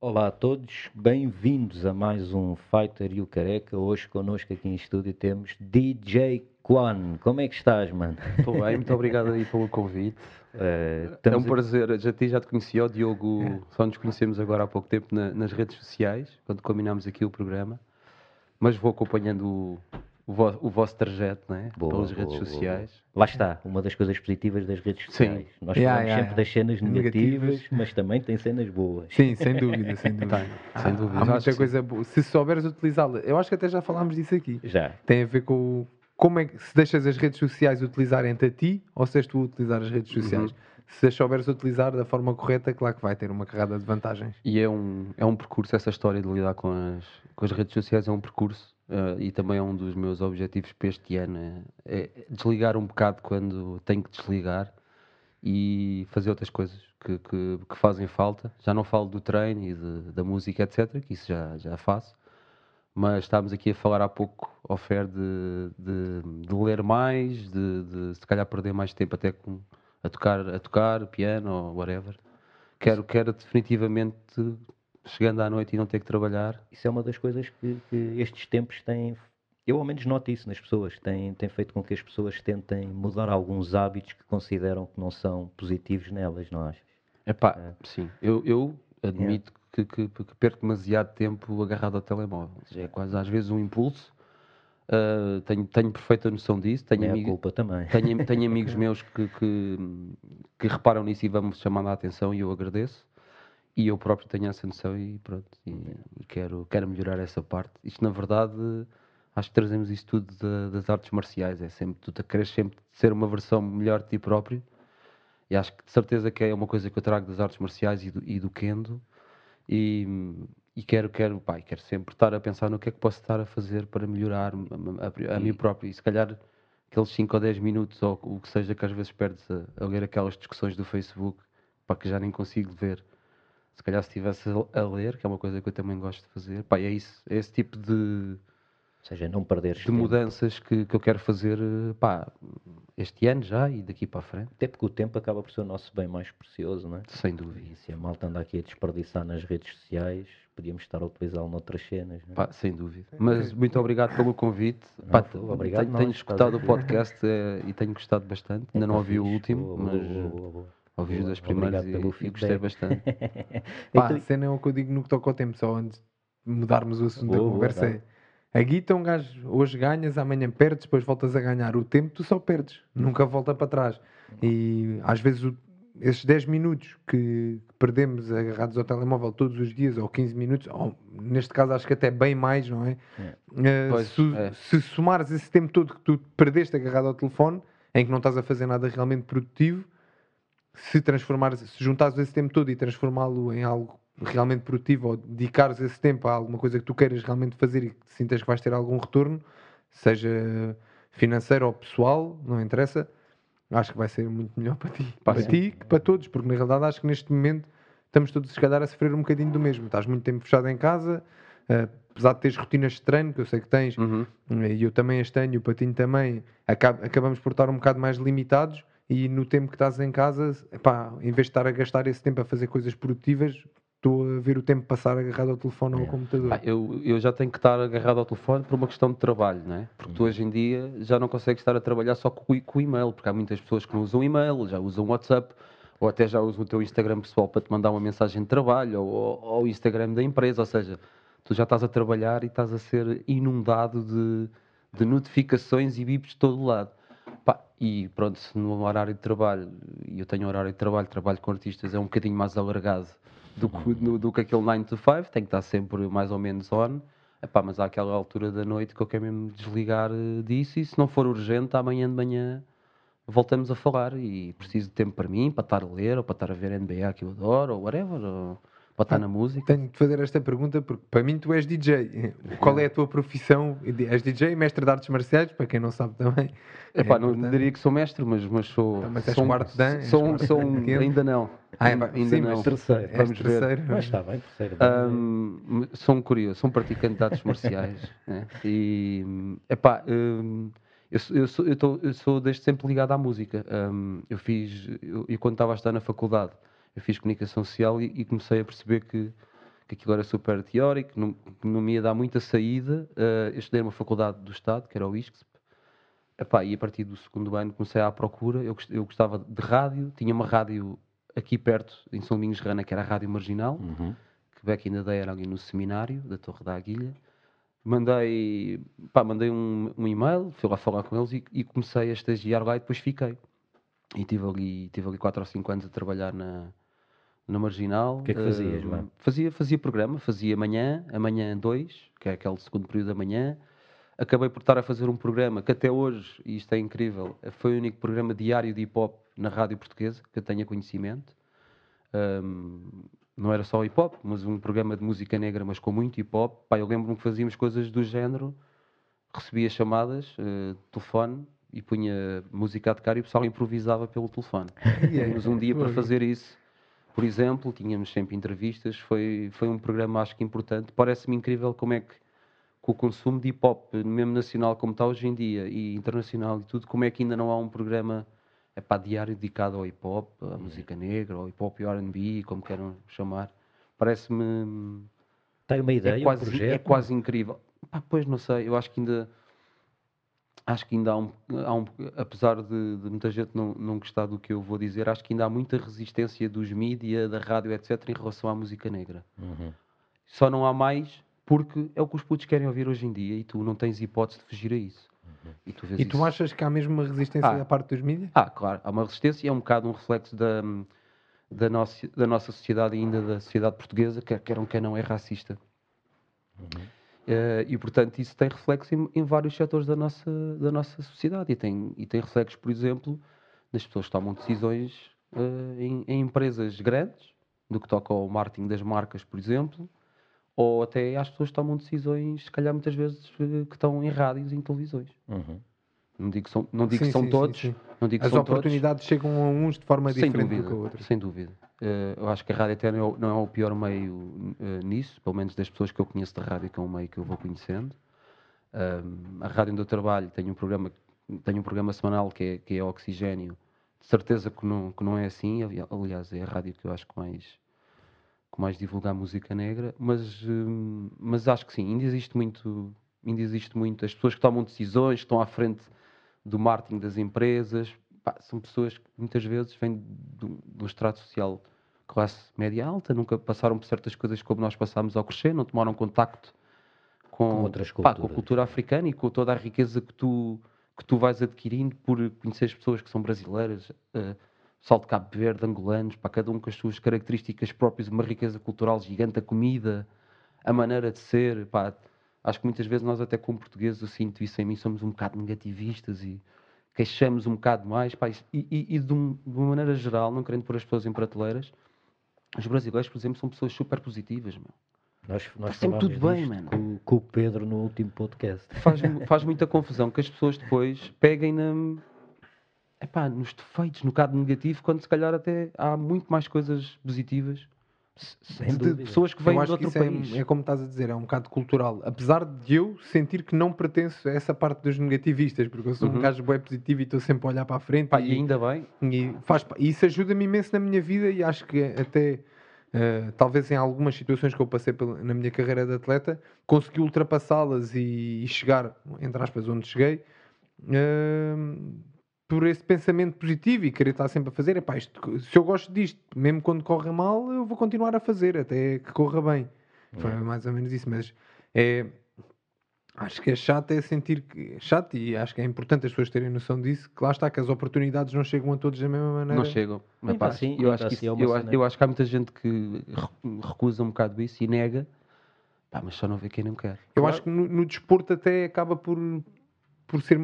Olá a todos, bem-vindos a mais um Fighter e o Careca. Hoje connosco aqui em estúdio temos DJ Quan. Como é que estás, mano? Estou bem, muito obrigado aí pelo convite. Eh, É um prazer, já já te conhecia, o Diogo só nos conhecemos agora há pouco tempo na- nas redes sociais, quando combinámos aqui o programa, mas vou acompanhando o, o, vo- o vosso trajeto né? Boa, pelas boa, redes boa, sociais. Lá está, uma das coisas positivas das redes Sim. sociais. Nós Yeah, falamos yeah, sempre yeah. das cenas negativas, Negativas. mas também tem cenas boas. Sim, sem dúvida, sem dúvida. Tem, sem dúvida. Há Acho muita coisa boa. Se souberes utilizá-la, eu acho que até já falámos disso aqui. Já. Tem a ver com como é que se deixas as redes sociais utilizarem-te a ti ou se és tu a utilizar as redes sociais. Uhum. Se as souberes utilizar da forma correta, claro que vai ter uma carrada de vantagens. E é um, é um percurso, essa história de lidar com as, com as redes sociais é um percurso eh, e também é um dos meus objetivos para este ano. É, é desligar um bocado quando tenho que desligar e fazer outras coisas que, que, que fazem falta. Já não falo do treino e de- da música, etc., que isso já, já faço. Mas estávamos aqui a falar há pouco, ao Fer, de, de, de ler mais, de, de se calhar perder mais tempo até com, a, tocar, a tocar piano ou whatever. Quero, quero definitivamente, chegando à noite e não ter que trabalhar, Isso é uma das coisas que, que estes tempos têm. Eu, ao menos, noto isso nas pessoas. Tem, tem feito com que as pessoas tentem mudar alguns hábitos que consideram que não são positivos nelas, não achas? Epá, sim, eu, eu admito que, que, que perco demasiado tempo agarrado ao telemóvel. Seja, É quase às vezes um impulso. Ah, tenho, tenho perfeita noção disso. Tenho, É a amigo- culpa também. tenho, tenho amigos meus que, que, que reparam nisso e vão-me chamando a atenção e eu agradeço. E eu próprio tenho essa noção e pronto. E, e quero, quero melhorar essa parte. Isto, na verdade, acho que trazemos isso tudo da- das artes marciais. É sempre, tu te- queres sempre ser uma versão melhor de ti próprio. E acho que de certeza que é uma coisa que eu trago das artes marciais e do, e do kendo. E, e quero, quero, pá, e quero sempre estar a pensar no que é que posso estar a fazer para melhorar a, a, a mim próprio. E se calhar aqueles 5 ou 10 minutos, ou o que seja que às vezes perdes a, a ler aquelas discussões do Facebook, para que já nem consigo ver. Se calhar se estivesse a, ler, que é uma coisa que eu também gosto de fazer, pá, é isso, é esse tipo de, Ou seja, não perderes de tempo. mudanças que, que eu quero fazer, eh, pá, este ano já e daqui para a frente, Até porque o tempo acaba por ser o nosso bem mais precioso, não é? sem dúvida. E se a malta anda aqui a desperdiçar nas redes sociais, podíamos estar a utilizá-lo noutras cenas. Não é? Pá, sem dúvida. Mas muito obrigado pelo convite. Pá, foi- obrigado tenho, nós, tenho escutado o podcast eh, e tenho gostado bastante. Ainda não ouvi o último, Boa, mas boa, boa, boa. Ouvi os Boa. dois primeiros pelo e, e gostei bastante. Pá, Então- a cena é o que eu digo no que toca ao tempo, só antes de mudarmos o assunto Boa, da boa, conversa. dá. é a guita, um gajo hoje ganhas, amanhã perdes, depois voltas a ganhar. O tempo tu só perdes, nunca volta para trás. E às vezes o- esses 10 minutos que perdemos agarrados ao telemóvel todos os dias, ou 15 minutos, ou neste caso acho que até bem mais, não é? Eh, Pois, se, é. se somares esse tempo todo que tu perdeste agarrado ao telefone, em que não estás a fazer nada realmente produtivo, se transformares, se juntares esse tempo todo e transformá-lo em algo realmente produtivo ou dedicares esse tempo a alguma coisa que tu queiras realmente fazer e que sintas que vais ter algum retorno, seja financeiro ou pessoal, não interessa, acho que vai ser muito melhor para ti. Para ti que para todos, porque na realidade acho que neste momento estamos todos se calhar a sofrer um bocadinho do mesmo. Estás muito tempo fechado em casa, eh, apesar de teres rotinas de treino, que eu sei que tens, Uhum. e eu também este ano, e o Patinho também, acab- acabamos por estar um bocado mais limitados e no tempo que estás em casa, epá, em vez de estar a gastar esse tempo a fazer coisas produtivas, estou a ver o tempo passar agarrado ao telefone ou ao computador. Pá, eu, eu já tenho que estar agarrado ao telefone por uma questão de trabalho, não é? Porque tu hoje em dia já não consegues estar a trabalhar só com, o com o e-mail, porque há muitas pessoas que não usam e-mail, já usam WhatsApp, ou até já usam o teu Instagram pessoal para te mandar uma mensagem de trabalho, ou, ou- ou o Instagram da empresa, ou seja, tu já estás a trabalhar e estás a ser inundado de, de notificações e bips de todo lado. E pronto, se no horário de trabalho, e eu tenho horário de trabalho, trabalho com artistas, é um bocadinho mais alargado do que, no- do que aquele 9 to 5, tem que estar sempre mais ou menos on. Epá, mas há aquela altura da noite que eu quero mesmo desligar eh, disso e se não for urgente, amanhã de manhã voltamos a falar e preciso de tempo para mim, para estar a ler, ou para estar a ver NBA que eu adoro, ou whatever, ou para estar na música. Tenho de fazer esta pergunta porque para mim tu és DJ. Qual é a tua profissão? És DJ, mestre de artes marciais, para quem não sabe também. Epá, É não importante. diria que sou mestre, mas, mas sou. Então, mas és sou, um- quarto dan, sou, um- sou um- ainda não. Ah, é, ainda sim, não. mas Terceiro. És Vamos ver. terceiro. Mas está bem, terceiro. Ahm, sou um curioso, sou um praticante de artes marciais. né? E, epá, hum, Eu, sou- eu, sou, eu, tô- eu sou desde sempre ligado à música. Hum, eu fiz, eu, eu quando estava a estudar na faculdade, eu fiz comunicação social e, e comecei a perceber que, que aquilo era super teórico, não, que não me ia dar muita saída. Uh, eu estudei numa faculdade do Estado, que era o ISCSP, Epá, e a partir do segundo ano comecei à procura. Eu, eu gostava de rádio, tinha uma rádio aqui perto, em São Domingos de Rana, que era a Rádio Marginal, Uhum. que back in the day era alguém no seminário da Torre da Aguilha. Mandei, pá, mandei um, um e-mail, fui lá falar com eles e, e comecei a estagiar lá e depois fiquei. E tive ali, tive ali 4 ou 5 anos a trabalhar na, na Marginal. O que é que fazias lá? Fazia, fazia programa, fazia amanhã, amanhã 2, que é aquele segundo período da manhã. Acabei por estar a fazer um programa que até hoje, e isto é incrível, foi o único programa diário de hip hop na rádio portuguesa que eu tenha conhecimento. Um, não era só hip hop, mas um programa de música negra, mas com muito hip hop. Pá, eu lembro-me que fazíamos coisas do género, recebia chamadas, eh, telefone, e punha música a tocar e o pessoal improvisava pelo telefone. Tínhamos um dia para fazer isso. Por exemplo, tínhamos sempre entrevistas, foi, foi um programa acho que importante. Parece-me incrível como é que com o consumo de hip hop, mesmo nacional como está hoje em dia, e internacional e tudo, como é que ainda não há um programa epá, diário dedicado ao hip hop, à música negra, ao hip hop e RB, como queiram chamar. Parece-me. Tem uma ideia, É um quase, projeto? é quase incrível. Pá, pois não sei, eu acho que ainda. Acho que ainda há um. há um- apesar de, de muita gente não, não gostar do que eu vou dizer, acho que ainda há muita resistência dos mídia, da rádio, etc., em relação à música negra. Uhum. Só não há mais porque é o que os putos querem ouvir hoje em dia e tu não tens hipótese de fugir a isso. E tu, vês E tu isso. achas que há mesmo uma resistência Ah. da parte dos mídias? Ah, claro, há uma resistência e é um bocado um reflexo da, da, nossa, da nossa sociedade ainda da sociedade portuguesa, quer quer um quer não é racista. Eh, e portanto isso tem reflexo em, em vários setores da nossa, da nossa sociedade e tem, e tem reflexos, por exemplo, nas pessoas que tomam decisões eh, em, em empresas grandes, no que toca ao marketing das marcas, por exemplo, ou até às pessoas que tomam decisões, se calhar muitas vezes, eh, que estão em rádios e em televisões. Uhum. Não digo que são, não digo que Sim, são sim, todos, sim. não digo que As são todos, oportunidades chegam a uns de forma sem diferente dúvida, do que a outra. sem dúvida. Eh, eu acho que a rádio até não é, o- é pior meio eh, nisso, pelo menos das pessoas que eu conheço da rádio, que é um meio que eu vou conhecendo. Ahm, a rádio onde eu trabalho tem um programa, tem um programa semanal que é, que é Oxigênio. De certeza que não, que não é assim, ali- aliás, é a rádio que eu acho que mais, que mais divulga a música negra, mas, mas acho que sim, ainda existe muito, ainda existe muito. As pessoas que tomam decisões, que estão à frente do marketing das empresas, pá, são pessoas que muitas vezes vêm de um estrato social classe média alta, nunca passaram por certas coisas como nós passámos ao crescer, não tomaram contacto com, Com outras pá, com a culturas. cultura africana e com toda a riqueza que tu, que tu vais adquirindo por conhecer as pessoas que são brasileiras, pessoal de Cabo Verde, angolanos, para cada um com as suas características próprias, uma riqueza cultural gigante, a comida, a maneira de ser, pá, acho que muitas vezes nós até como portugueses, eu sinto isso em mim, somos um bocado negativistas e queixamos um bocado mais, pá, isso- e, e- e de, um- de uma maneira geral, não querendo pôr as pessoas em prateleiras, os brasileiros, por exemplo, são pessoas super positivas, meu. Nós, nós sempre tudo bem, mano. Com, com o Pedro no último podcast. faz, faz muita confusão que as pessoas depois peguem na, epá, nos defeitos, no bocado negativo, quando se calhar até há muito mais coisas positivas de pessoas que vêm de outro isso país. é, é como estás a dizer, é um bocado cultural. Apesar de eu sentir que não pertenço a essa parte dos negativistas, porque eu sou um Uhum. gajo bem positivo e estou sempre a olhar para a frente. Pá, e, e ainda bem, e faz, e isso ajuda-me imenso na minha vida e acho que até, eh, talvez em algumas situações que eu passei na minha carreira de atleta, consegui ultrapassá-las e, e chegar, entre aspas, onde cheguei, eh, por esse pensamento positivo e querer estar sempre a fazer. Epá, isto- se eu gosto disto, mesmo quando corre mal, eu vou continuar a fazer até que corra bem. Foi mais ou menos isso, mas é. Acho que é chato é sentir que. Chato, e acho que é importante as pessoas terem noção disso, que lá está, que as oportunidades não chegam a todos da mesma maneira. não chegam. Mas, pá, assim- eu, acho que isso- é uma eu, eu acho que há muita gente que re- recusa um bocado isso e nega, Pá, mas só não vê quem não quer. Eu acho que no, no desporto até acaba por, por ser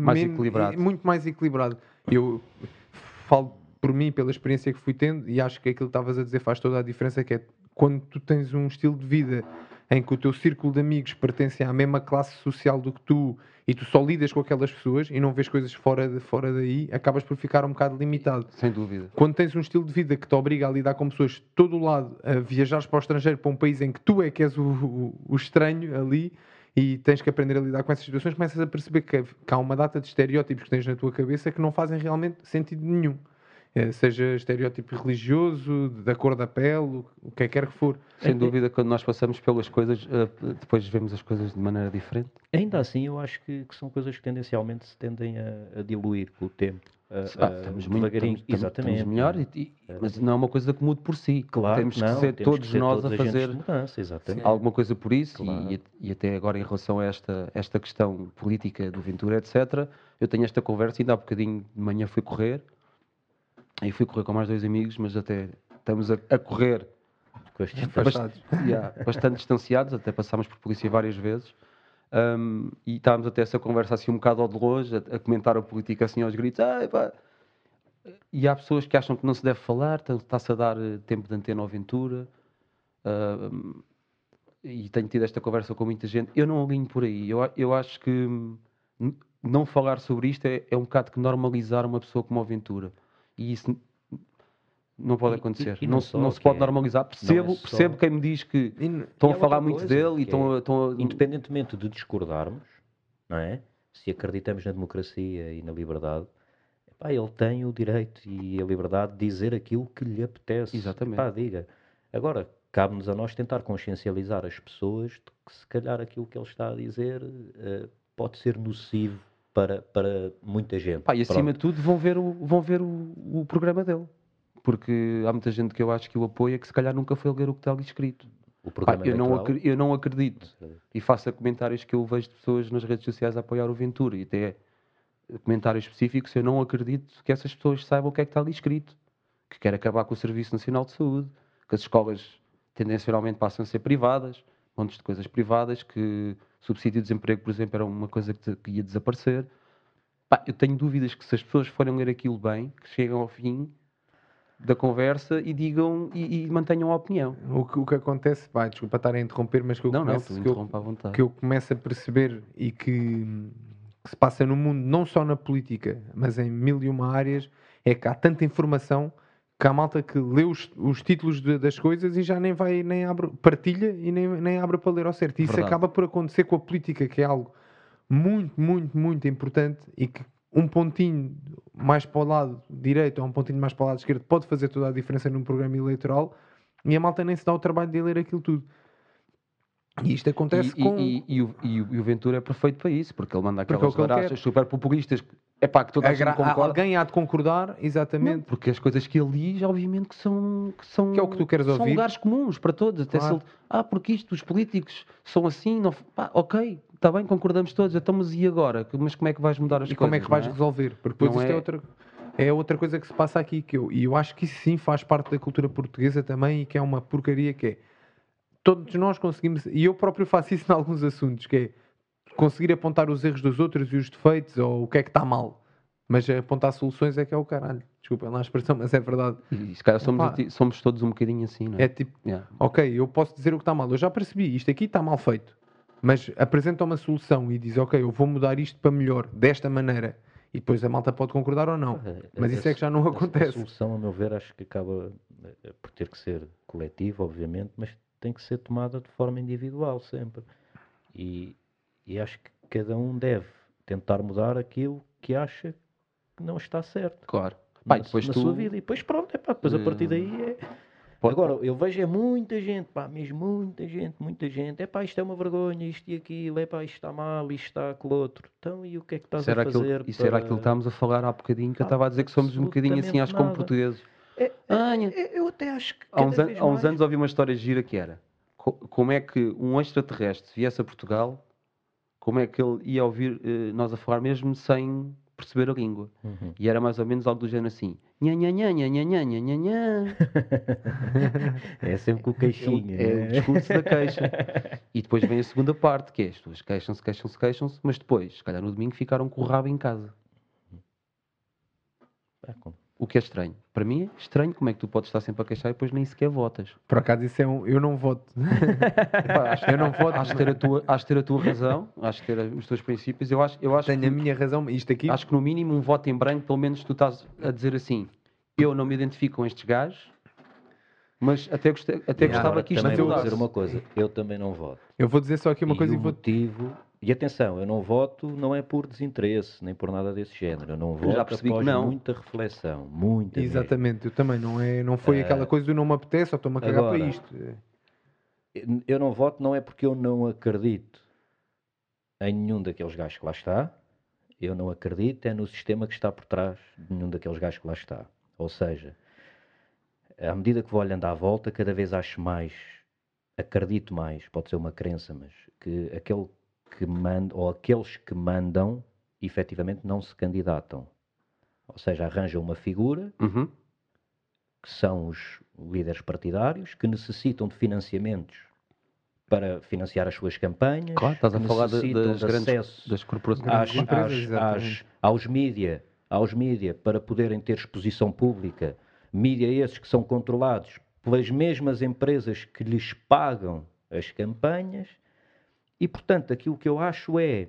Mais men- equilibrado. muito mais equilibrado. Eu falo por mim, pela experiência que fui tendo, e acho que aquilo que estavas a dizer faz toda a diferença, que é quando tu tens um estilo de vida em que o teu círculo de amigos pertence à mesma classe social do que tu e tu só lidas com aquelas pessoas e não vês coisas fora, de, fora daí, acabas por ficar um bocado limitado. Sem dúvida. Quando tens um estilo de vida que te obriga a lidar com pessoas de todo o lado, a viajares para o estrangeiro, para um país em que tu é que és o, o- o estranho ali, e tens que aprender a lidar com essas situações, começas a perceber que, que há uma data de estereótipos que tens na tua cabeça que não fazem realmente sentido nenhum. Eh, seja estereótipo religioso, da cor da pele, o- que quer que for. Sem dúvida, quando nós passamos pelas coisas, eh, depois vemos as coisas de maneira diferente. Ainda assim, eu acho que, que são coisas que tendencialmente se tendem a, a diluir com o tempo. A- Ah, estamos muito devagarinho. estamos- Exatamente. estamos melhor, e- e- mas não é uma coisa que mude por si. Claro, temos que não, ser temos todos que ser nós todos a fazer mudança, alguma coisa por isso, e- Claro. e, e até agora em relação a esta, esta questão política do Ventura, etc., eu tenho esta conversa, ainda há bocadinho de manhã fui correr, aí fui correr com mais dois amigos, mas até estamos a, a correr Afastados. yeah, bastante distanciados, até passámos por polícia várias vezes. Um, e estávamos até essa conversa assim um bocado ao de longe, a, a comentar a política assim aos gritos. "Ai, pá." E há pessoas que acham que não se deve falar, está-se a dar eh, tempo de antena ao Ventura. Um, e tenho tido esta conversa com muita gente. Eu não alinho por aí. Eu, a- eu acho que hum, não falar sobre isto é, é um bocado que normalizar uma pessoa como o Ventura. E isso não pode E- e- acontecer. e não, não não se pode é- normalizar. não é Percebo, só- percebo quem me diz que E n- estão E a falar muito dele e estão é, Estão a Independentemente de discordarmos, não é? Se acreditamos na democracia e na liberdade, epá, ele tem o direito e a liberdade de dizer aquilo que lhe apetece. Exatamente. Epá, diga. Agora, cabe-nos a nós tentar consciencializar as pessoas de que se calhar aquilo que ele está a dizer eh, pode ser nocivo para, para muita gente. Pá, e acima Pronto. de tudo vão ver, o, vão ver o, o programa dele. Porque há muita gente que eu acho que o apoia que se calhar nunca foi ler o que está ali escrito. o Pá, programa eu, não eleitoral- acre- eu não acredito. E faço comentários que eu vejo de pessoas nas redes sociais a apoiar o Ventura. E até comentários específicos, eu não acredito que essas pessoas saibam o que é que está ali escrito. Que quer acabar com o Serviço Nacional de Saúde, que as escolas tendencialmente passam a ser privadas, montes de coisas privadas, que subsídio de desemprego, por exemplo, era uma coisa que, que ia desaparecer. Pá, eu tenho dúvidas que se as pessoas forem ler aquilo bem, que chegam ao fim da conversa e digam e, e mantenham a opinião. O que, o que acontece, pá, desculpa estar a interromper, mas que eu Não, não, começo, tu que eu- que eu começo a perceber e que, que se passa no mundo, não só na política, mas em mil e uma áreas, é que há tanta informação que há malta que lê os, os títulos de- das coisas e já nem vai, nem abre, partilha e nem, nem abre para ler ao certo. E isso Verdade. acaba por acontecer com a política, que é algo muito, muito, muito importante e que um pontinho mais para o lado direito ou um pontinho mais para o lado esquerdo pode fazer toda a diferença num programa eleitoral e a malta nem se dá o trabalho de ler aquilo tudo. E isto acontece e, com. e, e, o, e, o, Ventura é perfeito para isso, porque ele manda é aquelas larachas super populistas. É pá, que toda a gente Agra- concorda. Alguém há de concordar, exatamente. Não, porque as coisas que ele diz, obviamente, que são. Que, são, Que é o que tu queres são ouvir. lugares comuns para todos. Até Claro. se ele, ah, porque isto, os políticos são assim. Não, pá, ok, está bem, concordamos todos. Então, mas e agora? Mas como é que vais mudar as e coisas? como é que vais é? resolver? Porque depois Não isto é... é- outra, é outra coisa que se passa aqui. Que eu, e eu acho que isso sim faz parte da cultura portuguesa também e que é uma porcaria que é. Todos nós conseguimos, e eu próprio faço isso em alguns assuntos, que é conseguir apontar os erros dos outros e os defeitos ou o que é que está mal. Mas apontar soluções é que é o caralho. Desculpem lá a expressão, mas é verdade. E se calhar somos, ati- somos todos um bocadinho assim, não é? É tipo, Yeah. ok, eu posso dizer o que está mal. Eu já percebi, isto aqui está mal feito. Mas apresenta uma solução e diz, ok, eu vou mudar isto para melhor, desta maneira. E depois a malta pode concordar ou não. Mas isso é que já não A- A acontece. solução, a meu ver, acho que acaba eh, por ter que ser coletiva, obviamente, mas tem que ser tomada de forma individual sempre. E, e acho que cada um deve tentar mudar aquilo que acha que não está certo Claro. E na, depois na tu, sua vida. E depois pronto, epá, depois a partir daí é. Pode- Agora, eu vejo é muita gente, pá, mesmo muita gente, muita gente. É pá, isto é uma vergonha, isto e aquilo, é pá, isto está mal, isto está aquilo outro. Então, e o que é que estás Isso a fazer? aquilo, isso era aquilo que estávamos a falar há bocadinho, que eu estava a dizer que somos um bocadinho assim, acho como portugueses. É, Ah, nha. é, eu até acho que. Há uns, an- há uns anos ouvi uma história gira que era co- como é que um extraterrestre viesse a Portugal, como é que ele ia ouvir eh, nós a falar mesmo sem perceber a língua. Uhum. E era mais ou menos algo do género assim. Nha, nha, nha, nha, nha, nha, nha, nha. é sempre com o queixinho. É, né? é o né? discurso da queixa. E depois vem a segunda parte, que é as pessoas queixam-se, queixam-se, queixam-se, mas depois, se calhar no domingo, ficaram com o rabo em casa. Hum. É, com o que é estranho. Para mim é estranho como é que tu podes estar sempre a queixar e depois nem sequer votas. Por acaso isso é um. Eu não voto. Pá, acho, Eu não voto. Acho ter a tua, acho ter a tua razão, acho ter os teus princípios. Eu acho, eu acho, Tenho que, a minha razão. Isto aqui. acho que no mínimo um voto em branco, pelo menos tu estás a dizer assim: eu não me identifico com estes gajos Mas até, gostei, até E gostava que isto também vou dizer uma coisa, eu também não voto. Eu vou dizer só aqui uma e coisa e o vou. motivo, e atenção, eu não voto não é por desinteresse, nem por nada desse género. Eu não voto já percebi que após não. muita reflexão, muita mesmo. Exatamente, eu também. Não, é, não foi aquela coisa do não me apetece ou estou-me a cagar agora, para isto. Eu não voto não é porque eu não acredito em nenhum daqueles gajos que lá está. Eu não acredito é no sistema que está por trás de nenhum daqueles gajos que lá está. Ou seja, à medida que vou olhando à volta, cada vez acho mais, acredito mais, pode ser uma crença, mas que aquele que manda, ou aqueles que mandam, efetivamente não se candidatam. Ou seja, arranjam uma figura Uhum. que são os líderes partidários, que necessitam de financiamentos para financiar as suas campanhas, Claro, estás a falar de- das de grandes acesso das corporações. Às, empresas, às- às- aos mídia, aos mídia para poderem ter exposição pública, mídia esses que são controlados pelas mesmas empresas que lhes pagam as campanhas, e portanto aquilo que eu acho é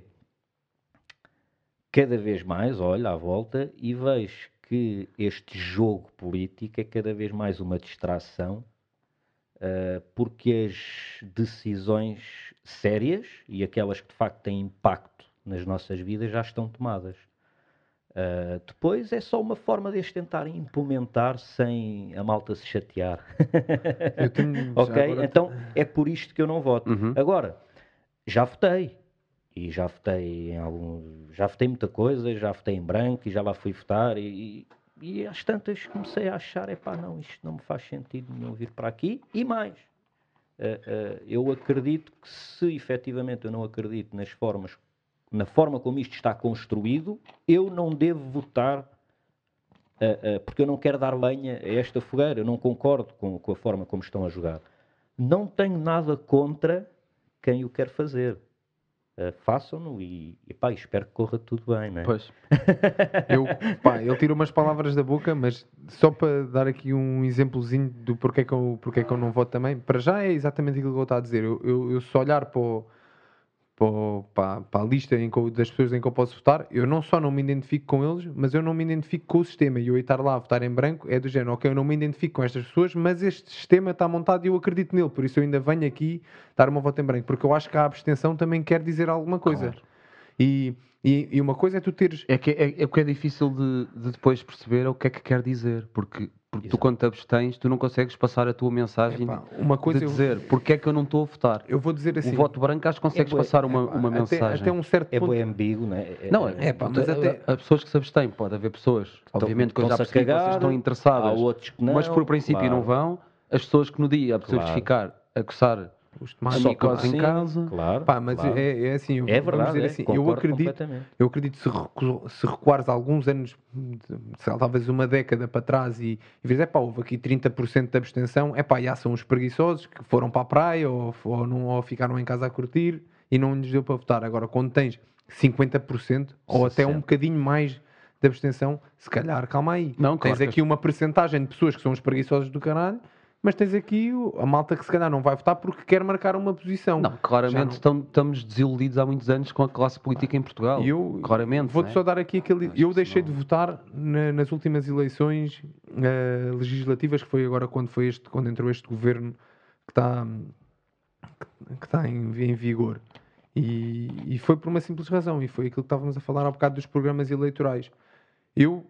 cada vez mais olho à volta e vejo que este jogo político é cada vez mais uma distração, ah, porque as decisões sérias e aquelas que de facto têm impacto nas nossas vidas já estão tomadas. Ah, depois é só uma forma de as tentarem implementar sem a malta se chatear. Eu tenho. já Ok? agora- Então é por isto que eu não voto. Uhum. Agora, já votei. E já votei em. Já votei muita coisa, já votei em branco e já lá fui votar. E, e, às tantas comecei a achar: é pá, não, isto não me faz sentido nenhum vir para aqui. E mais, eh, eh, eu acredito que se efetivamente eu não acredito nas formas, na forma como isto está construído, eu não devo votar eh, porque eu não quero dar lenha a esta fogueira, eu não concordo com a forma como estão a jogar. Não tenho nada contra quem o quer fazer. Eh, Façam-no e, e pá, espero que corra tudo bem, não é? Pois. Eu, pá, ele tirou umas palavras da boca, mas só para dar aqui um exemplozinho do porquê que eu, porquê que eu não voto também, para já é exatamente aquilo que eu estou a dizer. Eu, eu, eu se olhar para, o- para, para, a lista eu- das pessoas em que eu posso votar, eu não só não me identifico com eles, mas eu não me identifico com o sistema. E eu estar lá a votar em branco é do género, ok, eu não me identifico com estas pessoas, mas este sistema está montado e eu acredito nele, por isso eu ainda venho aqui dar uma voto em branco, porque eu acho que a abstenção também quer dizer alguma coisa. E, e, e uma coisa é tu teres É que é, é o que é difícil de, de depois perceber é o que é que quer dizer. Porque, porque tu, quando te abstens, tu não consegues passar a tua mensagem Epá, uma coisa de eu- dizer porque é que eu não estou a votar. Eu vou dizer assim. o voto branco acho que consegues É passar uma, uma até, mensagem. até um certo É ponto. bem ambíguo, não é? Não, é, É, pá, mas até- há pessoas que se abstêm, pode haver pessoas, obviamente que eu já estão-se a percebi que vocês cagar, estão interessadas, há outros que não, mas por princípio claro. não vão, as pessoas que no dia apeteceu Claro. ficar a coçar Os tomates. Só micose em casa, Claro. Pá, mas claro. é, é assim. eu- É verdade, dizer é, assim, eu acredito, eu acredito se, recu- se recuares alguns anos, lá, talvez uma década para trás e, e vês, é pá, houve aqui 30% de abstenção, é pá, já são os preguiçosos que foram para a praia ou, ou, não, ou ficaram em casa a curtir e não lhes deu para votar. Agora, quando tens 50% ou até um 60. bocadinho mais de abstenção, se calhar, calma aí. Não, tens claro aqui uma percentagem de pessoas que são os preguiçosos do caralho, mas tens aqui a malta que se calhar não vai votar porque quer marcar uma posição. Não, claramente não- estamos, estamos desiludidos há muitos anos com a classe política em Portugal. E eu claramente. vou-te não é? só dar aqui aquele. Acho Eu deixei senão- de votar na- nas últimas eleições eh, legislativas, que foi agora quando foi este, quando entrou este governo que está que está em, em vigor. E, e foi por uma simples razão, e foi aquilo que estávamos a falar há bocado dos programas eleitorais. Eu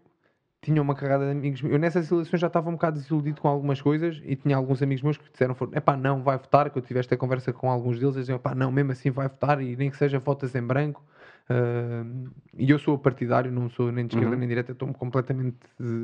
tinha uma carrada de amigos. Eu nessas eleições já estava um bocado desiludido com algumas coisas e tinha alguns amigos meus que disseram: é pá, não, vai votar. Que eu tive esta conversa com alguns deles, eles diziam: pá, não, mesmo assim vai votar e nem que seja votas em branco. Ah, e eu sou partidário, não sou nem de esquerda Uhum. nem de direita, estou completamente.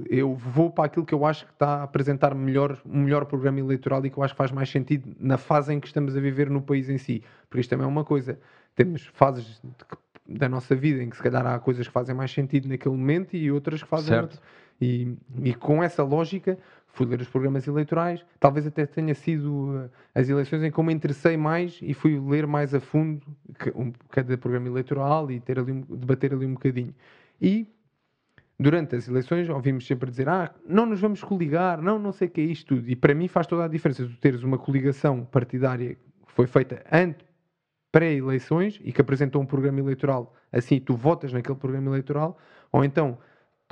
Eu vou para aquilo que eu acho que está a apresentar melhor, um melhor programa eleitoral e que eu acho que faz mais sentido na fase em que estamos a viver no país em si. Porque isto também é uma coisa. Temos fases que- da nossa vida em que se calhar há coisas que fazem mais sentido naquele momento e outras que fazem. Certo. E, e com essa lógica fui ler os programas eleitorais. Talvez até tenha sido uh, as eleições em que eu me interessei mais e fui ler mais a fundo cada programa eleitoral e ter ali, debater ali um bocadinho. E durante as eleições ouvimos sempre dizer ah, não nos vamos coligar, não, não sei o que é isto tudo. E para mim faz toda a diferença tu teres uma coligação partidária que foi feita antes pré-eleições e que apresentou um programa eleitoral assim tu votas naquele programa eleitoral ou então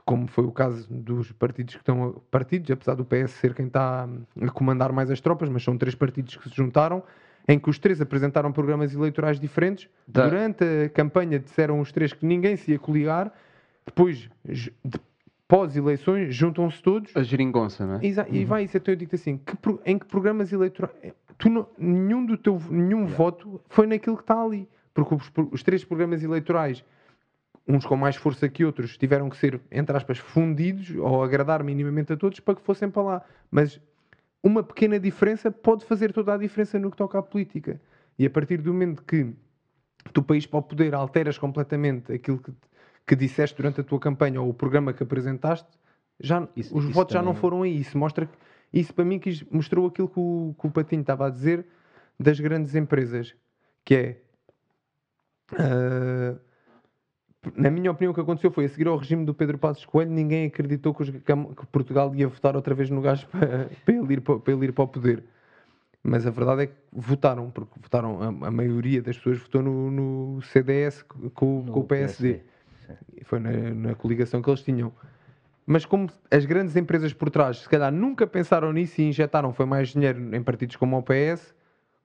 como foi o caso dos partidos que estão. a- Partidos, apesar do PS ser quem está a comandar mais as tropas, mas são três partidos que se juntaram, em que os três apresentaram programas eleitorais diferentes. Da- Durante a campanha disseram os três que ninguém se ia coligar, depois, pós-eleições, juntam-se todos A geringonça, não é? Exa- E vai isso, então eu digo assim, que em que programas eleitorais, tu não- nenhum do teu, nenhum voto foi naquilo que está ali, porque os, os três programas eleitorais, uns com mais força que outros, tiveram que ser, entre aspas, fundidos ou agradar minimamente a todos para que fossem para lá, mas uma pequena diferença pode fazer toda a diferença no que toca à política, e a partir do momento que tu, país para o poder, alteras completamente aquilo que, que disseste durante a tua campanha ou o programa que apresentaste, já, Isso- os isso votos já não também- foram aí. Isso mostra que isso para mim quis- mostrou aquilo que o, que o Patinho estava a dizer das grandes empresas, que é ah, na minha opinião, o que aconteceu foi a seguir ao regime do Pedro Passos Coelho, ninguém acreditou que, os- que Portugal ia votar outra vez no gajo para, para ele ir para, para ele ir para o poder. Mas a verdade é que votaram, porque votaram, a, a maioria das pessoas votou no, no CDS com, com o PSD. E Foi na, na coligação que eles tinham. Mas como as grandes empresas por trás, se calhar nunca pensaram nisso e injetaram foi mais dinheiro em partidos como o PS,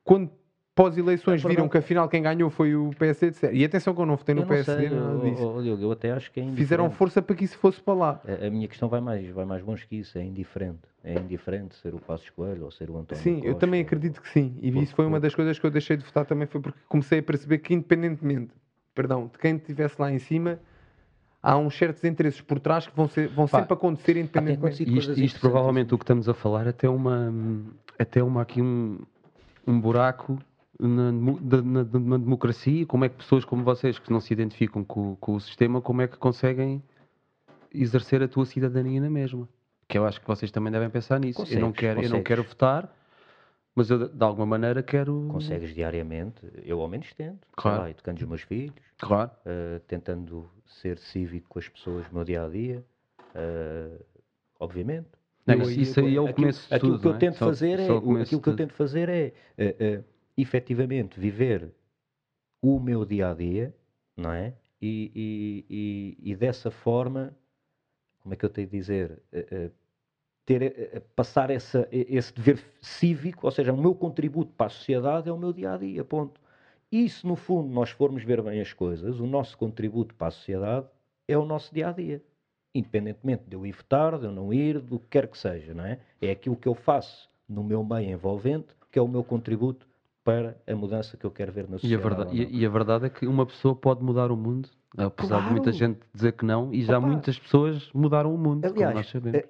quando pós-eleições É viram que afinal quem ganhou foi o PSD, disseram- e atenção que eu não votei no Eu PSD, sei, eu, eu, eu até acho que é Fizeram força para que isso fosse para lá. A, a minha questão vai mais, vai mais longe que isso, é indiferente. É indiferente ser o Passos Coelho ou ser o António Sim, eu Costa. também acredito que sim. E isso foi uma das coisas que eu deixei de votar também, foi porque comecei a perceber que independentemente, perdão, de quem estivesse lá em cima, há uns certos interesses por trás que vão, ser, vão Pá, sempre acontecer independentemente. isto, coisas isto provavelmente o que estamos a falar até uma até uma aqui um, um buraco na, na- na democracia como é que pessoas como vocês que não se identificam com, com o sistema como é que conseguem exercer a tua cidadania na mesma que eu acho que vocês também devem pensar nisso eu não Consegues, quero eu não consegues. quero votar mas eu de alguma maneira quero Consegues diariamente, eu ao menos tento, sei Claro. lá, educando os meus filhos, claro eh, tentando ser cívico com as pessoas no meu dia a dia, eh, obviamente. Não, Eu isso, aí- isso aí é o aquilo, começo de aquilo tudo, que eu não é? tento Só- fazer é aquilo que eu tudo. tento fazer é eh, eh, efetivamente viver o meu dia a dia, não é? E, e, e, e dessa forma, como é que eu tenho de dizer? Eh, eh, ter, eh, eh, passar essa, eh, esse dever cívico, ou seja, o meu contributo para a sociedade é o meu dia a dia, ponto. E se no fundo nós formos ver bem as coisas, o nosso contributo para a sociedade é o nosso dia a dia. Independentemente de eu ir votar, de eu não ir, do que quer que seja, não é? É aquilo que eu faço no meu meio envolvente que é o meu contributo para a mudança que eu quero ver na E a, sociedade. verdade, e, e a verdade é que uma pessoa pode mudar o mundo, apesar de muita Claro. gente dizer que não, e já Opa. muitas pessoas mudaram o mundo, como nós Aliás, sabemos.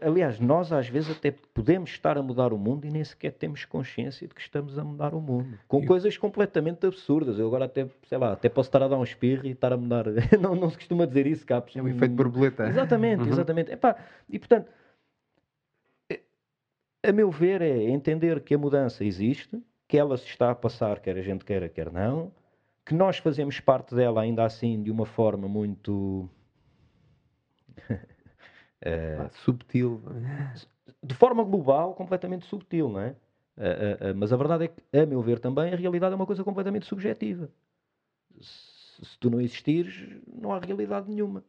aliás, nós às vezes até podemos estar a mudar o mundo e nem sequer temos consciência de que estamos a mudar o mundo. Com coisas completamente absurdas. Eu agora até, sei lá, até posso estar a dar um espirro e estar a mudar. não, não se costuma dizer isso, Capos. É o efeito borboleta. Exatamente, Uhum. exatamente. Epá, e portanto, a meu ver, é entender que a mudança existe, que ela se está a passar, quer a gente queira, quer não, que nós fazemos parte dela ainda assim de uma forma muito. Pá, subtil. de forma global, completamente subtil, não é? Ah, ah, mas a verdade é que, a meu ver também, a realidade é uma coisa completamente subjetiva. Se, se tu não existires, não há realidade nenhuma.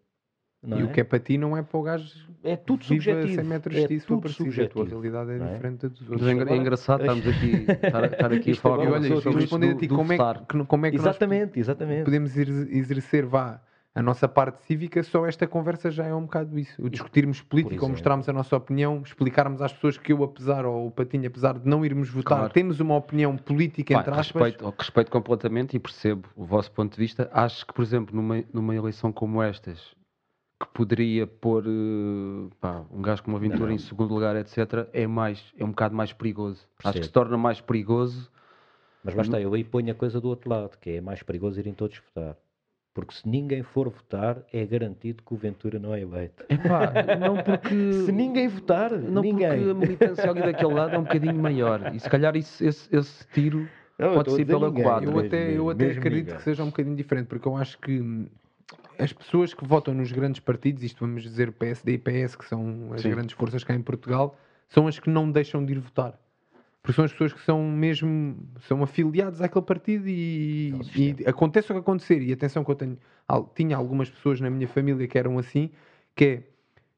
Não e é? o que é para ti não é para o gajo É tudo viva subjetivo. 100 metros é for tudo preciso. A subjetivo. tua realidade é é? diferente da dos Mas outros. é, é agora- engraçado estarmos aqui, estar, estar aqui a Isto falar E olha, Pessoas estou a do- responder a ti do como é, que, como é que nós Exatamente, exatamente. podemos exer- exercer, vá, a nossa parte cívica, só esta conversa já é um bocado isso. O discutirmos política, mostrarmos a nossa opinião, explicarmos às pessoas que eu, apesar, ou o Patinho, apesar de não irmos votar, Claro. temos uma opinião política, Pá, entre aspas. respeito, respeito completamente e percebo o vosso ponto de vista. Acho que, por exemplo, numa, numa eleição como estas, que poderia pôr eh, pá, um gajo como a Ventura Não. em segundo lugar, etc., é, mais, é um bocado mais perigoso. Acho que se torna mais perigoso. Mas basta, eu aí ponho a coisa do outro lado, que é mais perigoso irem todos votar. Porque se ninguém for votar, é garantido que o Ventura não é eleito. Epá, não porque. Se ninguém votar, Não ninguém. porque a militância ali daquele lado é um bocadinho maior. E se calhar isso- esse, esse tiro Não, pode ser pela quadra. Eu até, eu até acredito ninguém. que seja um bocadinho diferente, porque eu acho que as pessoas que votam nos grandes partidos, isto vamos dizer PSD e PS, que são as Sim. grandes forças cá em Portugal, são as que não deixam de ir votar. Porque são as pessoas que são mesmo são afiliados àquele partido e, Ao e acontece o que acontecer. E atenção que eu tenho, tinha algumas pessoas na minha família que eram assim, que é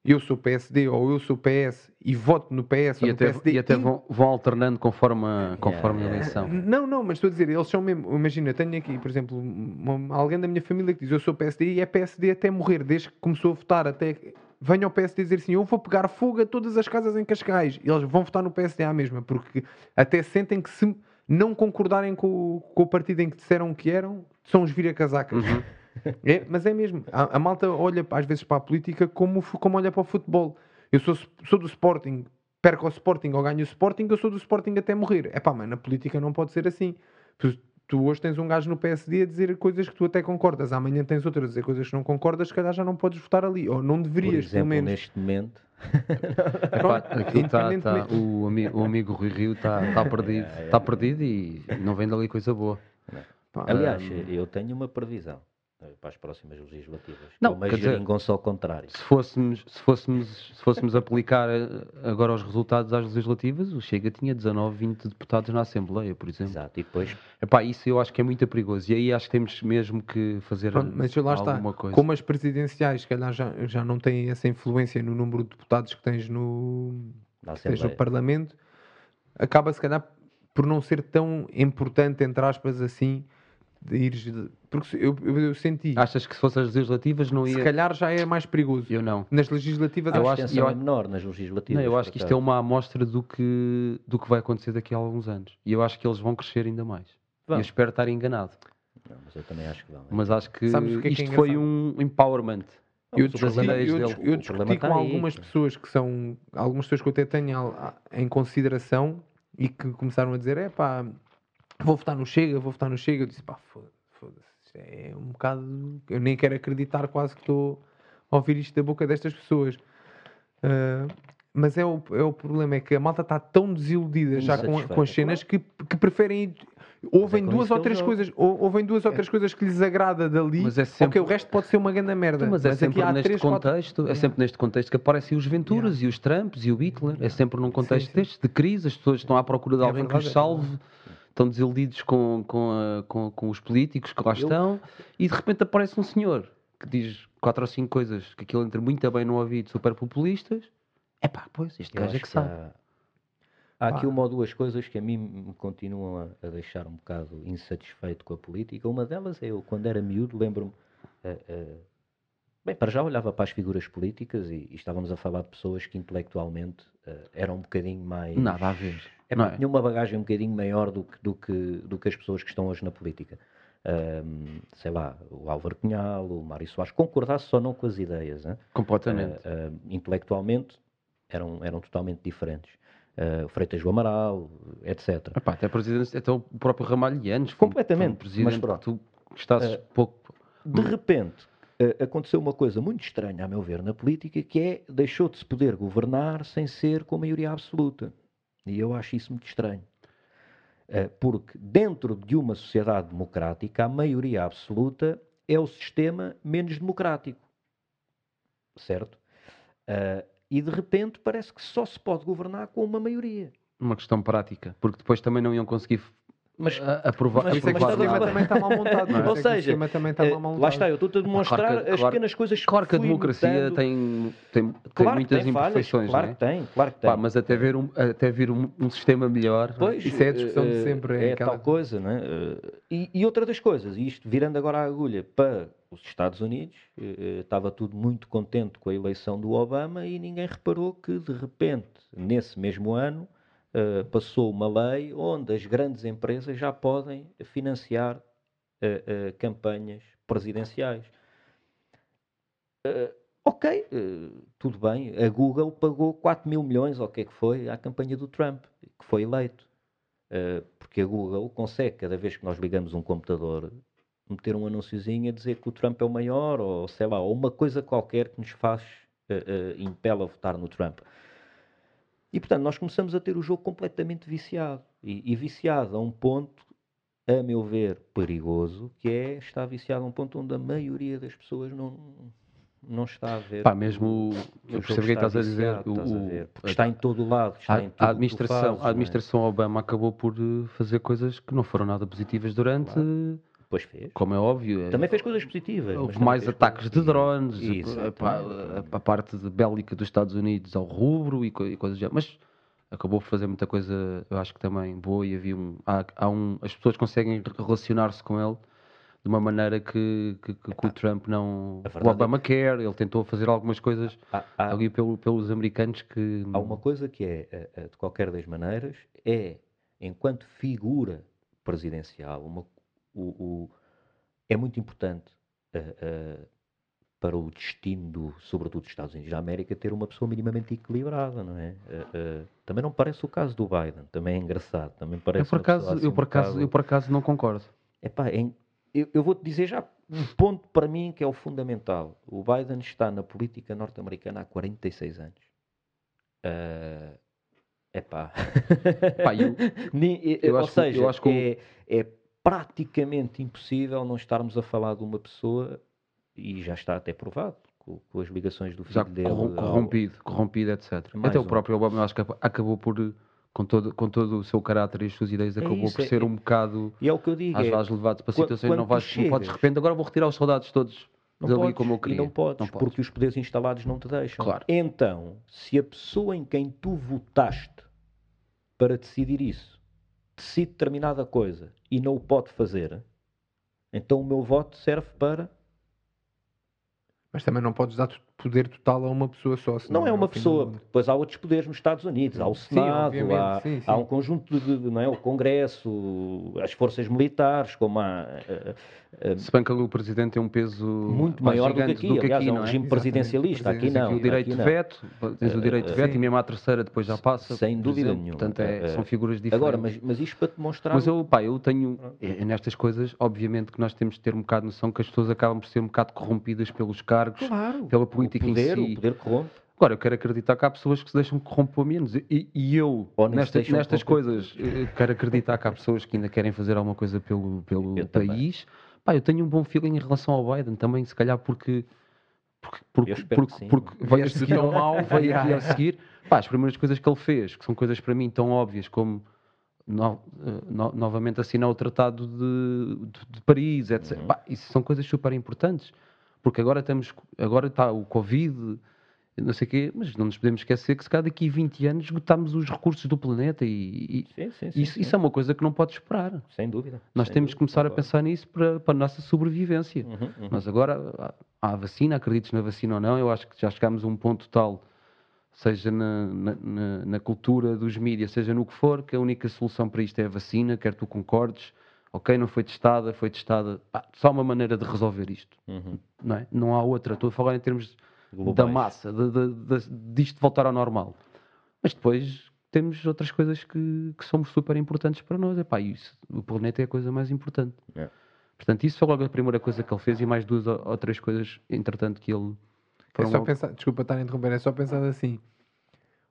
eu sou PSD ou eu sou PS e voto no PS ou E no até, PSD. e até vão, vão alternando conforme a, conforme a yeah. eleição. Não, não, mas estou a dizer, eles são mesmo. Imagina, tenho aqui, por exemplo, uma- alguém da minha família que diz eu sou PSD e é PSD até morrer, desde que começou a votar, até venha ao PSD dizer assim: eu vou pegar fogo a todas as casas em Cascais. E eles vão votar no PSD à mesma, porque até sentem que se não concordarem com, com o partido em que disseram que eram, são os vira-casacas. É, mas é mesmo. A, a malta olha às vezes para a política como, o como olha para o futebol. Eu sou, sou do Sporting, perco ao Sporting ou ganho o Sporting, eu sou do Sporting até morrer. É pá, mas na política não pode ser assim. Tu, tu hoje tens um gajo no PSD a dizer coisas que tu até concordas, amanhã tens outro a dizer coisas que não concordas, se calhar já não podes votar ali. Ou não Por deverias, exemplo, pelo menos. neste momento, Epá, aquilo tá- tá- independentemente- o, ami- o amigo Rui Rio está tá perdido, tá perdido e não vem dali coisa boa. Pá, aliás, Hum. eu tenho uma previsão para as próximas legislativas. Não, dizer- geringonça ao contrário. Se fôssemos, se fôssemos, se fôssemos aplicar eh, agora os resultados às legislativas, o Chega tinha 19, 20 deputados na Assembleia, por exemplo. Exato. E depois, Epá, isso eu acho que é muito perigoso e aí acho que temos mesmo que fazer Pronto, mas lá está. alguma coisa. Como as presidenciais, se calhar já, já não têm essa influência no número de deputados que tens no, que tens no Parlamento, acaba se calhar por não ser tão importante, entre aspas, assim, de ires. de- Porque se- eu, eu, eu senti, Achas que se fossem as legislativas não se ia. calhar já é mais perigoso. Eu não. Nas legislativas, a eu acho- eu- é menor nas Não, legislativas. eu acho que isto é uma amostra do que, do que vai acontecer daqui a alguns anos. E eu acho que eles vão crescer ainda mais. Vão. Eu espero estar enganado. Não, mas eu também acho que vão. Mas acho que Sabes o que é que é isto foi um empowerment. eu discuti, é eu, dele. eu discuti problema com aí, algumas que- pessoas que são. Algumas pessoas que eu até tenho em consideração e que começaram a dizer: é pá, vou votar no Chega, vou votar no Chega. Eu disse: pá, foda- foda-se, é um bocado. Eu nem quero acreditar quase que estou a ouvir isto da boca destas pessoas. Ah, mas é o, é o problema, é que a malta está tão desiludida já com, com as cenas que, que preferem ir. Ouvem com duas ou que três coisas, ou- ouvem duas ou três coisas que lhes agrada dali, Mas é ok, sempre- o resto pode ser uma grande merda. Mas, é sempre aqui há neste três, quatro- contexto, é sempre neste contexto que aparecem os Venturas e os Trumps e o Hitler. É sempre num contexto sim. destes, de crise, as pessoas estão à procura de É alguém que verdade, os é salve, estão desiludidos com, com, a- com- com os políticos que lá estão, e de repente aparece um senhor que diz quatro ou cinco coisas que aquilo entra muito bem no ouvido, super populistas. É pá, pois, este Eu gajo é acho que sabe. Há, há aqui uma ou duas coisas que a mim me continuam a, a deixar um bocado insatisfeito com a política. Uma delas é eu, quando era miúdo, lembro-me. eh, eh, bem, para já olhava para as figuras políticas e, e estávamos a falar de pessoas que intelectualmente eh, eram um bocadinho mais. Nada a ver. É, não é? tinha uma bagagem um bocadinho maior do que, do que, do que as pessoas que estão hoje na política. Ahm, sei lá, o Álvaro Cunhal, o Mário Soares, concordasse só não com as ideias, né? Completamente. Ah, ah, intelectualmente eram, eram totalmente diferentes. O Freitas do Amaral, etc. Epá, até, presidente, até o próprio Ramalhianos. foi um- Completamente, foi um presidente mas pronto. tu Eh, pouco. De repente, aconteceu uma coisa muito estranha, a meu ver, na política, que é deixou de se poder governar sem ser com maioria absoluta. E eu acho isso muito estranho. Ah, porque dentro de uma sociedade democrática, a maioria absoluta é o sistema menos democrático. Certo? Ah, e de repente parece que só se pode governar com uma maioria. Uma questão prática. Porque depois também não iam conseguir Mas a- aprovar. mas- Por isso é que o mas sistema a- também está mal montado. Não é? Ou é que o seja, sistema também está Eh, mal montado. lá está, eu estou-te a demonstrar Claro que- as claro- pequenas coisas Claro que a democracia tem, tem, tem Claro que muitas tem falhas, imperfeições, claro não é? que tem, claro que tem. Pá, mas até vir um, até vir um, um sistema melhor. Pois, Isso é a discussão de eh, sempre, é É, aquela- tal coisa, não é? Eh, E, e outra das coisas, e isto virando agora a agulha para os Estados Unidos, eh, estava tudo muito contente com a eleição do Obama e ninguém reparou que, de repente, nesse mesmo ano, eh, passou uma lei onde as grandes empresas já podem financiar eh, eh, campanhas presidenciais. Ok, tudo bem. A Google pagou 4 mil milhões, ou o que é que foi, à campanha do Trump, que foi eleito. Porque a Google consegue, cada vez que nós ligamos um computador, meter um anúnciozinho a dizer que o Trump é o maior, ou sei lá, ou uma coisa qualquer que nos faz, impele a votar no Trump. E portanto, nós começamos a ter o jogo completamente viciado. E, e viciado a um ponto, a meu ver, perigoso, que é estar viciado a um ponto onde a maioria das pessoas não, não está a ver. Pá, mesmo o- que o eu percebo o que é estás a dizer. O- a o- ver, porque está em todo lado. Está A, em a tu administração, fazes, a não é? administração Obama acabou por eh, fazer coisas que não foram nada positivas durante. Claro. Pois fez. como é óbvio. é- Também fez coisas positivas. Houve mais ataques de drones, Exatamente. epá, a, a parte de bélica dos Estados Unidos ao rubro e, co- e coisas do género. Mas acabou por fazer muita coisa, eu acho que também boa e havia um, há, há um as pessoas conseguem relacionar-se com ele de uma maneira que, que, que- que o Trump não. a O verdade é Obamacare, ele tentou fazer algumas coisas Há, há- ali pelo- pelos americanos que. há uma coisa que é, eh, eh, de qualquer das maneiras, é, enquanto figura presidencial, uma- o, o- é muito importante eh, eh, para o destino, do, sobretudo dos Estados Unidos da América, ter uma pessoa minimamente equilibrada, não é? Eh, também não parece o caso do Biden, também é engraçado, também parece eu por acaso, assim eu por acaso, bocado- eu por acaso não concordo. Epá, em- eu, eu vou-te dizer já um ponto para mim que é o fundamental. O Biden está na política norte-americana há 46 anos. Epá. Pá, eu- eh, eu Ou acho que- eu seja, acho que é, é praticamente impossível não estarmos a falar de uma pessoa, e já está até provado, com, com as ligações do filho já dele. corrom- ao- corrompido, corrompido, etc. Mais Até o um. próprio Obama, acho que acabou por, com todo, com todo o seu caráter e as suas ideias, É acabou isso, por é- ser é- um bocado, E é o que eu digo. às é, vezes, levado para situações, quando não, vais, não podes de chegas- repente, agora vou retirar os soldados todos Não dali podes, como eu queria. E não podes, Não podes. porque os poderes instalados não te deixam. Claro. Então, se a pessoa em quem tu votaste para decidir isso decide determinada coisa e não o pode fazer, então o meu voto serve para. Mas também não podes dar poder total a uma pessoa só. Não é uma pessoa, depois há outros poderes nos Estados Unidos, há o Sim, Senado, obviamente, há, sim, sim. há um conjunto de, não é, o Congresso, as forças militares, como há eh, Se bem que o presidente tem um peso muito maior do que gigante aqui, aliás, é um não é? regime presidencialista, aqui não. Aqui o direito aqui de veto, tens o direito de eh, veto e mesmo à terceira depois já passa. Sem dúvida exemplo. nenhuma. Portanto, é- Eh, são figuras diferentes. Agora, mas, mas isto para te mostrar. Mas eu, pá, eu tenho, nestas coisas, obviamente que nós temos de ter um bocado de noção que as pessoas acabam por ser um bocado corrompidas pelos cargos, Claro, pela política poder, em si. o poder corrompe. Agora, eu quero acreditar que há pessoas que se deixam corromper menos. E, e eu, nesta- nestas corromper. coisas, quero acreditar que há pessoas que ainda querem fazer alguma coisa pelo, pelo Eu também. Pá, eu tenho um bom feeling em relação ao Biden também, se calhar porque. Porque, porque, porque, porque veio a seguir ao mal, veio aqui a seguir. Pá, as primeiras coisas que ele fez, que são coisas para mim tão óbvias como no- eh, no- novamente assinar o Tratado de, de, de Paris, etc. Uhum. Pá, isso são coisas super importantes, porque agora estamos, agora está o Covid, não sei o quê, mas não nos podemos esquecer que se calhar daqui a 20 anos esgotamos os recursos do planeta e, e Sim, sim, sim, isso, é uma coisa que não pode esperar. Sem dúvida. Nós sem temos que começar a concordo. pensar nisso para, para a nossa sobrevivência. Uhum, uhum. Nós agora, há há a vacina, acredites na vacina ou não, eu acho que já chegámos a um ponto tal, seja na, na, na- na cultura dos mídias, seja no que for, que a única solução para isto é a vacina, quer tu concordes, ok, não foi testada, foi testada, pá, só uma maneira de resolver isto, Uhum. não é? Não há outra, estou a falar em termos da Globais. massa, de, de, de, disto voltar ao normal. Mas depois temos outras coisas que, que são super importantes para nós, Epá, isso, o planeta é a coisa mais importante. É. Portanto, isso foi logo a primeira coisa que ele fez e mais duas ou, três coisas, entretanto, que ele. É só logo- pensar, desculpa estar a interromper, é só pensar assim.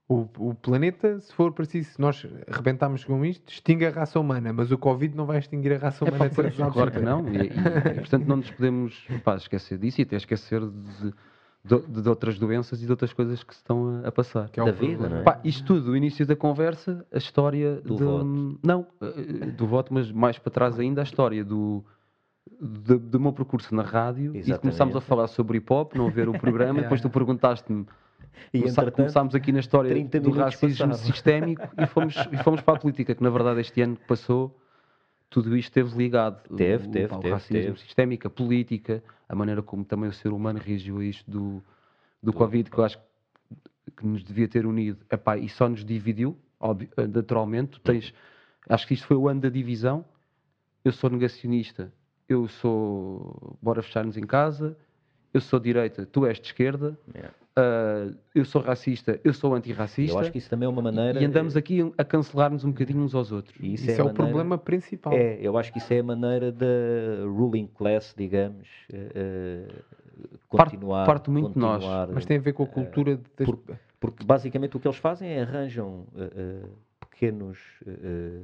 O, o planeta, se for preciso, se nós arrebentarmos com isto, extingue a raça humana, mas o Covid não vai extinguir a raça humana de certeza Claro que não, e, e- e, portanto não nos podemos pá, esquecer disso e até esquecer de, de- de outras doenças e de outras coisas que se estão a, a passar. Que é Da vida, problema. não é? Pá, isto tudo, o início da conversa, a história Do de- voto. Não, eh, do voto, mas mais para trás ainda a história do, de- do meu percurso na rádio e Exatamente. começámos a falar sobre hip hop, não ver o programa, depois tu perguntaste-me. E começámos aqui na história 30 do racismo passaram. sistémico e fomos, e fomos para a política, que na verdade este ano que passou, tudo isto esteve ligado. Teve, o, teve, o teve, racismo teve. sistémico, a política, a maneira como também o ser humano reagiu a isto do, do Covid, que eu acho que nos devia ter unido Epá, e só nos dividiu, óbvio, eh, naturalmente. Tu tens, acho que isto foi o ano da divisão. Eu sou negacionista, eu sou bora fechar-nos em casa, eu sou direita, tu és de esquerda, Yeah. Ah, eu sou racista, eu sou antirracista. eu acho que isso também é uma maneira. E andamos aqui a cancelar-nos um bocadinho uns aos outros. e Isso, a é, o maneira- problema principal. É, eu acho que isso é a maneira da ruling class, digamos, eh, eh, Parte- continuar. parte muito de nós, Mas tem a ver com a cultura das... por- Porque basicamente o que eles fazem é arranjam eh, eh, pequenos eh,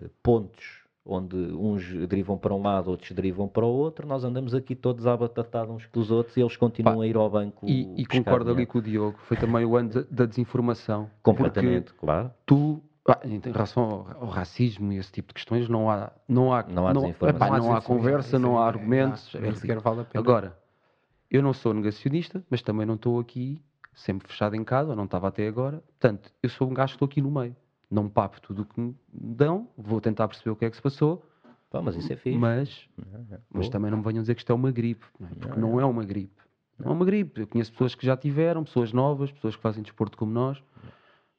eh, pontos onde uns derivam para um lado, outros derivam para o outro. Nós andamos aqui todos à batatada uns com os outros e eles continuam Pá, a ir ao banco. E, e concordo ali com o Diogo, foi também o ano da, desinformação. Completamente, claro. tu, Ah, Em relação ao, ao racismo e esse tipo de questões, não há, não há, Não há desinformação. epá, não há desinformação, conversa, isso não há é- argumentos. é- é sequer vale a pena. Agora, eu não sou negacionista, mas também não estou aqui sempre fechado em casa, ou não estava até agora. Portanto, eu sou um gajo que estou aqui no meio. Não papo tudo o que me dão, vou tentar perceber o que é que se passou, Pá, mas isso é fixe. mas, mas Boa. também não me venham dizer que isto é uma gripe, não é? porque não é uma gripe. Não é uma gripe. Eu conheço pessoas que já tiveram, pessoas novas, pessoas que fazem desporto como nós.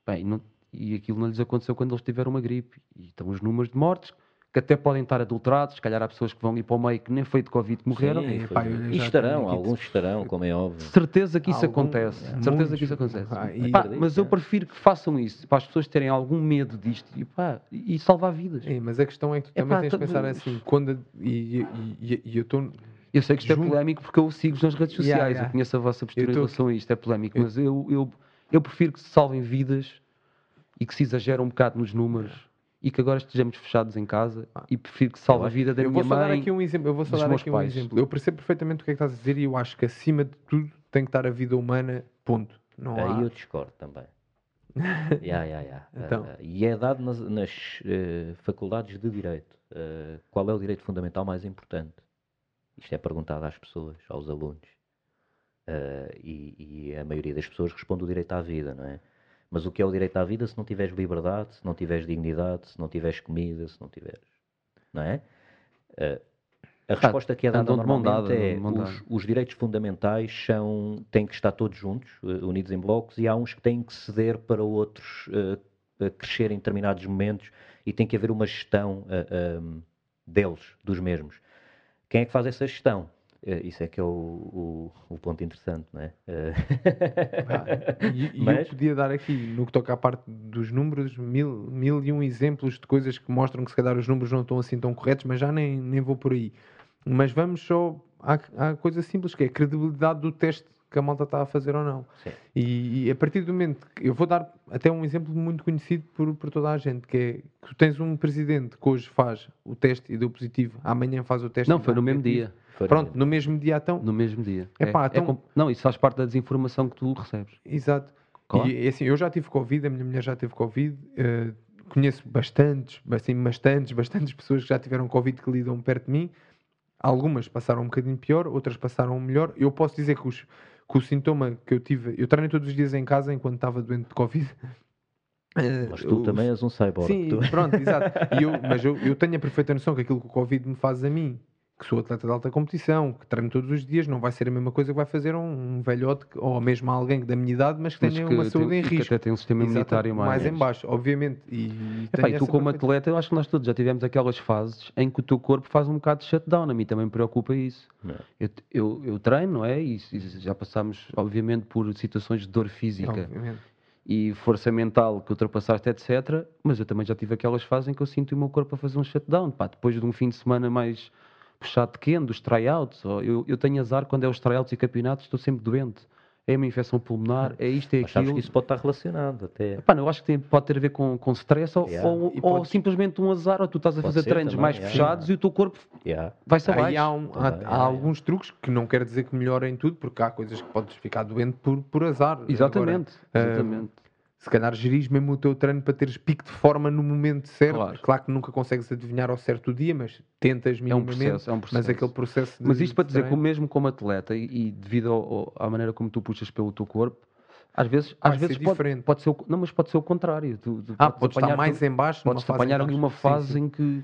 Bem, não- e aquilo não lhes aconteceu quando eles tiveram uma gripe. E estão os números de mortes, que até podem estar adulterados. Se calhar há pessoas que vão ir para o meio que nem foi de Covid que morreram. Sim, e estarão, alguns estarão, como é óbvio. Certeza que isso Algum- acontece. Muitos. certeza que isso acontece. Ah, e- mas eu é. prefiro que façam isso, para as pessoas terem algum medo disto e, pá, e salvar vidas. Sim, mas a questão é que tu Epá, também tens de tá- pensar assim, quando, e, e- e- e eu estou Eu sei que isto Junto- é polémico porque eu sigo nas redes sociais, Yeah, yeah. eu conheço a vossa postura Eu em tô relação a isto, é polémico, Eu- mas eu, eu, eu prefiro que se salvem vidas e que se exagere um bocado nos números e que agora estejamos fechados em casa e prefiro que salve a vida da Eu minha vou só dar mãe. aqui um exemplo. Eu vou só dos dar meus aqui um pais. exemplo. Eu percebo perfeitamente o que é que estás a dizer e eu acho que acima de tudo tem que estar a vida humana, ponto. Não Aí há... eu discordo também. Ya, ya, ya. Então. Ah, e é dado nas, nas, eh, faculdades de Direito. Ah, qual é o direito fundamental mais importante? Isto é perguntado às pessoas, aos alunos. Ah, e, e a maioria das pessoas responde o direito à vida, não é? Mas o que é o direito à vida se não tiveres liberdade, se não tiveres dignidade, se não tiveres comida, se não tiveres. Não é? Ah, a resposta que é dada normalmente é os, os direitos fundamentais são, têm que estar todos juntos, eh, unidos em blocos, e há uns que têm que ceder para outros eh, crescer em determinados momentos e tem que haver uma gestão eh, ahm, deles, dos mesmos. Quem é que faz essa gestão? Eh, isso é que é o, o, o ponto interessante, não é? Ah, e, e eu Mas- podia dar aqui, no que toca à parte dos números, mil, mil e um exemplos de coisas que mostram que se calhar os números não estão assim tão corretos, mas já nem, nem vou por aí. Mas vamos só à, à coisa simples, que é a credibilidade do teste que a malta está a fazer ou não. Sim. E, e a partir do momento que eu vou dar até um exemplo muito conhecido por, por toda a gente, que é que tu tens um presidente que hoje faz o teste e deu positivo, amanhã faz o teste Não, e foi no mesmo dia. Foi Pronto, no mesmo dia então. No mesmo dia. Epá, é, então- é com- Não, isso faz parte da desinformação que tu recebes. Exato. Claro. E é assim, eu já tive Covid, a minha mulher já teve Covid, eh, conheço bastantes, assim, bastantes, bastantes pessoas que já tiveram Covid que lidam perto de mim. Algumas passaram um bocadinho pior, outras passaram melhor. Eu posso dizer que, os, que o sintoma que eu tive, eu treino todos os dias em casa enquanto estava doente de Covid. Eh, Mas tu também és um cyborg. Sim, tu- pronto, exato. Eu, mas eu, eu tenho a perfeita noção que aquilo que o Covid me faz a mim, que sou atleta de alta competição, que treino todos os dias, não vai ser a mesma coisa que vai fazer um, um velhote que- ou mesmo alguém da minha idade, mas que Mas tenha que uma tem- saúde em que risco. até tem um sistema imunitário mais, em baixo, obviamente. E, e Epá, e tu como perfeita- atleta, eu acho que nós todos já tivemos aquelas fases em que o teu corpo faz um bocado de shutdown. A mim também me preocupa isso. Não. Eu, eu, eu treino, não é? E, e já passámos, obviamente, por situações de dor física Obviamente. e força mental que ultrapassaste, etc. Mas eu também já tive aquelas fases em que eu sinto o meu corpo a fazer um shutdown. Pá, depois de um fim de semana mais puxado de quente, dos tryouts. ou Eu, eu tenho azar quando é os tryouts e campeonatos, estou sempre doente. É uma infecção pulmonar, é isto, é Mas sabes aquilo. que isso pode estar relacionado até. Epá, não, eu acho que tem- pode ter a ver com, com stress ou, Yeah. ou, ou simplesmente um azar, ou tu estás a Pode fazer treinos também, mais yeah. fechados e o teu corpo Yeah. vai-se Aí abaixo. há, um- há- há alguns truques que não quer dizer que melhorem tudo, porque há coisas que podes ficar doente por, por azar. Exatamente, Agora, exatamente. Se calhar geris mesmo o teu treino para teres pico de forma no momento certo. Claro. Claro, que nunca consegues adivinhar ao certo o dia, mas tentas É um minimamente. processo, é um processo. Mas aquele processo de Mas isto para dizer que treino- mesmo como atleta e, e devido ao- ao- à maneira como tu puxas pelo teu corpo, às vezes, Vai às vezes pode, diferente. pode ser o, não, mas pode ser o contrário. Tu, tu Ah, podes podes estar mais em baixo, podes apanhar ali uma Sim, fase sim. em que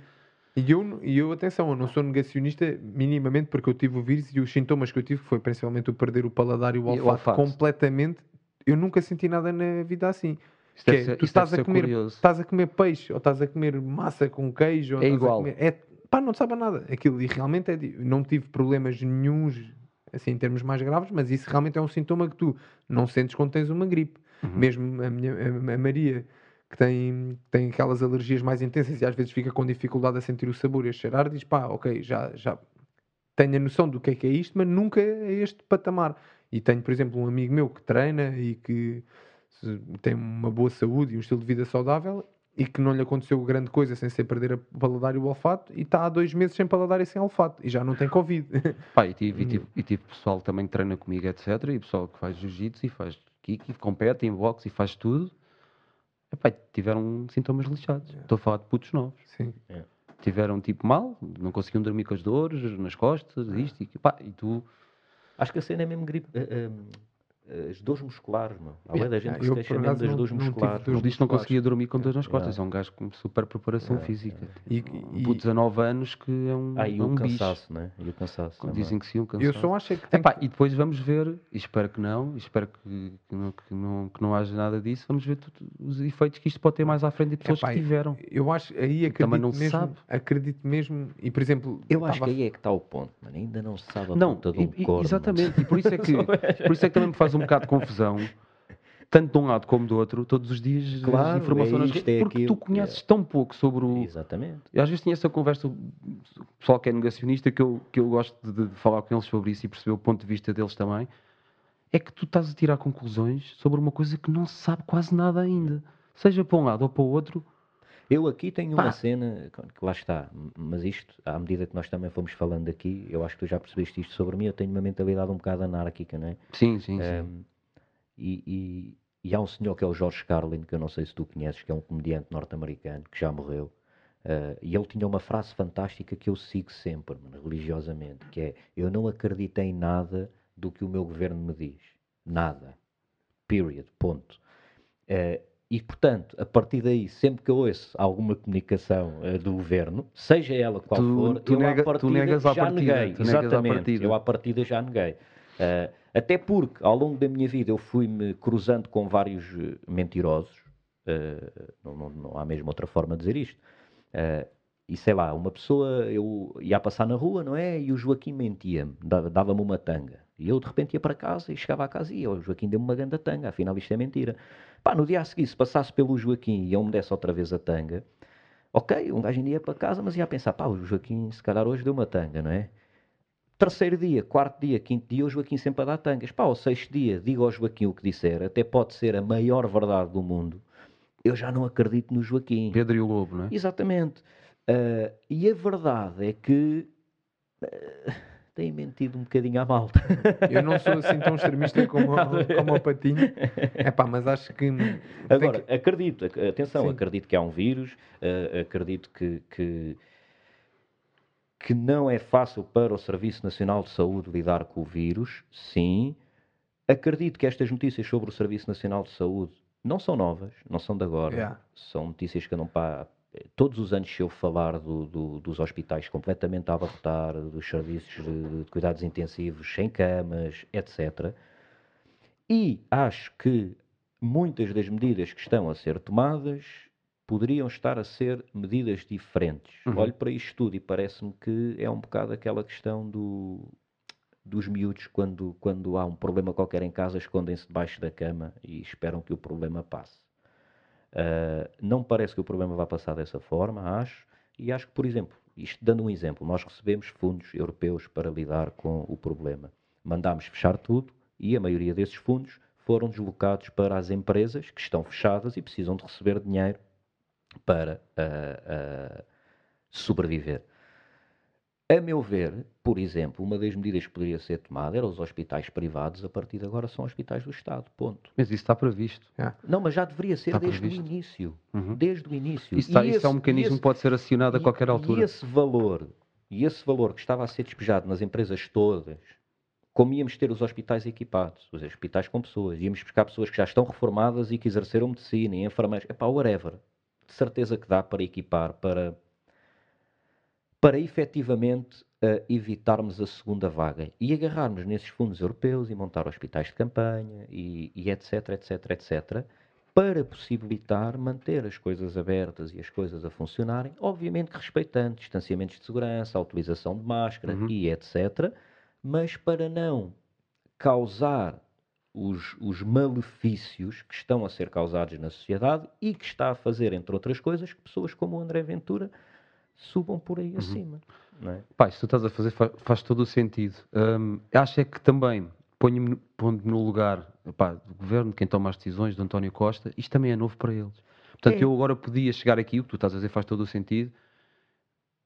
E eu, e eu, atenção, eu não sou negacionista minimamente porque eu tive o vírus e os sintomas que eu tive foi principalmente o perder o paladar e o E o olfato, olfato. completamente. Eu nunca senti nada na vida assim. Isso Que é, ser- tu estás a, comer, curioso. estás a comer peixe ou estás a comer massa com queijo. Ou É estás a igual. comer- é, pá, não sabe nada. Aquilo e realmente é, não tive problemas nenhuns assim em termos mais graves, mas isso realmente é um sintoma que tu não sentes quando tens uma gripe. Uhum. Mesmo a, minha, a, a Maria, que tem, tem aquelas alergias mais intensas e às vezes fica com dificuldade a sentir o sabor e a cheirar, diz pá, ok, já, já tenho a noção do que é que é isto, mas nunca é este patamar. E tenho, por exemplo, um amigo meu que treina e que tem uma boa saúde e um estilo de vida saudável e que não lhe aconteceu grande coisa sem ser perder o paladar e o olfato e está há dois meses sem paladar e sem olfato e já não tem Covid. Pá, e tive, Hum. e, tive, e tive pessoal também que treina comigo, etc. E pessoal que faz jiu-jitsu e faz kick e compete em boxe e faz tudo. epá, tiveram sintomas lixados. Estou a falar de putos novos. Sim. Tiveram tipo mal, não conseguiam dormir com as dores nas costas, isto e, pá, e tu. Acho que a cena é mesmo gripe. eh, eh, as dores musculares, meu. Bué da gente Ah, que se eu, queixa por mesmo das não- dores não musculares. diz que não conseguia dormir com dores nas costas. É um gajo com super preparação física. E, puto de 19 anos que é um, Ah, e é o um cansaço, né? E o cansaço. Dizem que sim, um eu cansaço. só acho é que tem Epá, que- e depois vamos ver, e espero que não, e espero que, que não, que, não, que não haja nada disso, vamos ver tudo- os efeitos que isto pode ter mais à frente de pessoas Epá, que tiveram. eu acho aí acredito também não se mesmo, sabe. acredito mesmo e por exemplo Eu acho que aí é que está o ponto, mano. Ainda não se sabe a Não, ponta de e- corno, exatamente, e por isso, é que, por isso é que também me faz um bocado de confusão, tanto de um lado como do outro, todos os dias Claro, as informações é isto, é porque aquilo, tu conheces é. tão pouco sobre o, Exatamente. E às vezes tinha essa conversa, o pessoal que é negacionista, que eu, que eu gosto de, de falar com eles sobre isso e perceber o ponto de vista deles também, é que tu estás a tirar conclusões sobre uma coisa que não se sabe quase nada ainda. Seja para um lado ou para o outro. Eu aqui tenho Pá. uma cena que lá está, mas isto, à medida que nós também fomos falando aqui, eu acho que tu já percebeste isto sobre mim, eu tenho uma mentalidade um bocado anárquica, não é? Sim, sim, sim. Um, e, e- e há um senhor que é o George Carlin, que eu não sei se tu conheces, que é um comediante norte-americano, que já morreu. Uh, e ele tinha uma frase fantástica que eu sigo sempre, mano, religiosamente, que é eu não acredito em nada do que o meu governo me diz. Nada. Period. Ponto. Uh, e, portanto, a partir daí, sempre que eu ouço alguma comunicação uh, do governo, seja ela qual Tu- for, tu eu nega- à tu partida negas à já partida, neguei. tu negas à Exatamente. partida. Eu à partida já neguei. Uh, até porque, ao longo da minha vida, eu fui-me cruzando com vários eh, mentirosos. Uh, não, não- não há mesmo outra forma de dizer isto. E sei lá, uma pessoa, eu ia passar na rua, não é? E o Joaquim mentia-me, dava- dava-me uma tanga. E eu de repente ia para casa e chegava a casa e ia, o Joaquim deu-me uma grande tanga, afinal isto é mentira. Pá, no dia a seguir, se passasse pelo Joaquim e ele me desse outra vez a tanga, ok, um gajo ia para casa, mas ia a pensar, pá, o Joaquim se calhar hoje deu uma tanga, não é? Terceiro dia, quarto dia, quinto dia, o Joaquim sempre a dar tangas. Pá, ao sexto dia, digo ao Joaquim o que disser, até pode ser a maior verdade do mundo. Eu já não acredito no Joaquim. Pedro e o Lobo, não é? Exatamente. Ah, e a verdade é que ah, tem mentido um bocadinho à malta. eu não sou assim tão extremista como, o- como o Patinho é pá mas acho que Agora, que- acredito, ac- atenção, Sim. acredito que há um vírus, ah, acredito que, que, que não é fácil para o Serviço Nacional de Saúde lidar com o vírus, sim. Acredito que estas notícias sobre o Serviço Nacional de Saúde não são novas, não são de agora. Yeah. São notícias que andam para. Todos os anos se eu falar do- do- dos hospitais completamente a abarrotar, dos serviços de, cuidados intensivos sem camas, etc. E acho que muitas das medidas que estão a ser tomadas poderiam estar a ser medidas diferentes. Uhum. Olho para isto tudo e parece-me que é um bocado aquela questão do, dos miúdos quando, quando há um problema qualquer em casa, escondem-se debaixo da cama e esperam que o problema passe. Uh, não parece que o problema vá passar dessa forma, acho, e acho que, por exemplo, isto dando um exemplo, nós recebemos fundos europeus para lidar com o problema. Mandámos fechar tudo e a maioria desses fundos foram deslocados para as empresas que estão fechadas e precisam de receber dinheiro para uh, uh, sobreviver. A meu ver, por exemplo, uma das medidas que poderia ser tomada era os hospitais privados, a partir de agora são hospitais do Estado, ponto. Mas isso está previsto. Não, mas já deveria ser Está desde previsto. o início. Uhum. Desde o início. Isso, está- E isso é um esse- mecanismo e que pode ser acionado a e- qualquer E altura. esse valor, e esse valor que estava a ser despejado nas empresas todas, como íamos ter os hospitais equipados, os hospitais com pessoas, íamos buscar pessoas que já estão reformadas e que exerceram medicina, e enfermeiros, epá, whatever. De certeza que dá para equipar, para, para efetivamente eh, evitarmos a segunda vaga e agarrarmos nesses fundos europeus e montar hospitais de campanha e, e etc, etc, etc, para possibilitar manter as coisas abertas e as coisas a funcionarem, obviamente que respeitando distanciamentos de segurança, a utilização de máscara Uhum. e etc, mas para não causar os, os malefícios que estão a ser causados na sociedade e que está a fazer, entre outras coisas, que pessoas como o André Ventura subam por Uhum. aí acima. Não é? Pá, isso que tu estás a fazer fa- faz, todo o sentido. Hum, acho é que também, ponho-me pondo-me no lugar pá, do governo, de quem toma as decisões, do António Costa, isto também é novo para eles. Portanto, É. eu agora podia chegar aqui, o que tu estás a dizer faz todo o sentido.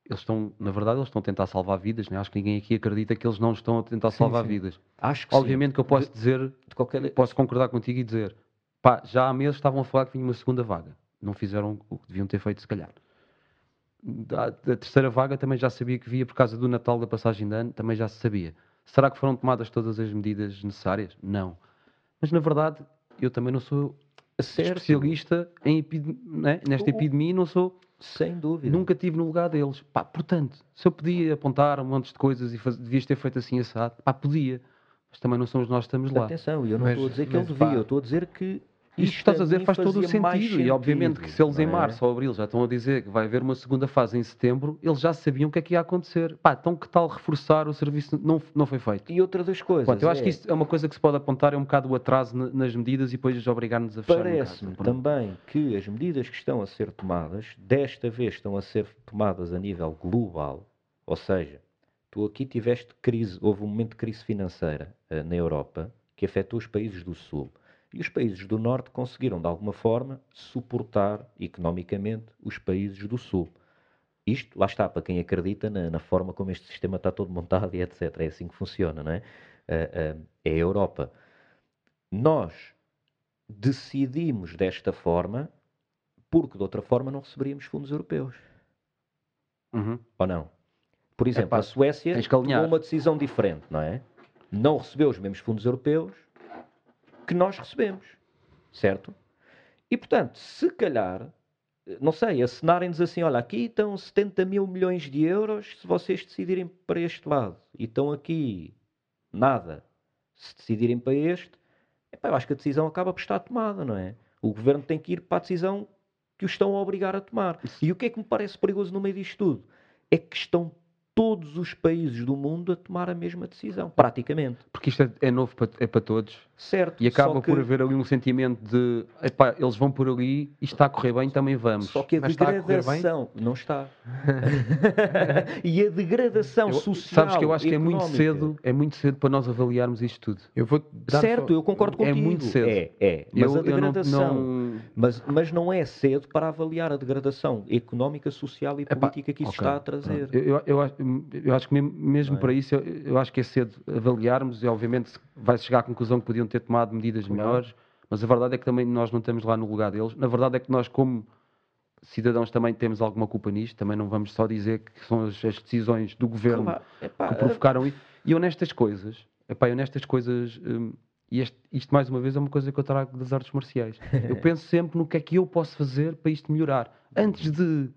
Eles estão, na verdade, eles estão a tentar salvar vidas, né? acho que ninguém aqui acredita que eles não estão a tentar Sim, salvar sim. vidas. Acho que sim. Obviamente que eu posso dizer, de qualquer posso concordar contigo e dizer, Pá, já há meses estavam a falar que vinha uma segunda vaga. Não fizeram o que deviam ter feito, se calhar. Da, da terceira vaga também já sabia que via por causa do Natal da passagem de ano, também já se sabia. Será que foram tomadas todas as medidas necessárias? Não. Mas na verdade, eu também não sou Certo. especialista em né? nesta O- epidemia, não sou. Sem dúvida. Nunca estive no lugar deles. Pá, portanto, se eu podia apontar um monte de coisas e faz... devias ter feito assim assado, pá, podia. Mas também não somos nós que estamos lá. Atenção, eu não Mas- estou a dizer que ele mas, devia, pá, eu estou a dizer que Isto que isto estás a dizer faz todo o mais sentido. E obviamente que se eles em é? março ou abril já estão a dizer que vai haver uma segunda fase em setembro, eles já sabiam o que é que ia acontecer. Pá, então que tal reforçar o serviço? Não, não foi feito. E outra das coisas. Pronto, eu acho é, que isso é uma coisa que se pode apontar, é um bocado o atraso na- nas medidas e depois obrigar-nos a fechar. um Parece-me bocado. também que as medidas que estão a ser tomadas, desta vez estão a ser tomadas a nível global, ou seja, tu aqui tiveste crise, houve um momento de crise financeira eh, na Europa que afetou os países do Sul. E os países do Norte conseguiram, de alguma forma, suportar economicamente os países do Sul. Isto, lá está, para quem acredita na, na forma como este sistema está todo montado e etc. É assim que funciona, não é? Ah, ah, é a Europa. Nós decidimos desta forma porque de outra forma não receberíamos fundos europeus. Uhum. Ou não? Por exemplo, Epá, a Suécia tomou uma decisão diferente, não é? Não recebeu os mesmos fundos europeus que nós recebemos, certo? E portanto, se calhar, não sei, acenarem-nos assim: olha, aqui estão 70 mil milhões de euros se vocês decidirem para este lado, e estão aqui nada se decidirem para este, epá, eu acho que a decisão acaba por estar tomada, não é? O governo tem que ir para a decisão que o estão a obrigar a tomar. E o que é que me parece perigoso no meio disto tudo? É que estão todos os países do mundo a tomar a mesma decisão, praticamente. Porque isto é, é novo para, é para todos Certo. e acaba que, por haver ali um sentimento de epá, eles vão por ali e está a correr bem, também vamos. Só que a Mas está a degradação não está. e a degradação Eu- social. Sabes que eu acho que é muito cedo, é muito cedo para nós avaliarmos isto tudo. Eu vou Certo, só- eu concordo É contigo. muito cedo. É, é. Mas eu, a degradação. Eu não, não- Mas, mas não é cedo para avaliar a degradação económica, social e Epá, política que isso ok, está a trazer. pronto. Eu, eu, eu acho- eu acho que mesmo, mesmo é? para isso, eu, eu acho que é cedo avaliarmos e obviamente vai-se chegar à conclusão que podiam ter tomado medidas Claro. melhores, mas a verdade é que também nós não estamos lá no lugar deles. Na verdade é que nós, como cidadãos, também temos alguma culpa nisto, também não vamos só dizer que são as, as decisões do governo Claro, epá, que provocaram isso. E eu nestas coisas, epá, eu nestas coisas, hum, e este- isto mais uma vez é uma coisa que eu trago das artes marciais. Eu penso sempre no que é que eu posso fazer para isto melhorar, antes de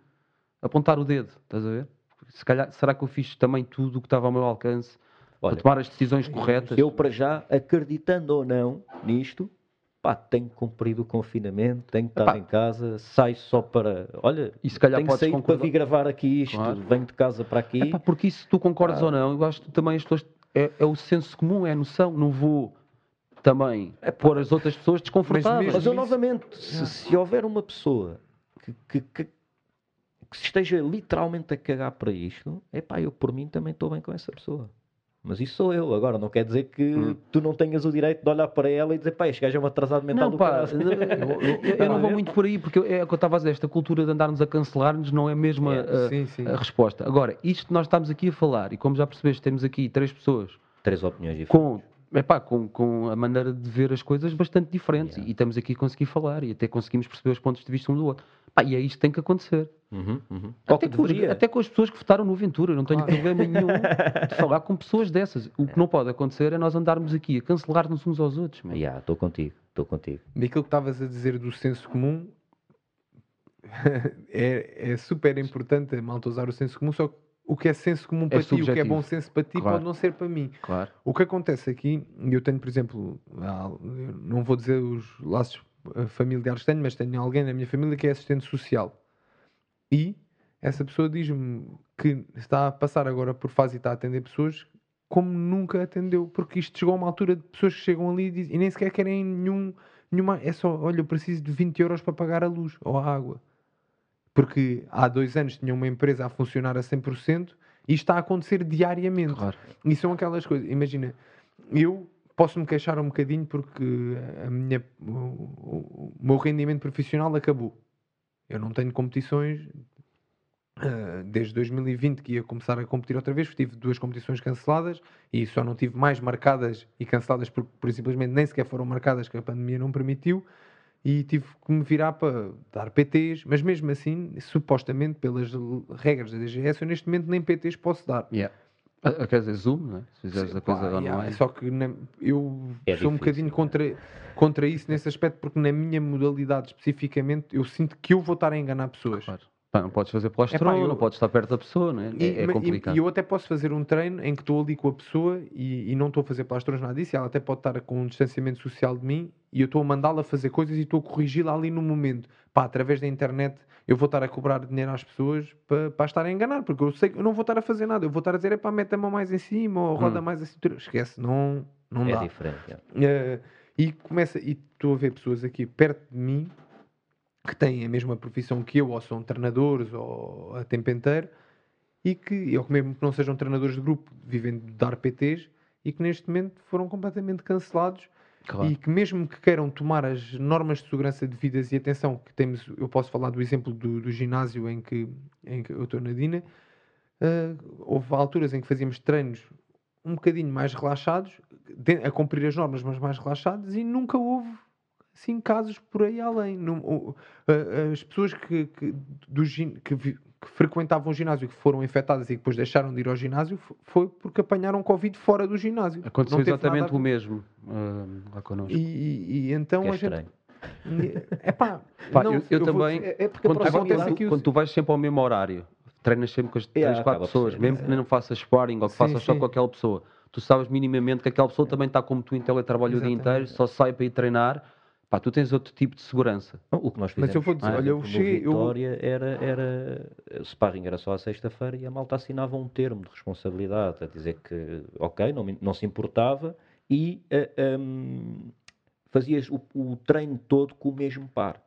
apontar o dedo, estás a ver? Se calhar, será que eu fiz também tudo o que estava ao meu alcance Olha, para tomar as decisões corretas? Eu, para já, acreditando ou não nisto, pá, tenho cumprido o confinamento, tenho estado Epá. em casa, saio só para. Olha, E se calhar tenho saído concordar- para vir gravar aqui isto, Claro. venho de casa para aqui. Epá, porque isso tu concordas ou não, eu acho que também as pessoas. É, é o senso comum, é a noção. Não vou também pôr as outras pessoas desconfortáveis. mesmo Mas eu isso- novamente, se, se houver uma pessoa que, que, que, que se esteja literalmente a cagar para isto, é pá, eu por mim também estou bem com essa pessoa. Mas isso sou eu. Agora, não quer dizer que Hum. tu não tenhas o direito de olhar para ela e dizer, pá, este gajo é um atrasado mental Não, do pá, eu, eu- eu não vou muito por aí, porque é o que eu estava a dizer, esta cultura de andarmos a cancelar-nos não é mesmo a, a- Sim, sim. a resposta. Agora, isto que nós estamos aqui a falar, e como já percebeste, temos aqui três pessoas Três opiniões diferentes. com, epá, com, com a maneira de ver as coisas bastante diferentes, Yeah. e estamos aqui a conseguir falar, e até conseguimos perceber os pontos de vista um do outro. Pá, e é isto que tem que acontecer. Uhum, uhum. Até que com, os, até com as pessoas que votaram no Ventura, eu não tenho Claro. problema nenhum de falar com pessoas dessas. O que não pode acontecer é nós andarmos aqui a cancelar-nos uns aos outros. meu. Yeah, Estou contigo, estou contigo. Daquilo que estavas a dizer do senso comum, é, é super importante a malta usar o senso comum, só que o que é senso comum para ti, o que é bom senso para ti, Claro. pode não ser para mim. Claro. O que acontece aqui, eu tenho, por exemplo, não vou dizer os laços ah, familiares que tenho, mas tenho alguém na minha família que é assistente social. E essa pessoa diz-me que está a passar agora por fase e está a atender pessoas como nunca atendeu, porque isto chegou a uma altura de pessoas que chegam ali e, dizem, e nem sequer querem nenhum, nenhuma. É só, olha, eu preciso de 20 euros para pagar a luz ou a água. Porque há dois anos tinha uma empresa a funcionar a 100% e está a acontecer diariamente. Claro. E são aquelas coisas. Imagina, eu posso me queixar um bocadinho porque a minha, o meu rendimento profissional acabou. Eu não tenho competições ah, desde 2020 que ia começar a competir outra vez. Tive duas competições canceladas e só não tive mais marcadas e canceladas porque, por simplesmente nem sequer foram marcadas que a pandemia não permitiu. E tive que me virar para dar PTs, mas mesmo assim, supostamente, pelas regras da DGS, eu neste momento nem PTs posso dar. Yeah. Ah, Quer dizer, Zoom, né? se fizeres a coisa yeah, online. Só que na- eu É sou um difícil, bocadinho é. contra, contra isso nesse aspecto, porque na minha modalidade especificamente, eu sinto que eu vou estar a enganar pessoas. Claro. Pá, não podes fazer plastron, Epá, eu- não podes estar perto da pessoa, né? E, é, é complicado. e eu até posso fazer um treino em que estou ali com a pessoa e, e não estou a fazer plastrões, nada disso. e Ela até pode estar com um distanciamento social de mim e eu estou a mandá-la fazer coisas e estou a corrigi-la ali no momento. Pá, através da internet eu vou estar a cobrar dinheiro às pessoas para, para estar a enganar, porque eu sei que eu não vou estar a fazer nada. Eu vou estar a dizer, é pá, mete a mão mais em cima ou roda Hum. mais a cintura. Esquece, não, não É dá. diferente. é. Eh, e começa, e estou a ver pessoas aqui perto de mim que têm a mesma profissão que eu, ou são treinadores ou a tempo inteiro, e que, ou que mesmo que não sejam treinadores de grupo, vivem de dar PTs, e que neste momento foram completamente cancelados, Claro. e que mesmo que queiram tomar as normas de segurança devidas e atenção, que temos, eu posso falar do exemplo do, do ginásio em que, em que eu estou na Dina, eh, houve alturas em que fazíamos treinos um bocadinho mais relaxados, a cumprir as normas, mas mais relaxados, e nunca houve assim casos por aí além. As pessoas que, que, do que que frequentavam o ginásio que foram infectadas e depois deixaram de ir ao ginásio fo- foi porque apanharam Covid fora do ginásio. Aconteceu exatamente o mesmo ah, lá connosco. E, e- então Que é a gente. estranho. É pá, Pá, não, eu, eu vou também, dizer- É porque quando, tu, acontece proximidade- aqui quando tu vais sempre ao mesmo horário, treinas sempre com as três, acaba quatro por pessoas, ser, mesmo que não faças sparring ou que Sim, faças só sim. com aquela pessoa, tu sabes minimamente que aquela pessoa também está como tu em teletrabalho o dia inteiro, Exatamente. só sai para ir treinar, pá, tu tens outro tipo de segurança. Não, O que nós Mas fizemos, eu vou dizer, por olha, eu no cheguei- eu- Vitória era, era, o sparring era só à sexta-feira e a malta assinava um termo de responsabilidade a dizer que, ok, não, não se importava e ah, hum, fazias o, o treino todo com o mesmo par,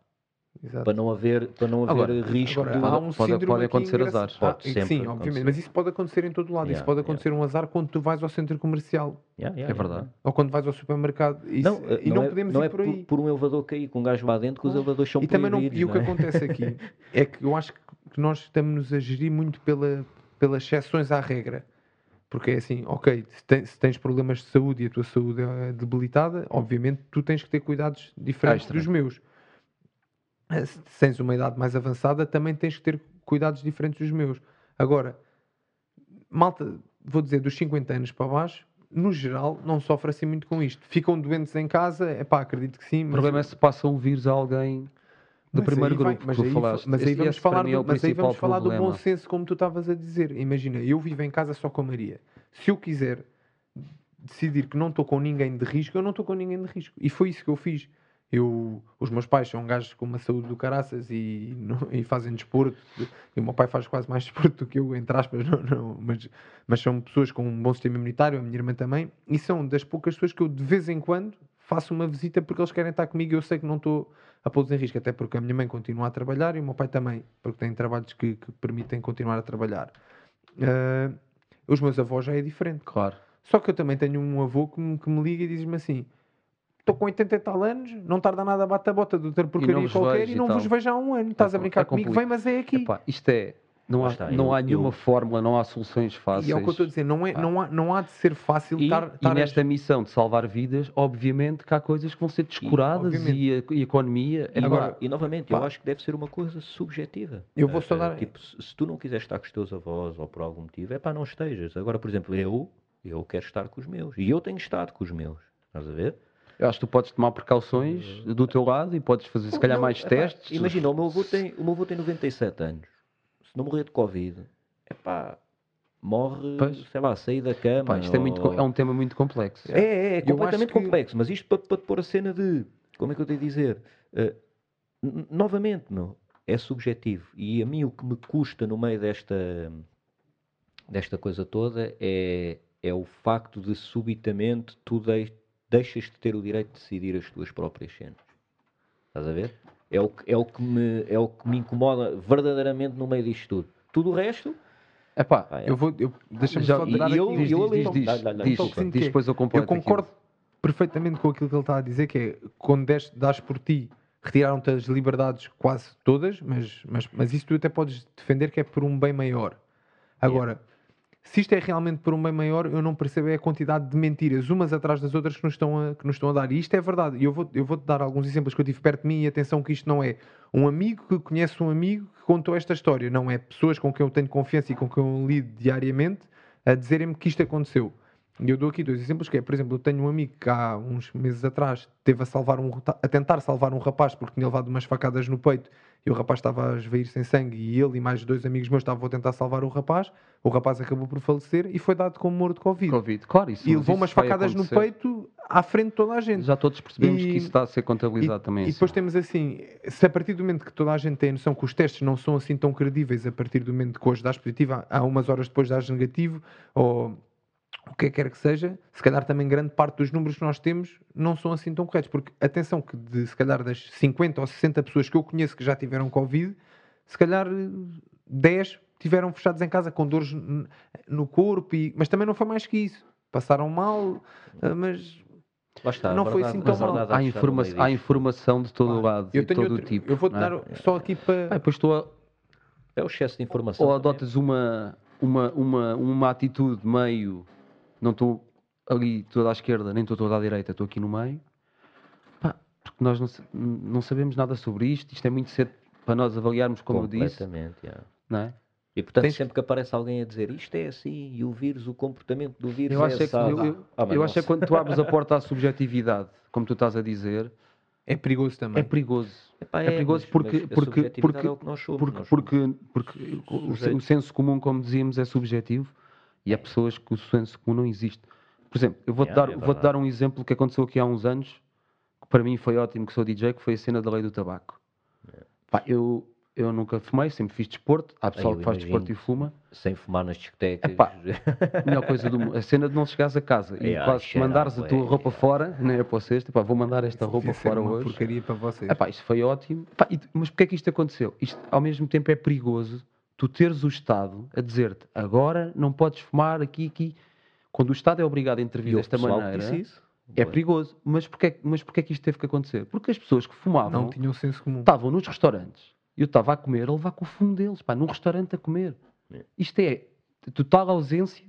Exato. para não haver, para não haver Agora- risco Agora, de... há um pode- aqui acontecer engraçado. azares. Ah, Pode sim, sempre obviamente, acontecer. mas isso pode acontecer em todo lado. isso Yeah, pode yeah. acontecer um azar quando tu vais ao centro comercial Yeah, yeah, É yeah, verdade. ou quando vais ao supermercado. Isso- Não, e não, é, podemos não ir é por aí. por um elevador cair com um gajo lá dentro que os elevadores são E também não, e o que não é? acontece aqui é que eu acho que nós estamos a gerir muito pela, pelas exceções à regra. Porque é assim, ok, se tens problemas de saúde e a tua saúde é debilitada, obviamente tu tens que ter cuidados diferentes Extra. dos meus. Eh, Se tens uma idade mais avançada, também tens que ter cuidados diferentes dos meus. Agora, malta, vou dizer, dos 50 anos para baixo, no geral, não sofre assim muito com isto. Ficam doentes em casa, é pá, acredito que sim. O mas- problema é se passa um vírus a alguém do mas primeiro aí vai- grupo mas aí, falaste. Mas aí vamos falar, do, é o mas aí vamos falar do bom senso, como tu estavas a dizer. Imagina, eu vivo em casa só com a Maria. Se eu quiser decidir que não estou com ninguém de risco, eu não estou com ninguém de risco. E foi isso que eu fiz. Eu, os meus pais são gajos com uma saúde do caraças e, não- e fazem desporto. E o meu pai faz quase mais desporto do que eu, entre aspas, não, não, mas, mas são pessoas com um bom sistema imunitário, a minha irmã também. E são das poucas pessoas que eu de vez em quando faço uma visita porque eles querem estar comigo e eu sei que não estou a pô-los em risco, até porque a minha mãe continua a trabalhar e o meu pai também, porque tem trabalhos que, que permitem continuar a trabalhar. Ah, os meus avós já é diferente. Claro. Só que eu também tenho um avô que me, que me liga e diz-me assim: estou com 80 e tal anos, não tarda nada a bate a bota de outra porcaria vos qualquer e e não tal." vos vejo há um ano. Estás a É brincar compli- comigo? Vem, mas é aqui. Epá, isto é. Não há, está, não eu- há nenhuma eu- fórmula, não há soluções fáceis. E é o que eu estou a dizer, não, é, não, há, não há de ser fácil E, estar, e a- nesta missão de salvar vidas, obviamente que há coisas que vão ser descuradas e, obviamente. a, e a economia. E, é Agora, pá, e novamente, pá. eu acho que deve ser uma coisa subjetiva. Eu vou só eh, dar- Tipo, se, se tu não quiseres estar com os teus avós ou por algum motivo, é pá, não estejas. Agora, por exemplo, eu, eu quero estar com os meus. E eu tenho estado com os meus. Estás a ver? Eu acho que tu podes tomar precauções do teu lado e podes fazer se calhar Não, mais epá, testes. Imagina, o meu, avô tem, o meu avô tem 97 anos. Se não morrer de Covid, é pá, morre, Pois. sei lá, sair da cama. Pá, isto é, muito, ou- é um tema muito complexo. É, é, é completamente que- complexo, mas isto para, para te pôr a cena de. Como é que eu tenho a dizer? N- novamente, meu, é subjetivo. E a mim o que me custa no meio desta, desta coisa toda é, é o facto de subitamente tu dei- deixas de ter o direito de decidir as tuas próprias cenas. Estás a ver? É o, que, é, o que me, é o que me incomoda verdadeiramente no meio disto tudo. Tudo o resto. Epá, pá, é. Eu vou, eu, deixa-me só e dar eu- aqui diz, eu diz, ali- diz, diz, Dá, dá, dá, diz, toquezinho diz, que é- depois eu Eu completo concordo perfeitamente com aquilo que ele está a dizer, que é quando deste, dás por ti, retiraram-te as liberdades quase todas, mas, mas, mas isso tu até podes defender que é por um bem maior. Agora, se isto é realmente por um bem maior, eu não percebo é a quantidade de mentiras, umas atrás das outras, que nos estão a, que nos estão a dar. E isto é verdade. E eu vou, eu vou-te dar alguns exemplos que eu tive perto de mim e atenção que isto não é um amigo que conhece um amigo que contou esta história. Não é pessoas com quem eu tenho confiança e com quem eu lido diariamente a dizerem-me que isto aconteceu. E eu dou aqui dois exemplos, que é, por exemplo, eu tenho um amigo que há uns meses atrás teve a, salvar um, a tentar salvar um rapaz porque tinha levado umas facadas no peito e o rapaz estava a esvair sem sangue e ele e mais dois amigos meus estavam a tentar salvar o rapaz. O rapaz acabou por falecer e foi dado como morto de Covid. Covid, claro, isso. E levou isso umas facadas no peito à frente de toda a gente. Já todos percebemos E- que isso está a ser contabilizado também. E assim. depois temos assim, se a partir do momento que toda a gente tem a noção que os testes não são assim tão credíveis, a partir do momento que hoje dás positivo, há umas horas depois dás negativo, ou o que quer que seja, se calhar também grande parte dos números que nós temos não são assim tão corretos. Porque atenção que de se calhar das 50 ou 60 pessoas que eu conheço que já tiveram Covid, se calhar eh, 10 tiveram fechados em casa com dores no corpo, e, mas também não foi mais que isso. Passaram mal, eh, mas está, Não foi verdade- assim a tão mal. há, informa há informação de todo o lado eu e tenho todo outro- o tipo. eu vou-te não é? dar só aqui para. Ah, depois tu a- É o excesso de informação. ou também. adotas uma, uma, uma, uma atitude meio. Não estou ali toda à esquerda, nem estou toda à direita, estou aqui no meio. Pá, porque nós não, não sabemos nada sobre isto, isto é muito cedo para nós avaliarmos, como eu disse. Completamente, yeah. Não é? E portanto, Tens- sempre que aparece alguém a dizer isto é assim, e o vírus, o comportamento do vírus Eu é acho é que, assado. eu, eu- Ah, eu acho é sei. quando tu abres a porta à subjetividade, como tu estás a dizer, É perigoso também. é perigoso. Epá, é perigoso mas- porque- mas porque- porque- é que somos, Porque, porque, porque o, senso comum, como dizíamos, é subjetivo e há pessoas que o senso comum não existe. Por exemplo, eu vou-te Yeah, dar, é vou-te verdade. dar um exemplo que aconteceu aqui há uns anos, que para mim foi ótimo, que sou DJ, que foi a cena da lei do tabaco. Pá, eu, eu nunca fumei, sempre fiz desporto. Há pessoal eu que faz desporto e fuma. sem fumar nas discotecas. Epá, A melhor coisa do mundo. A cena de não chegares a casa e Yeah, quase cheira mandares a a tua roupa fora, não é para pá, vou mandar esta roupa ser fora uma hoje. porcaria para vocês. Epá, isto foi ótimo. Epá, e- mas porquê é que isto aconteceu? Isto, ao mesmo tempo, é perigoso tu teres o Estado a dizer-te agora não podes fumar aqui, aqui. Quando o Estado é obrigado a intervir desta maneira, é Bué. perigoso. Mas porquê, mas porquê é que isto teve que acontecer? Porque as pessoas que fumavam não tinham senso comum. estavam nos restaurantes. Eu estava a comer, a levar com o fumo deles, pá, num restaurante a comer. É. Isto é total ausência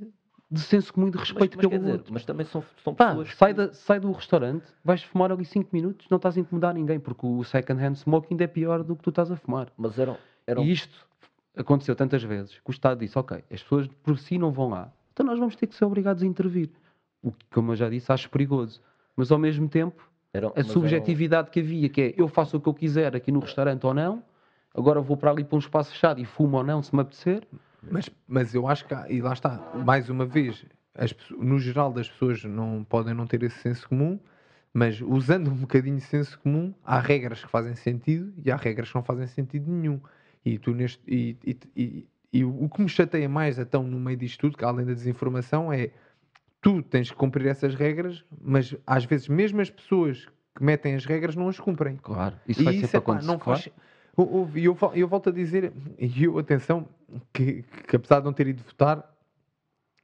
de senso comum e de Mas, respeito mas, quer pelo outro. mas também são, são Pá, pessoas. sai, que- da- sai do restaurante, vais fumar ali 5 minutos, não estás a incomodar ninguém, porque o second hand smoke ainda é pior do que tu estás a fumar. Mas eram. eram E isto aconteceu tantas vezes que o Estado disse: Ok, as pessoas por si não vão lá, então nós vamos ter que ser obrigados a intervir. O que, como eu já disse, acho perigoso. Mas ao mesmo tempo, eram a subjetividade que havia, que é eu faço o que eu quiser aqui no restaurante ou não, agora vou para ali para um espaço fechado e fumo ou não, se me apetecer. Mas, mas eu acho que, há, e lá está, mais uma vez, as no geral das pessoas não podem não ter esse senso comum, mas usando um bocadinho de senso comum, há regras que fazem sentido e há regras que não fazem sentido nenhum. E tu neste. E, e, e- e o que me chateia mais então no meio disto tudo, que além da desinformação, é tu tens que cumprir essas regras, mas às vezes mesmo as pessoas que metem as regras não as cumprem. Claro, isso vai E sempre epá, acontecer. não claro. faz. E eu, vol- eu volto a dizer, e eu, atenção, que, que apesar de não ter ido votar,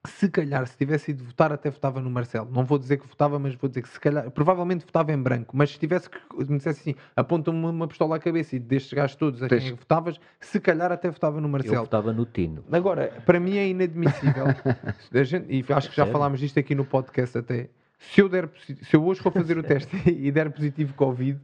se calhar, se tivesse ido votar, até votava no Marcelo. Não vou dizer que votava, mas vou dizer que se calhar, provavelmente votava em branco. Mas se tivesse que, me dissesse assim, aponta-me uma, pistola à cabeça e destes gajos todos a quem Tens- é que votavas, se calhar até votava no Eu Marcelo. votava no Tino. Agora, para mim é inadmissível, gente- e acho que já Sério? falámos disto aqui no podcast até, se eu, der, se eu hoje for fazer o teste e der positivo Covid,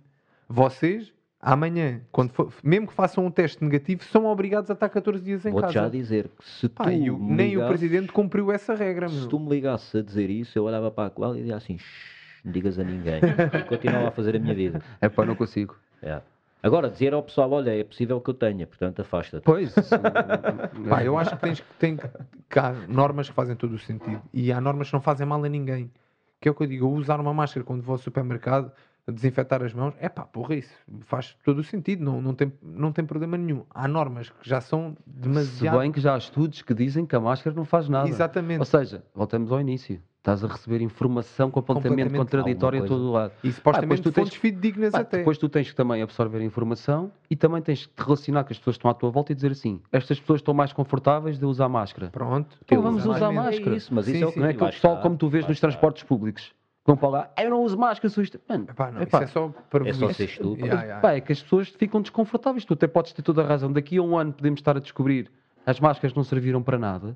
vocês, amanhã, quando for- mesmo que façam um teste negativo, são obrigados a estar 14 dias em Vou-te casa. já dizer que se Pá, tu e me nem o Presidente cumpriu essa regra, Se meu. tu me ligasses a dizer isso, eu olhava para a Cláudia e dizia assim: "Shh, não digas a ninguém. E continuava a fazer a minha vida. É pá, não consigo. É. Agora, dizer ao pessoal: olha, é possível que eu tenha, portanto, afasta-te. Pois, Pá, eu acho que tens que tem que- que há normas que fazem todo o sentido e há normas que não fazem mal a ninguém. Que é o que eu digo, eu usar uma máscara quando vou ao supermercado, desinfetar as mãos, é pá, porra, isso faz todo o sentido, não, não, tem, não tem problema nenhum. Há normas que já são Se demasiado. bem que já há estudos que dizem que a máscara não faz nada. Exatamente. Ou seja, voltamos ao início. Estás a receber informação completamente, Completamente. contraditória em todo o lado. E Ah, depois supostamente tu tens- fontes fidedignas Pá, até. depois tu tens que também absorver informação e também tens que te relacionar com as pessoas que estão à tua volta e dizer assim: estas pessoas estão mais confortáveis de usar máscara. Pronto. Então vamos usar máscara. É isso, mas Sim, isso é o que Não é lá aquele pessoal como tu vês nos transportes públicos. Vão para lá, "Ah, eu não uso máscara, sou isto. Mano, Epá, não, epá, isso é só para É só ser estúpido. Yeah, yeah. é que as pessoas ficam desconfortáveis. Tu até podes ter toda a razão. Daqui a um ano podemos estar a descobrir as máscaras não serviram para nada.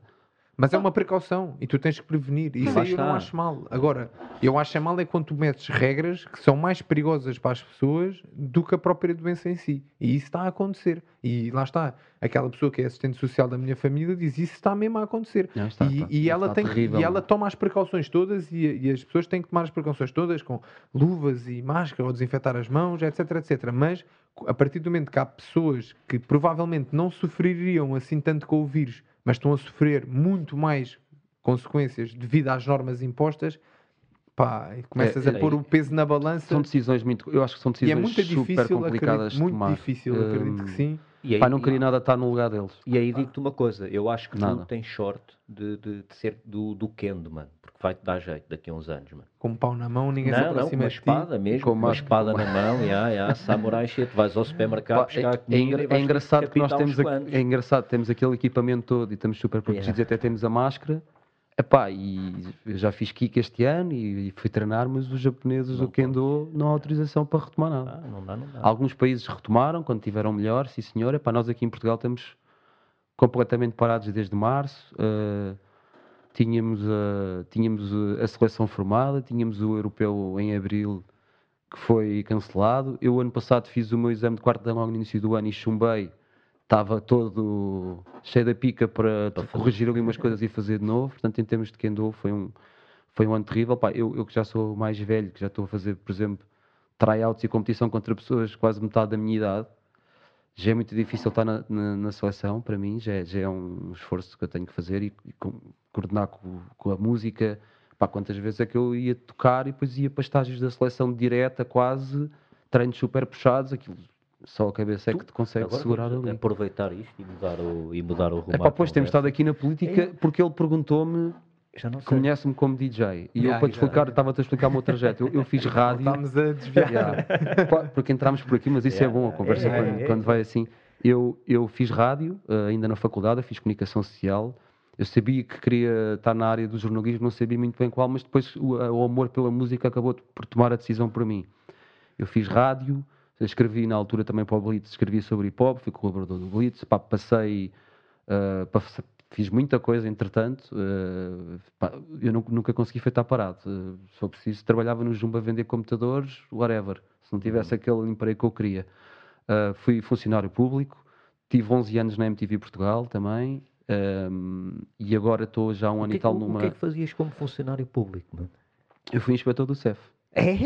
Mas é uma precaução e tu tens que prevenir. Isso aí eu não acho mal. Agora, eu acho é mal é quando tu metes regras que são mais perigosas para as pessoas do que a própria doença em si. E isso está a acontecer. E lá está. Aquela pessoa que é assistente social da minha família diz isso está mesmo a acontecer. Não, está, e, está. e ela tem terrível, e ela não. toma as precauções todas e, e as pessoas têm que tomar as precauções todas com luvas e máscara ou desinfetar as mãos, etc, etc. Mas a partir do momento que há pessoas que provavelmente não sofreriam assim tanto com o vírus, mas estão a sofrer muito mais consequências devido às normas impostas, pá, e começas É, a é, pôr o peso na balança São decisões muito. Eu acho que são e é decisões muito super difícil, complicadas acredito, de muito tomar. difícil, acredito que Hum, sim. E aí, Pá, não queria nada estar no lugar deles. E aí digo-te uma coisa, eu acho que Nada. tu tens sorte de, de, de ser do, do Kendo, mano. Porque vai-te dar jeito daqui a uns anos, mano. Com um pau na mão, ninguém se Não, não, com aproxima uma de ti. espada mesmo, Com uma espada na mão, já, já, samurai shit, vais ao supermercado buscar é, comida é e engra- vais é engraçado que nós temos quantos. é engraçado, temos aquele equipamento todo e estamos super protegidos, até temos a máscara. Epá, e eu já fiz kick este ano e, fui treinar, mas os japoneses do Kendo não há autorização para retomar nada. Ah, não dá, não dá. Alguns países retomaram quando tiveram melhor, sim senhor. Epá, nós aqui em Portugal estamos completamente parados desde março. Uh, tínhamos a, tínhamos a seleção formada, tínhamos o europeu em abril que foi cancelado. Eu, ano passado, fiz o meu exame de quarto de ano no início do ano e chumbei. Estava todo cheio da pica para Para corrigir ali umas coisas e fazer de novo. Portanto, em termos de Kendo, foi um, foi um ano terrível. Pá, eu, eu que já sou mais velho, que já estou a fazer, por exemplo, tryouts e competição contra pessoas quase metade da minha idade, já é muito difícil estar na, na- na seleção para mim, já é, já é um esforço que eu tenho que fazer e, e com- coordenar com, com a música. Pá, quantas vezes é que eu ia tocar e depois ia para estágios da seleção direta, quase, treinos super puxados, aquilo só a cabeça é que te consegue Agora segurar ali. aproveitar isto e mudar o, e mudar o rumo É pá, pois temos estado aqui na política porque ele perguntou-me, conhece-me como DJ, e eu Yeah, para te explicar, estava-te a explicar o meu trajeto. Eu, eu fiz rádio. Estamos a desviar. Yeah. Porque entramos por aqui, mas isso é bom, a conversa é, quando, é, quando vai assim. Eu, eu fiz rádio, eh, ainda na faculdade, eu fiz comunicação social. Eu sabia que queria estar na área do jornalismo, não sabia muito bem qual, mas depois o, o amor pela música acabou por tomar a decisão por mim. Eu fiz rádio, escrevi na altura também para o Blitz, escrevi sobre hip hop, fui colaborador do Blitz, pá, passei, eh, passe- fiz muita coisa entretanto, eh, pá, eu nu- nunca consegui foi estar parado. Se for preciso, trabalhava no Jumbo a vender computadores, whatever, se não tivesse aquele emprego que eu queria. Eh, fui funcionário público, tive 11 anos na MTV Portugal também, ehm, e agora estou já um ano e tal é que- numa. o que é que fazias como funcionário público, mano? Eu fui inspetor do CEF. É?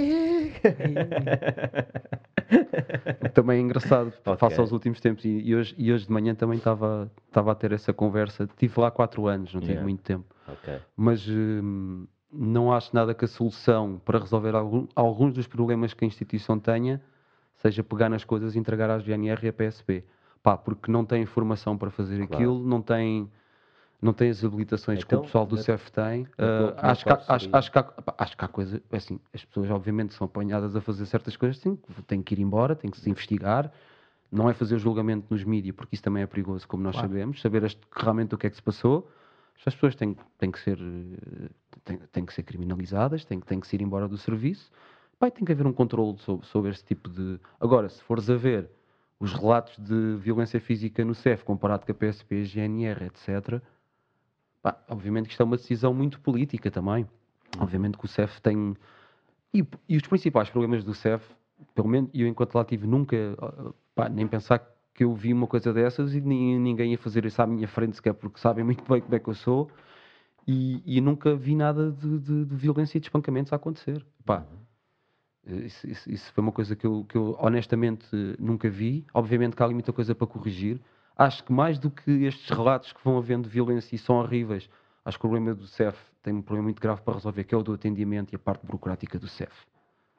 Também é engraçado, Ok. face aos últimos tempos. E, e hoje, e hoje de manhã também estava a ter essa conversa. Estive lá quatro anos, não tive Yeah. muito tempo. ok. Mas hum, não acho nada que a solução para resolver algum- alguns dos problemas que a instituição tenha seja pegar nas coisas e entregar às GNR e à PSP. Pá, porque não tem informação para fazer Claro. aquilo, não tem, não tem as habilitações que Então, o pessoal do CEF tem. Ah, acho, que há, acho, acho, que há, acho que há coisa, é assim, as pessoas obviamente são apanhadas a fazer certas coisas, têm, que- têm que ir embora, têm que se investigar. Não é fazer o julgamento nos mídias, porque isso também é perigoso, como nós Claro. sabemos, saber as- realmente o que é que se passou. As pessoas têm, têm, que ser, têm, têm que ser criminalizadas, têm, que- têm que se ir embora do serviço. E tem que haver um controle sobre, sobre este tipo de. Agora, se fores a ver os relatos de violência física no CEF comparado com a PSP, GNR, etc., pá, obviamente que isto é uma decisão muito política também. Obviamente que o CEF tem. E, e os principais problemas do CEF, pelo menos eu enquanto lá tive, nunca. pá, nem pensar que eu vi uma coisa dessas e ni- ninguém ia fazer isso à minha frente sequer, porque sabem muito bem como é que eu sou. E, e nunca vi nada de, de- de violência e de espancamentos a acontecer. Pá, isso, isso- isso foi uma coisa que eu, que eu honestamente nunca vi. Obviamente que há ali muita coisa para corrigir. Acho que mais do que estes relatos que vão havendo de violência e são horríveis, acho que o problema do CEF tem um problema muito grave para resolver, que é o do atendimento e a parte burocrática do CEF.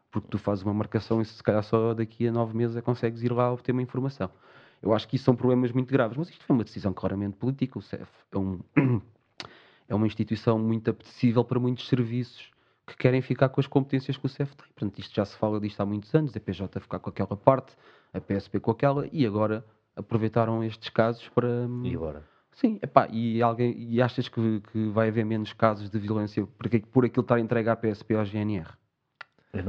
Porque tu fazes uma marcação e se calhar só daqui a nove meses é consegues ir lá obter uma informação. Eu acho que isso são problemas muito graves, mas isto foi uma decisão claramente política. O CEF é, um, é uma instituição muito apetecível para muitos serviços que querem ficar com as competências que o CEF tem. Portanto, isto já se fala disto há muitos anos, a PJ ficar com aquela parte, a PSP com aquela, e agora aproveitaram estes casos para. hum, E agora? Sim, epá, e, alguém, e achas que, que vai haver menos casos de violência por, por aquilo estar entregue à PSP ou ao GNR?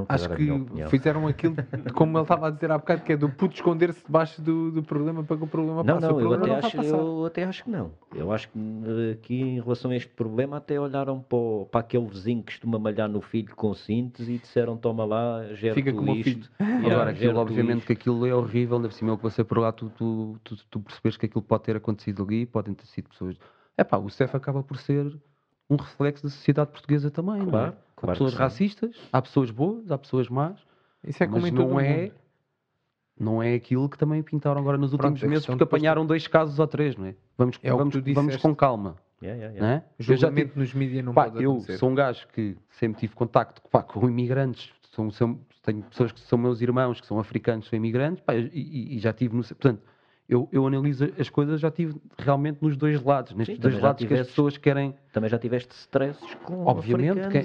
Acho que fizeram aquilo, como ele estava a dizer há bocado, que é do puto esconder-se debaixo do, do problema para que o problema Não, passe. não, o eu problema até, não acho, eu até acho que não. Eu acho que eh, aqui em relação a este problema até olharam para, o- para aquele vizinho que costuma malhar no filho com cintos e disseram toma lá, gera Fica o isto. Agora, aquilo, obviamente, isto. que aquilo é horrível, ainda por cima, eu que passei por lá, tu, tu, tu, tu percebes que aquilo pode ter acontecido ali, podem ter sido pessoas. É pá, o CEF acaba por ser um reflexo da sociedade portuguesa também, não Claro, claro há pessoas racistas, há pessoas boas, há pessoas más, Isso é como mas em todo não é, não é aquilo que também pintaram agora nos Pronto, últimos a meses, porque apanharam dois casos ou três, não é? Vamos, É vamos, vamos com calma, Yeah, yeah, não yeah. é? Eu já tive- Julgamento nos mídias não Pá, pode eu acontecer. sou um gajo que sempre tive contacto pá, com imigrantes, são, são- tenho pessoas que são meus irmãos, que são africanos, são imigrantes, pá, e, e- e já tive no. Portanto, eu, eu analiso as coisas, já tive realmente nos dois lados, nestes Sim, dois lados que as pessoas querem, Também já tiveste stresses com obviamente, quem,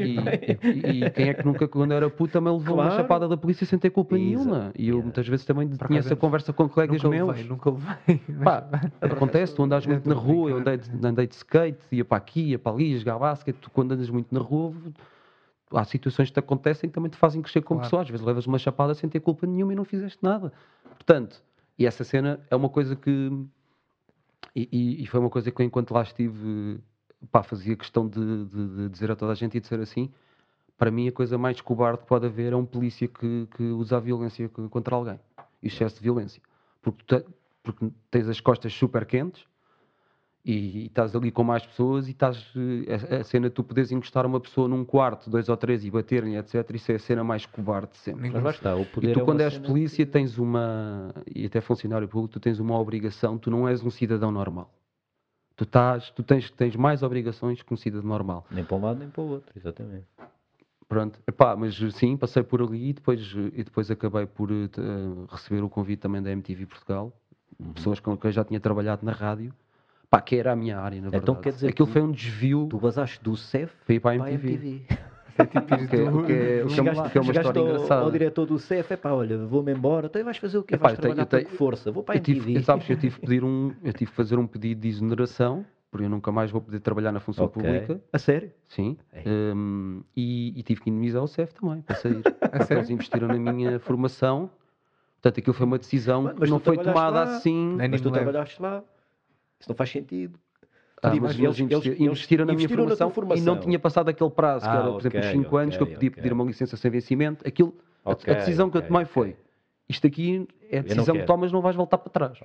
e- e, e- e quem é que nunca, quando era puta, também levou uma Claro. chapada da polícia sem ter culpa nenhuma? E eu yeah. muitas vezes também Por tinha essa conversa com colegas nunca meus. levei, nunca levei. Pá, acontece, tu andas muito na rua, eu andei de, andei de skate, ia para aqui, ia para ali, jogar basquete, tu quando andas muito na rua, há situações que te acontecem que também te fazem crescer como Claro. pessoa, às vezes levas uma chapada sem ter culpa nenhuma e não fizeste nada. Portanto, e essa cena é uma coisa que, e, e- e foi uma coisa que enquanto lá estive, pá, fazia questão de, de- de dizer a toda a gente e de ser assim, para mim a coisa mais cobarde que pode haver é um polícia que, que usa a violência co- contra alguém, e excesso de violência. Porque, te- porque tens as costas super quentes e, e estás ali com mais pessoas e estás eh, a, a cena de tu poderes encostar uma pessoa num quarto, dois ou três e baterem, etc. Isso é a cena mais cobarde de sempre. Mas está, o poder E tu, é quando és polícia, que- tens uma. E até funcionário público, tu tens uma obrigação, tu não és um cidadão normal. Tu, estás, tu tens, tens mais obrigações que um cidadão normal. Nem para um lado nem para o outro, exatamente. Pronto, Epá, mas sim, passei por ali e depois, e depois acabei por eh, receber o convite também da MTV Portugal, Uhum. pessoas com quem eu já tinha trabalhado na rádio, pá, que era a minha área, na Então verdade. quer dizer Aquilo que foi um desvio Tu basaste do CEF para a para a MTV. MTV. É Que é- que é- uma- que é uma história ao, engraçada. ao diretor do CEF, é pá, olha, vou-me embora, então vais fazer o quê? Vais trabalhar tenho- com que força? Vou para a Eu MTV. eu, sabes que eu tive que pedir um, eu tive que fazer um pedido de exoneração, porque eu nunca mais vou poder trabalhar na função pública. A sério? Sim. Hum, e, e tive que indemnizar o CEF também para sair. porque sério? eles investiram na minha formação. Portanto, aquilo foi uma decisão que mas não tu foi tomada lá. assim. Mas tu trabalhaste lá. Isso não faz sentido. Ah, mas eles- eles, investi- eles- investiram na minha investiram na tua formação, e não formação. tinha passado aquele prazo, que Ah, era, por exemplo, os ok, 5 anos, que eu podia pedir uma licença sem vencimento. Aquilo, a- a decisão que eu tomei foi: isto aqui é a decisão que tomas, não vais voltar para trás.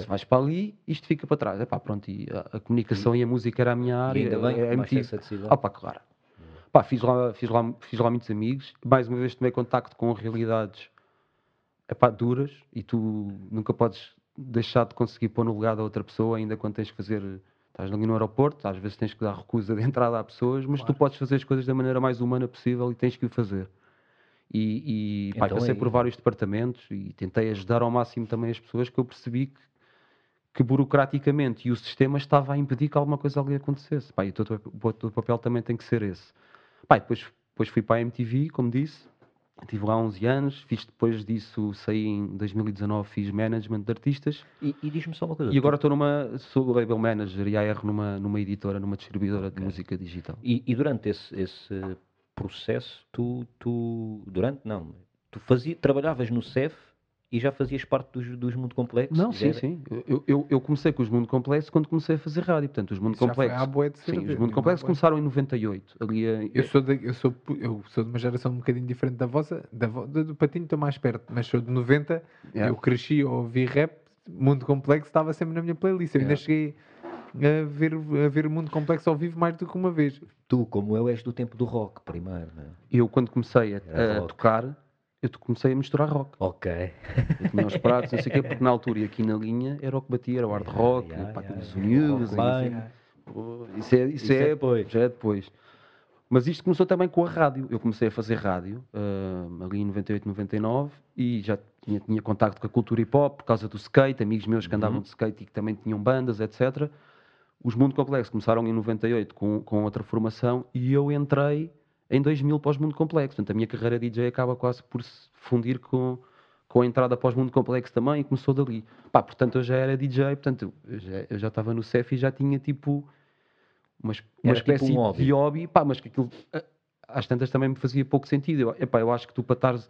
Se vais para ali, isto fica para trás. Epá, pronto, e a, a comunicação e, a música era a minha área. E ainda bem é- que é essa decisão. Ah, pá, claro. Pá, fiz, lá, fiz, lá, fiz lá muitos amigos. Mais uma vez tomei contacto com realidades epá, duras e tu nunca podes deixar de conseguir pôr no legado a outra pessoa, ainda quando tens que fazer. Estás ali no aeroporto, às vezes tens que dar recusa de entrada a pessoas, mas tu podes fazer as coisas da maneira mais humana possível e tens que o fazer. E, e pá, Então passei é por vários departamentos e tentei ajudar ao máximo também as pessoas que eu percebi que, que burocraticamente e o sistema estava a impedir que alguma coisa ali acontecesse. Pá, e o teu, o teu papel também tem que ser esse. Pá, e depois, depois fui para a MTV, como disse, estive lá 11 anos, fiz depois disso, saí em 2019, fiz management de artistas E, e diz-me só uma coisa. e agora estou numa, sou label manager e AR numa, numa editora, numa distribuidora de música digital. E, e durante esse, esse processo, tu, tu. Durante, não. Tu fazia, trabalhavas no CEF e já fazias parte dos, dos Mundo Complexo? Não, sim, era- sim. Eu, eu, eu comecei com os Mundo Complexo quando comecei a fazer rádio. Portanto, os Mundo Isso já foi Complexo. de Sim, os Mundo Complexo começaram em 98. Ali a- Eu sou, de, eu, sou, eu sou de uma geração um bocadinho diferente da vossa. Da, do, do Patinho estou mais perto, mas sou de 90. Yeah. Eu cresci a ouvir rap. Mundo Complexo estava sempre na minha playlist. Eu ainda Yeah. cheguei a ver, a ver o Mundo Complexo ao vivo mais do que uma vez. Tu, como eu, és do tempo do rock, primeiro, não é? eu, quando comecei a, a tocar, eu comecei a misturar rock. Ok. Eu tinha os pratos, não sei o quê, porque na altura e aqui na linha era o que batia, era o hard rock, yeah, yeah, yeah. o news. Oh, Isso é, isso Isso é é, depois. Já é depois. Mas isto começou também com a rádio. Eu comecei a fazer rádio ah, ali em 98, 99 e já tinha, tinha contacto com a cultura hip hop por causa do skate, amigos meus que Uhum. andavam de skate e que também tinham bandas, etc. Os Mundo Complexo começaram em 98 com, com outra formação e eu entrei em 2000 para os Mundo Complexo. Portanto, a minha carreira DJ acaba quase por se fundir com, com a entrada para os Mundo Complexo também e começou dali. Pá, portanto, eu já era DJ, portanto, eu já, estava no CEF e já tinha tipo uma, uma Era tipo espécie um hobby. de hobby, pá, mas que aquilo, às tantas também me fazia pouco sentido. Eu, epá, eu acho que tu para estares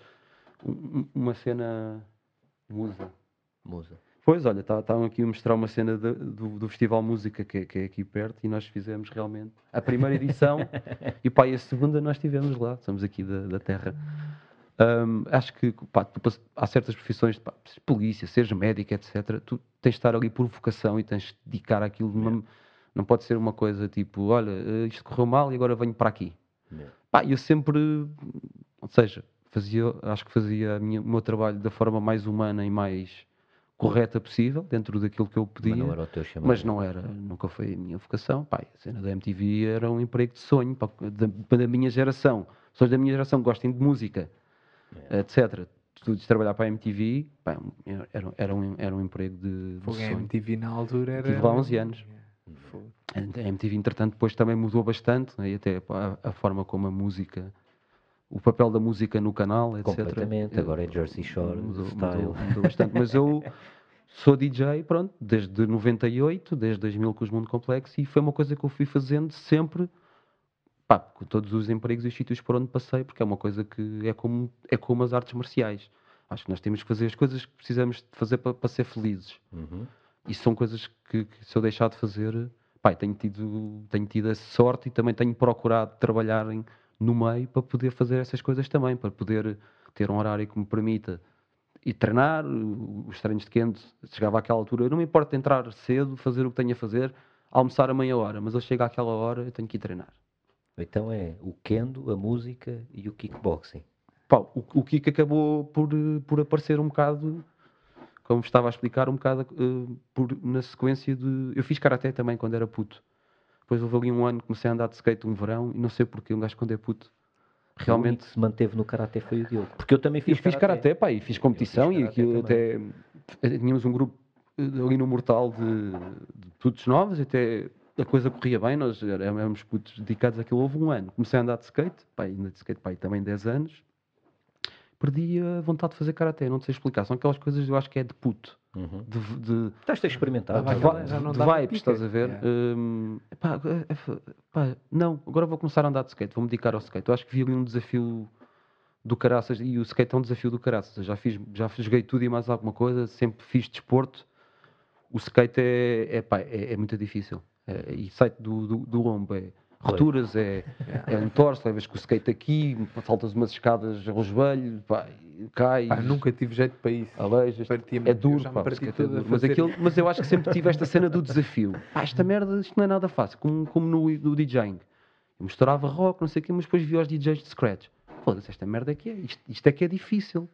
um- um- uma cena musa. Musa. Pois, olha, tá- estavam aqui a mostrar uma cena de- do, do Festival Música que, é- que é aqui perto e nós fizemos realmente a primeira edição e pá, e a segunda nós estivemos lá, somos aqui da, da terra. Hum, acho que pá, tu há certas profissões, pá, polícia, seres médico, etc. Tu tens de estar ali por vocação e tens de dedicar aquilo. de uma- não pode ser uma coisa tipo, olha, eh, isto correu mal e agora venho para aqui. Pá, eu sempre, ou seja, fazia, acho que fazia minha- o meu trabalho da forma mais humana e mais correta possível, dentro daquilo que eu podia. Mas não era o teu chamado. Mas não era, nunca foi a minha vocação. Pá, a cena da MTV era um emprego de sonho pá, da, da minha geração. Pessoas da minha geração que gostem de música, etc. Tu de trabalhar para a MTV, pá, era, era, um, era um emprego de, de Fogo, a sonho. MTV na altura era. Tive lá 11 anos. Fogo. A MTV, entretanto, depois também mudou bastante, né, e até a, a forma como a música, o papel da música no canal, etc. Completamente, agora é Jersey Shore mudou, style. mudou, mudou bastante. Mas eu sou DJ, pronto, desde 98, desde 2000 com os Mundo Complexo, e foi uma coisa que eu fui fazendo sempre, pá, com todos os empregos e os sítios por onde passei, porque é uma coisa que é como, é como as artes marciais. Acho que nós temos que fazer as coisas que precisamos de fazer para, para ser felizes. Uhum. E são coisas que, que se eu deixar de fazer, pá, tenho tido, tenho tido essa sorte e também tenho procurado trabalhar em- no meio para poder fazer essas coisas também, para poder ter um horário que me permita ir treinar, os treinos de quente, chegava àquela altura, não me importa entrar cedo, fazer o que tenho a fazer, almoçar a meia hora, mas eu chego àquela hora, eu tenho que ir treinar. Então é o kendo, a música e o kickboxing. Pá, o, o Kiko acabou por, por aparecer um bocado, como estava a explicar, um bocado eh, por, na sequência de. Eu fiz karaté também quando era puto. Depois houve ali um ano comecei a andar de skate um verão e não sei porquê, um gajo quando é puto. Realmente. se manteve no karaté foi o Diogo. Porque eu também Eu fiz, fiz karaté, pá, e fiz competição fiz e aquilo até. eh, Tínhamos um grupo eh, ali no Mortal de, de putos novos, até a coisa corria bem, nós éramos putos dedicados àquilo. Houve um ano, comecei a andar de skate, pá, ainda de skate, pá, e também 10 anos. Perdi a vontade de fazer karaté, não te sei explicar. São aquelas coisas que eu acho que é de puto, Uhum. de, de, Estás a experimentar. Dava de, de dava vibes, estás a ver? Yeah. Hum, pá, é- pá, não, agora vou começar a andar de skate, vou-me dedicar ao skate. Eu acho que vi ali um desafio do caraças e o skate é um desafio do caraças. Eu já fiz, já joguei tudo e mais alguma coisa, sempre fiz desporto. O skate é, é, pá, é, é muito difícil. É, e sai do, do, do lombo, é roturas, é, é um torce, levas com o skate aqui, saltas umas escadas ao joelho, pá, cai, Pá, nunca tive jeito para isso. aleijas. É duro, pá, é duro. Mas, aquilo, mas eu acho que sempre tive esta cena do desafio. Pá, esta merda, isto não é nada fácil, como, como no, no DJing. Eu misturava rock, não sei o quê, mas depois vi os DJs de scratch. Foda-se, esta merda é que é. Isto, isto é que é difícil.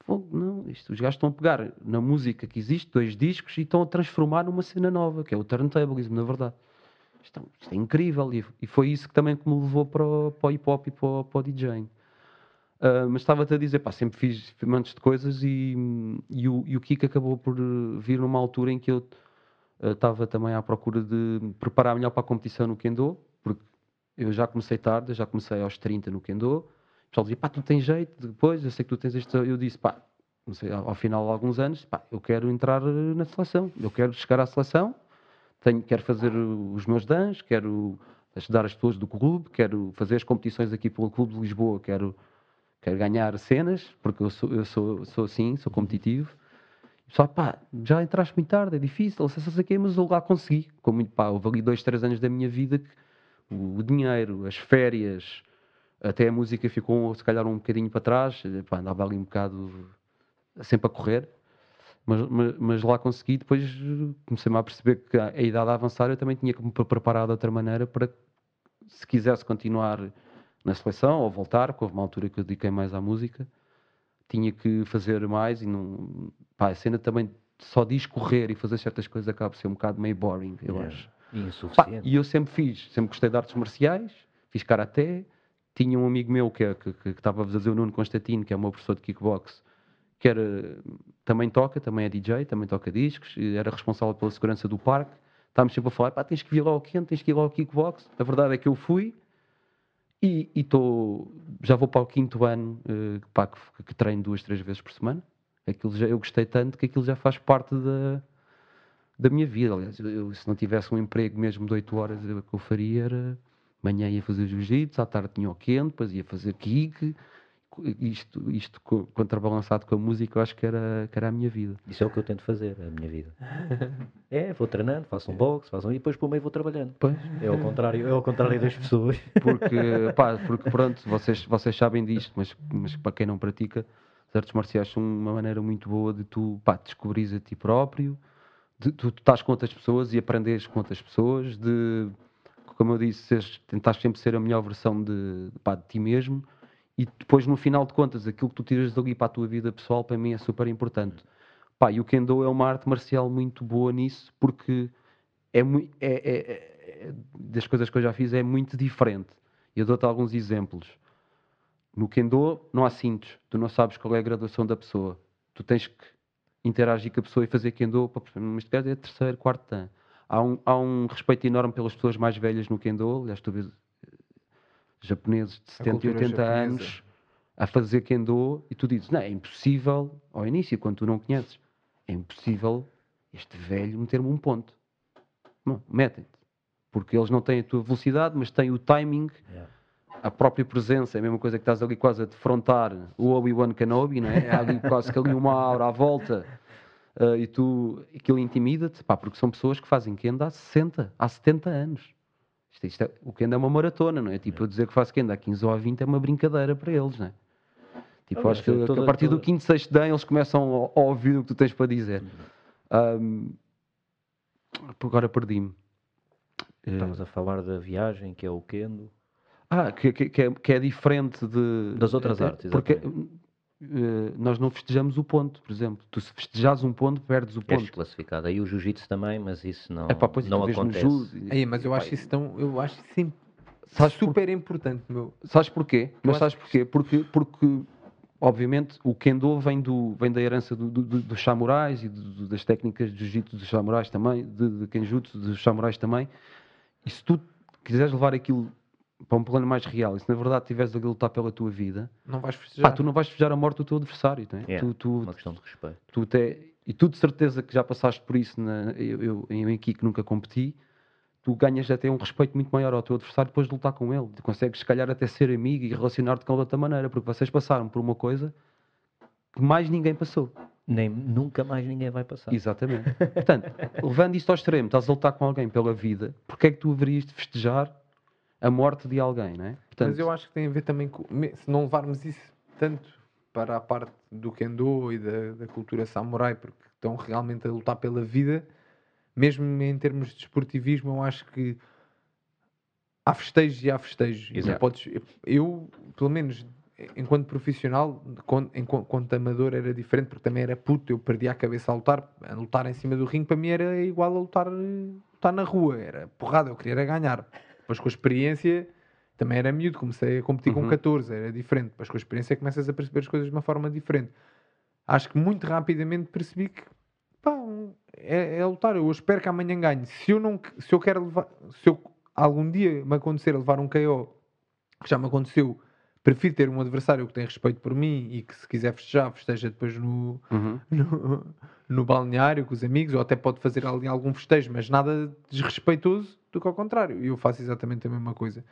Fogo, não, isto, os gajos estão a pegar na música que existe, dois discos, e estão a transformar numa cena nova, que é o turntablism, na verdade. Isto, é- isto é incrível e, e foi isso que também que me levou para o, para o hip hop e para o, para o DJing. Ah, mas estava-te a dizer, pá, sempre fiz montes de coisas e, e, o, e o Kiko acabou por vir numa altura em que eu eh, estava também à procura de preparar melhor para a competição no Kendo, porque eu já comecei tarde, já comecei aos 30 no Kendo. O pessoal dizia, pá, tu tens jeito, depois eu sei que tu tens este. Eu disse, pá, não sei, ao, ao final de alguns anos, pá, eu quero entrar na seleção, eu quero chegar à seleção, tenho, quero fazer os meus dans, quero ajudar as pessoas do clube, quero fazer as competições aqui pelo Clube de Lisboa, quero, quero ganhar cenas, porque eu sou, eu sou, sou assim, sou competitivo. Só pá, já entraste muito tarde, é difícil, sei, sei, sei, mas eu lá consegui. Com muito, pá, houve ali dois, três anos da minha vida que o, dinheiro, as férias, até a música ficou se calhar um bocadinho para trás, pá, andava ali um bocado sempre a correr. Mas, mas, mas lá consegui, depois eh, comecei-me a perceber que a, a idade a avançar eu também tinha que me pre- preparar de outra maneira para, se quisesse continuar na seleção ou voltar, que houve uma altura que eu dediquei mais à música, tinha que fazer mais e não. Pá, a cena também só diz correr e fazer certas coisas acaba por ser um bocado meio boring, eu acho. E Pá, e eu sempre fiz, sempre gostei de artes marciais, fiz karaté. Tinha um amigo meu que, é- que, que, que estava a fazer o Nuno Constantino, que é o meu professor de kickbox, que era, também toca, também é DJ, também toca discos, era responsável pela segurança do parque. Estávamos sempre a falar, pá, tens que vir lá ao quente, tens que ir lá ao kickbox. A verdade é que eu fui e, e tô, já vou para o quinto ano eh, pá, que, que treino duas, três vezes por semana. Aquilo já, eu gostei tanto que aquilo já faz parte da, da minha vida. Aliás, eu, se não tivesse um emprego mesmo de 8 horas, o que eu faria era manhã ia fazer jiu-jitsu, à tarde tinha o quente, depois ia fazer kick. Isto, isto co- contrabalançado com a música, eu acho que era, que era a minha vida. Isso é o que eu tento fazer, a minha vida. É, vou treinando, faço um boxe, faço um, e depois por meio vou trabalhando. Pois. É ao contrário, é ao contrário das pessoas. Porque, pá, porque pronto, vocês, vocês sabem disto, mas, mas para quem não pratica, as artes marciais são uma maneira muito boa de tu pá, descobrires a ti próprio, de tu, tu estás com outras pessoas e aprenderes com outras pessoas, de, como eu disse, seres, tentares sempre ser a melhor versão de, pá, de ti mesmo e depois no final de contas aquilo que tu tiras dali para a tua vida pessoal para mim é super importante. Pá, e o Kendo é uma arte marcial muito boa nisso porque é, é, é- é- das coisas que eu já fiz é muito diferente. Eu dou-te alguns exemplos. No Kendo não há cintos, tu não sabes qual é a graduação da pessoa. Tu tens que interagir com a pessoa e fazer Kendo para perceber, mas este gajo é terceiro, quarto dan. Há um, há um respeito enorme pelas pessoas mais velhas no Kendo, aliás, tu vês japoneses de 70 e cultura 80 japonesa. anos a fazer Kendo e tu dizes, não, é impossível, ao início, quando tu não conheces, é impossível este velho meter-me um ponto. Não, metem-te. Porque eles não têm a tua velocidade, mas têm o timing, Yeah. a própria presença, é a mesma coisa que estás ali quase a defrontar o Obi-Wan Kenobi, não é? Há ali quase que ali uma aura à volta ah, e tu, aquilo intimida-te, pá, porque são pessoas que fazem Kendo há 60, há 70 anos. Isto, isto é- o Kendo é uma maratona, não é? Tipo, eu dizer que faço Kendo há 15 ou há 20 é uma brincadeira para eles, não é? Tipo, Aliás, acho que, toda- a partir do toda- quinto, sexto dan eles começam a, a ouvir o que tu tens para dizer. Ahm, agora perdi-me. Eh, Estamos a falar da viagem, que é o Kendo. Ah, que, que- que é, que é diferente de, Das outras eh, artes, Porque exatamente. Eh, nós não festejamos o ponto, por exemplo. Tu se festejas um ponto, perdes o És ponto. classificado. Aí o jiu-jitsu também, mas isso não, É pá, pois não acontece. Aí, mas eu acho isso tão. Eu acho isso sim, Sabes por- super importante, meu. Sabes porquê? Mas acho sabes porquê? Porque, porque obviamente, o Kendo vem, do, vem da herança do, do- do- dos samurais e do- do- das técnicas de jiu-jitsu dos samurais também, de, de Kenjutsu dos samurais também. E se tu quiseres levar aquilo para um plano mais real, e se na verdade estiveres a lutar pela tua vida, Não vais pá, festejar. tu não vais festejar a morte do teu adversário. Não é? Yeah, Tu, tu, Uma questão de respeito. tu até, e tu de certeza que já passaste por isso, na, eu, eu em aqui que nunca competi, tu ganhas até um respeito muito maior ao teu adversário depois de lutar com ele. Tu consegues, se calhar, até ser amigo e relacionar-te com ele de outra maneira, porque vocês passaram por uma coisa que mais ninguém passou. Nem, nunca mais ninguém vai passar. Exatamente. Portanto, levando isto ao extremo, estás a lutar com alguém pela vida, porque é que tu haverias de festejar a morte de alguém, não é? Portanto, Mas eu acho que tem a ver também com. Se não levarmos isso tanto para a parte do Kendo e da, da cultura samurai, porque estão realmente a lutar pela vida, mesmo em termos de esportivismo, eu acho que há festejos e há festejos. Exato. podes- eu, pelo menos, enquanto profissional, enquanto, amador era diferente, porque também era puto, eu perdia a cabeça a lutar. A lutar em cima do ringue para mim era igual a lutar, lutar na rua, era porrada, eu queria era ganhar. Depois com a experiência também era miúdo, comecei a competir com Uhum. 14, era diferente. Depois com a experiência começas a perceber as coisas de uma forma diferente. Acho que muito rapidamente percebi que pá, é, é lutar. Eu espero que amanhã ganhe. Se eu não se eu quero levar, se eu algum dia me acontecer levar um KO, que já me aconteceu, prefiro ter um adversário que tem respeito por mim e que se quiser festejar, festeja depois no, uhum. no, no balneário com os amigos, ou até pode fazer ali algum festejo, mas nada desrespeitoso do que ao contrário. E eu faço exatamente a mesma coisa.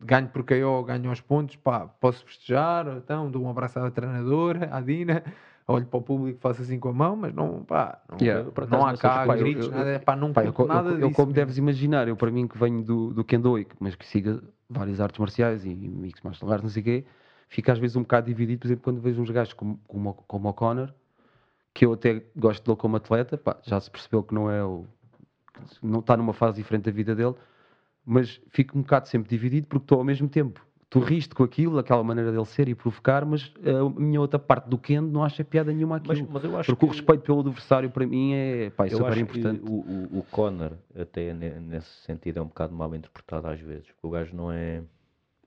Ganho por KO, ganho aos pontos, pá, posso festejar, então dou um abraço à treinadora, à Dina, olho para o público, faço assim com a mão, mas não, pá, não, Yeah, não há cá suspeito. gritos, Eu- eu- nada, pá, não Pá, eu, nada eu, eu, como mesmo. deves imaginar, eu para mim que venho do, do Kendo, e mas que siga várias artes marciais e mix martial arts, não sei o quê, fico às vezes um bocado dividido, por exemplo, quando vejo uns gajos como, como, o- como o Connor, que eu até gosto dele como atleta, pá, já se percebeu que não é o. não está numa fase diferente da vida dele, mas fico um bocado sempre dividido porque estou ao mesmo tempo. Tu riste com aquilo, aquela maneira dele ser e provocar, mas a minha outra parte do Kendo não acha piada nenhuma Mas, aquilo. mas eu acho porque o que, respeito pelo adversário para mim é, pá, é eu super importante. o, o, o Conor, até ne- nesse sentido, é um bocado mal interpretado às vezes. Porque o gajo não é.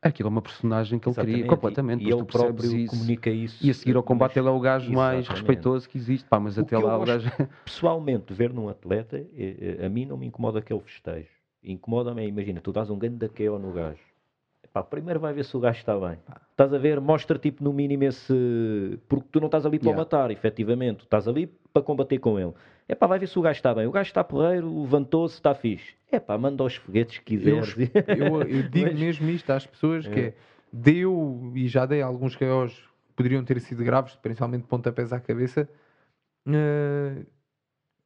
Aquilo é uma personagem que ele cria completamente. E, ele próprio isso. comunica isso. E a seguir ao combate ele é o gajo mais respeitoso que existe. Pá, mas O até lá o gajo. Pessoalmente, ver num atleta, eh, eh, a mim não me incomoda aquele festejo. Incomoda-me, imagina, tu dás um grande da KO no gajo. Pá, primeiro vai ver se o gajo está bem. Estás a ver, mostra tipo no mínimo esse. Porque tu não estás ali para o Yeah. matar, efetivamente. Tu estás ali para combater com ele. É pá, vai ver se o gajo está bem. O gajo está porreiro, levantou-se, está fixe. É pá, manda os foguetes que Eu, quiseres. eu, eu digo Mas- mesmo isto às pessoas que é, deu, e já dei alguns que hoje poderiam ter sido graves, principalmente pontapés à cabeça, eh,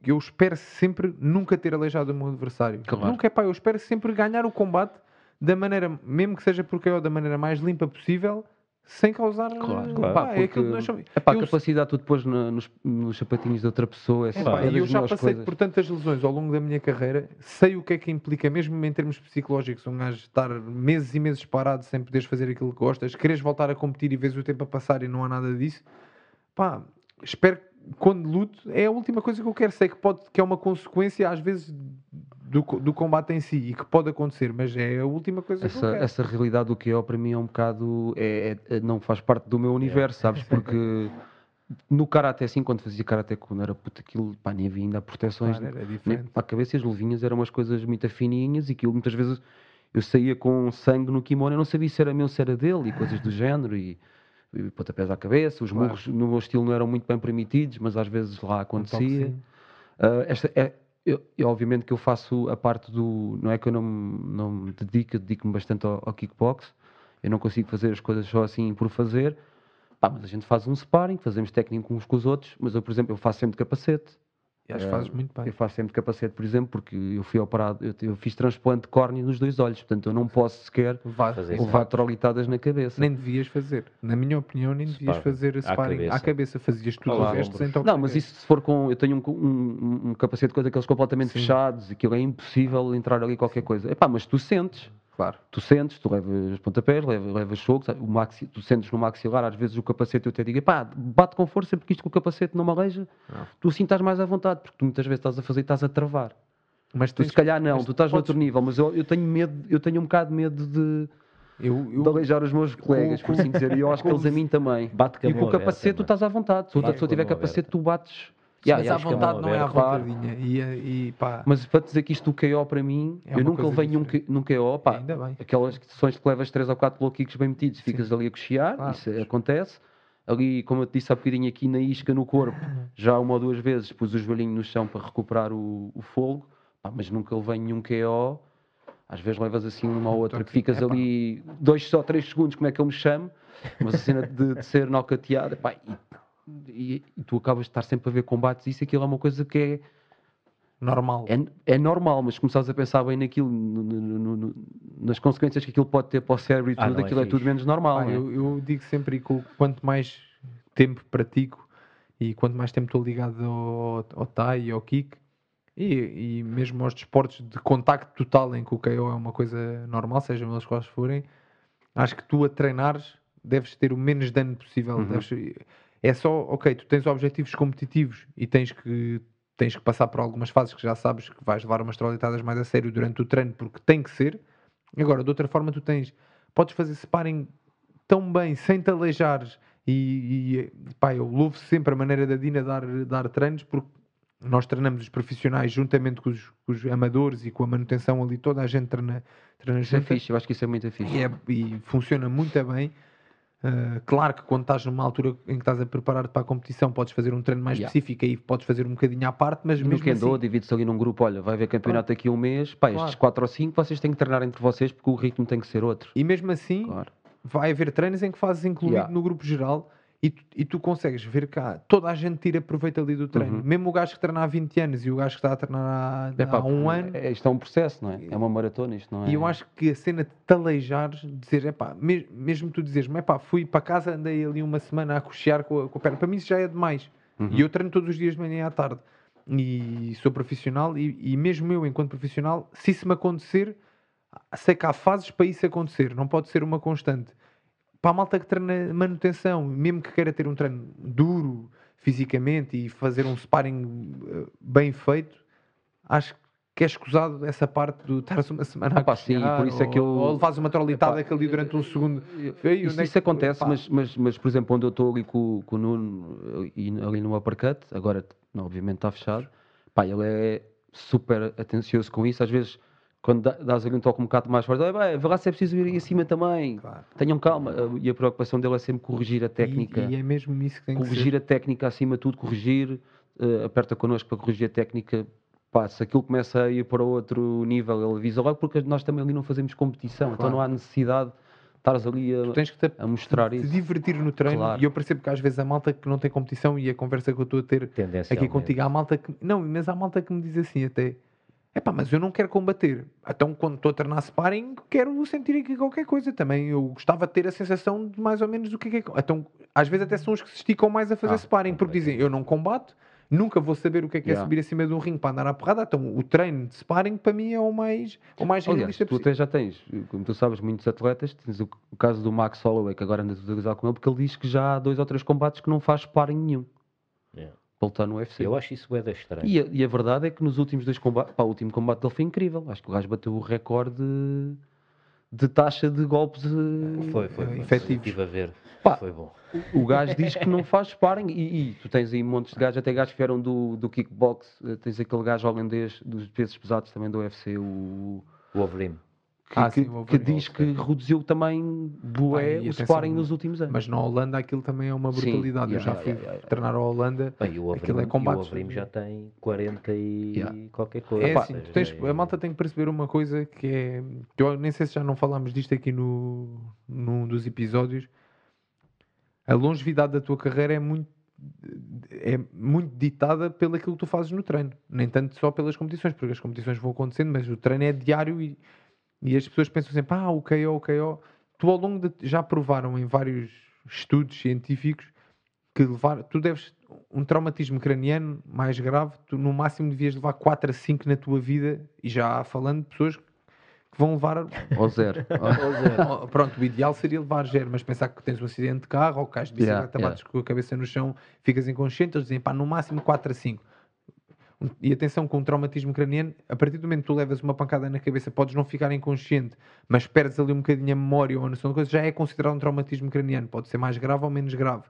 eu espero sempre nunca ter aleijado o meu adversário. Claro. Nunca é pá, eu espero sempre ganhar o combate da maneira, mesmo que seja porque eu da maneira mais limpa possível, sem causar. Claro, claro. pá, é aquilo que nós chamamos- Epá, a capacidade tu depois na- nos, nos sapatinhos de outra pessoa é, É, pá, é e eu já passei coisas. por tantas lesões ao longo da minha carreira, sei o que é que implica, mesmo em termos psicológicos, um gajo estar meses e meses parado sem poderes fazer aquilo que gostas, queres voltar a competir e vês o tempo a passar e não há nada disso. Pá, espero que quando luto, é a última coisa que eu quero. Sei que, pode, que é uma consequência, às vezes, do, do combate em si e que pode acontecer, mas é a última coisa que eu Essa, quero. essa realidade do QO para mim é um bocado. É, é- é- não faz parte do meu universo, sabes? Porque no karate, assim, quando fazia karate, quando era puto, aquilo, pá, nem havia ainda proteções. Claro, era diferente. para a cabeça e as luvinhas eram umas coisas muito fininhas e aquilo muitas vezes eu saía com sangue no kimono, eu não sabia se era meu, se era dele e coisas do género e pontapés à cabeça, os Claro. murros no meu estilo não eram muito bem permitidos, mas às vezes lá acontecia. Ah, esta é, eu, eu, obviamente que eu faço a parte do. Não é que eu não, não me dedico, dedico-me bastante ao, ao kickbox. Eu não consigo fazer as coisas só assim por fazer. Pá, mas a gente faz um sparring, fazemos técnico uns com os outros. Mas eu, por exemplo, eu faço sempre de capacete. E acho que fazes muito bem. Eu faço sempre capacete, por exemplo, porque eu fui operado, eu, eu fiz transplante de córnea nos dois olhos, portanto eu não posso sequer Vai Fazer levar trolitadas na cabeça. Nem devias fazer. Na minha opinião, nem devias Sparring. fazer À sparring à cabeça. cabeça. Fazias tudo Ao o resto sem Não, mas isso se for com. Eu tenho um, um, um capacete com aqueles completamente Sim. fechados, aquilo é impossível entrar ali qualquer coisa. Epá, mas tu sentes, Claro. tu sentes, tu levas pontapés, levas, levas socos, o maxi, tu sentes no maxilar, às vezes o capacete eu te digo, pá, bate com força porque isto com o capacete não me aleija, Não. tu assim estás mais à vontade, porque tu muitas vezes estás a fazer e estás a travar. Mas Tu tens- se calhar não, tu estás podes- noutro nível, mas eu, eu tenho medo, eu tenho um bocado de medo de, Eu, eu, de aleijar os meus colegas, por assim dizer, e eu acho que eles a mim também. Bate com E com o aberta, capacete tu mano. estás à vontade, se outra Bate pessoa com a tiver mão capacete, aberta. tu bates. Mas Yeah, à yeah, que é vontade uma não é claro. vontadinha. E, e pá, Mas para dizer que isto do KO para mim, É eu uma nunca levei nenhum, num KO, pá, ainda bem. aquelas sessões que levas 3 ou 4 low kicks bem metidos, ficas ali a cochear, Claro. isso acontece. Ali, como eu te disse há bocadinho, aqui na isca no corpo, já uma ou duas vezes pus o joelhinho no chão para recuperar o, o fogo, pá, mas nunca levei nenhum KO. Às vezes levas assim uma ou outra que ficas Epá. ali dois só três segundos, como é que eu me chamo, mas a cena de, de ser nocauteado, pá, e, e- e tu acabas de estar sempre a ver combates, isso aquilo é uma coisa que é, Normal. é, é normal, mas começares a pensar bem naquilo, no- no- no- nas consequências que aquilo pode ter para o cérebro e Ah, tudo, não é aquilo é, tudo menos normal. Não é? eu, eu digo sempre que quanto mais tempo pratico e quanto mais tempo estou ligado ao, ao Tai e ao Kick e, e mesmo aos desportos de contacto total em que o KO é uma coisa normal, sejam eles quais forem, acho que tu a treinares deves ter o menos dano possível. Uhum. Deves- é só, ok, tu tens objetivos competitivos e tens que, tens que passar por algumas fases que já sabes que vais levar umas trolitadas mais a sério durante o treino porque tem que ser. Agora, de outra forma, tu tens, podes fazer sparring tão bem, sem te aleijares. E, e pá, eu louvo sempre a maneira da Dina dar, dar treinos, porque nós treinamos os profissionais juntamente com os, com os amadores e com a manutenção ali, toda a gente treina, treina Isso é fixe, eu acho que isso é muito fixe. E, é- e funciona muito bem. Uh, claro que quando estás numa altura em que estás a preparar-te para a competição, podes fazer um treino mais Yeah. específico e podes fazer um bocadinho à parte, mas No mesmo Kendo, assim, divide-se ali num grupo, olha, vai haver campeonato daqui a um mês, pá, estes Claro. 4 ou 5 vocês têm que treinar entre vocês porque o ritmo tem que ser outro. e mesmo assim Claro. vai haver treinos em que fazes incluído Yeah. no grupo geral e tu, e tu consegues ver cá, toda a gente tira proveito ali do treino. Uhum. Mesmo o gajo que treina há 20 anos e o gajo que está a treinar há, É, pá, há um ano. é- isto é um processo, não é? É uma maratona, isto não é? E eu acho que a cena de te aleijares, dizer, epá, me- mesmo tu dizeres-me, epá, fui para casa, andei ali uma semana a cochear com a, com a perna, para mim isso já é demais. Uhum. E eu treino todos os dias de manhã e à tarde. E sou profissional, e, e mesmo eu, enquanto profissional, se isso me acontecer, sei que há fases para isso acontecer, não pode ser uma constante. Para a malta que treina manutenção, mesmo que queira ter um treino duro fisicamente e fazer um sparring eh, bem feito, acho que é escusado essa parte do estares uma semana a Epá, sim, por isso é que eu- ou, ou levares uma trolitada que ali durante um segundo. Eu- Ei, Isso, é isso que- acontece, pá. mas, mas, mas, por exemplo, onde eu estou ali com, com o Nuno e ali no uppercut, agora não, obviamente está fechado, pá, ele é super atencioso com isso. Às vezes quando dá- dás ali um toque um bocado mais forte, "Ei, bem, vê lá se é preciso ir aí acima também. Claro. Tenham calma. E a preocupação dele é sempre corrigir a técnica. E, e é mesmo isso que tem que corrigir ser. a técnica acima de tudo, corrigir, eh, aperta connosco para corrigir a técnica. Pá, se aquilo começa a ir para outro nível, ele avisa logo, porque nós também ali não fazemos competição, então Claro. não há necessidade de estares ali a, Tu tens que te, a mostrar te isso. divertir no treino Claro. e eu percebo que às vezes a malta que não tem competição e a conversa que eu estou a ter aqui contigo, há malta que. Não, mas há malta que me diz assim até. Epá, mas eu não quero combater. Então, quando estou a treinar sparring, quero sentir aqui qualquer coisa também. Eu gostava de ter a sensação de mais ou menos do que é que é. Então, às vezes até são os que se esticam mais a fazer Ah, sparring, porque dizem, eu não combato, nunca vou saber o que é que é Yeah. subir acima de um ringue para andar à porrada. Então, o treino de sparring para mim é o mais, o mais Aliás, realista tu possível. já tens, como tu sabes, muitos atletas, tens o, o caso do Max Holloway, que agora andas a usar com ele, porque ele diz que já há dois ou três combates que não faz sparring nenhum. Yeah. Ele estar no UFC. Eu acho isso é estranho. E a, e a verdade é que nos últimos dois combates, pá, o último combate dele foi incrível. Acho que o gajo bateu o recorde de, de taxa de golpes. eh, Foi, foi. É, foi. efetivos. Estive a ver. Pá. Foi bom. O gajo diz que não faz sparring e, e tu tens aí montes de gajos, até gajos que vieram do, do kickbox, eh, tens aquele gajo holandês dos pesos pesados também do UFC, o, O Overeem. Que, Ah, que- sim, que diz que reduziu também bué e o sparring nos últimos anos. Mas na Holanda aquilo também é uma Sim, brutalidade. eu yeah, já fui yeah, yeah. treinar a Holanda. Bem, e o Aquilo é Overeem, e o. Overeem já tem 40 e Yeah. qualquer coisa. É Pá, assim, tens- é- a malta tem que perceber uma coisa que é. Eu nem sei se já não falámos disto aqui no, num dos episódios. A longevidade da tua carreira é muito, é muito ditada pelo aquilo que tu fazes no treino, nem tanto só pelas competições, porque as competições vão acontecendo, mas o treino é diário e, e as pessoas pensam sempre: ah, o KO, o KO. Tu, ao longo de. já provaram em vários estudos científicos que levar, tu deves um traumatismo craniano mais grave, tu no máximo devias levar 4 a 5 na tua vida, e já há falando de pessoas que vão levar. Ou zero. Oh, Pronto, o ideal seria levar zero, mas pensar que tens um acidente de carro ou que cais de bicicleta, Yeah, yeah. bates com a cabeça no chão, ficas inconsciente, eles dizem pá, no máximo 4 a 5. E atenção, com um traumatismo craniano, a partir do momento que tu levas uma pancada na cabeça, podes não ficar inconsciente, mas perdes ali um bocadinho a memória ou a noção de coisa, já é considerado um traumatismo craniano. Pode ser mais grave ou menos grave.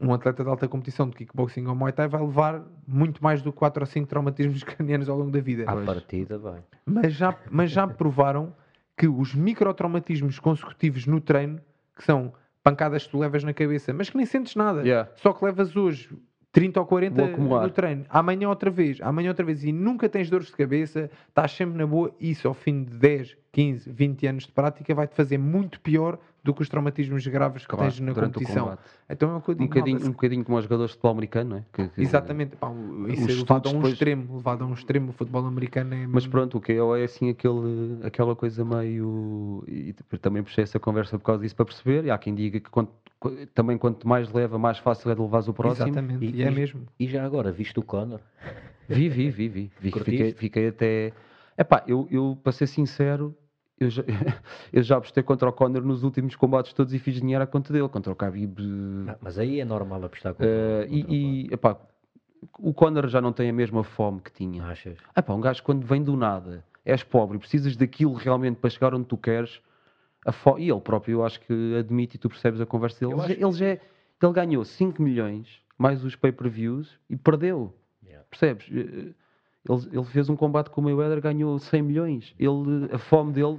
Um atleta de alta competição de kickboxing ou muay thai vai levar muito mais do que 4 ou 5 traumatismos cranianos ao longo da vida. À partida, vai. Mas já, mas já provaram que os microtraumatismos consecutivos no treino, que são pancadas que tu levas na cabeça, mas que nem sentes nada, Yeah. só que levas hoje 30 ou 40 Vou acumular. no treino, amanhã outra vez, amanhã outra vez, e nunca tens dores de cabeça, estás sempre na boa, isso ao fim de 10, 15, 20 anos de prática vai-te fazer muito pior do que os traumatismos graves que Claro, tens na competição. Então é o que eu Um digo, bocadinho, malta, um bocadinho como os jogadores de futebol americano, não é? Que- que- Exatamente, pá, isso é levado a um depois- extremo, levado a um extremo, o futebol americano é Mas pronto, o KO é assim aquele, aquela coisa meio. E também puxei essa conversa por causa disso para perceber. E há quem diga que quanto- qu- também quanto mais leva, mais fácil é de levares o próximo. Exatamente, E- e, é e- mesmo. E já agora, viste o Conor? Vi, vi, vi, vi. vi fiquei, fiquei até. Epá, eu, eu para ser sincero, eu já, eu já apostei contra o Conor nos últimos combates todos e fiz dinheiro à conta dele, contra o Khabib. Ah, mas aí é normal apostar com eh, e, e, epá, o Conor já não tem a mesma fome que tinha. Achas? Epá, um gajo quando vem do nada, és pobre e precisas daquilo realmente para chegar onde tu queres, e ele próprio eu acho que admite e tu percebes a conversa dele. Eu Ele, acho já- ele, já é- ele ganhou 5 milhões mais os pay-per-views e perdeu. Yeah. Percebes? Eh, Ele, ele fez um combate com o Mayweather, ganhou 100 milhões. Ele, a fome dele,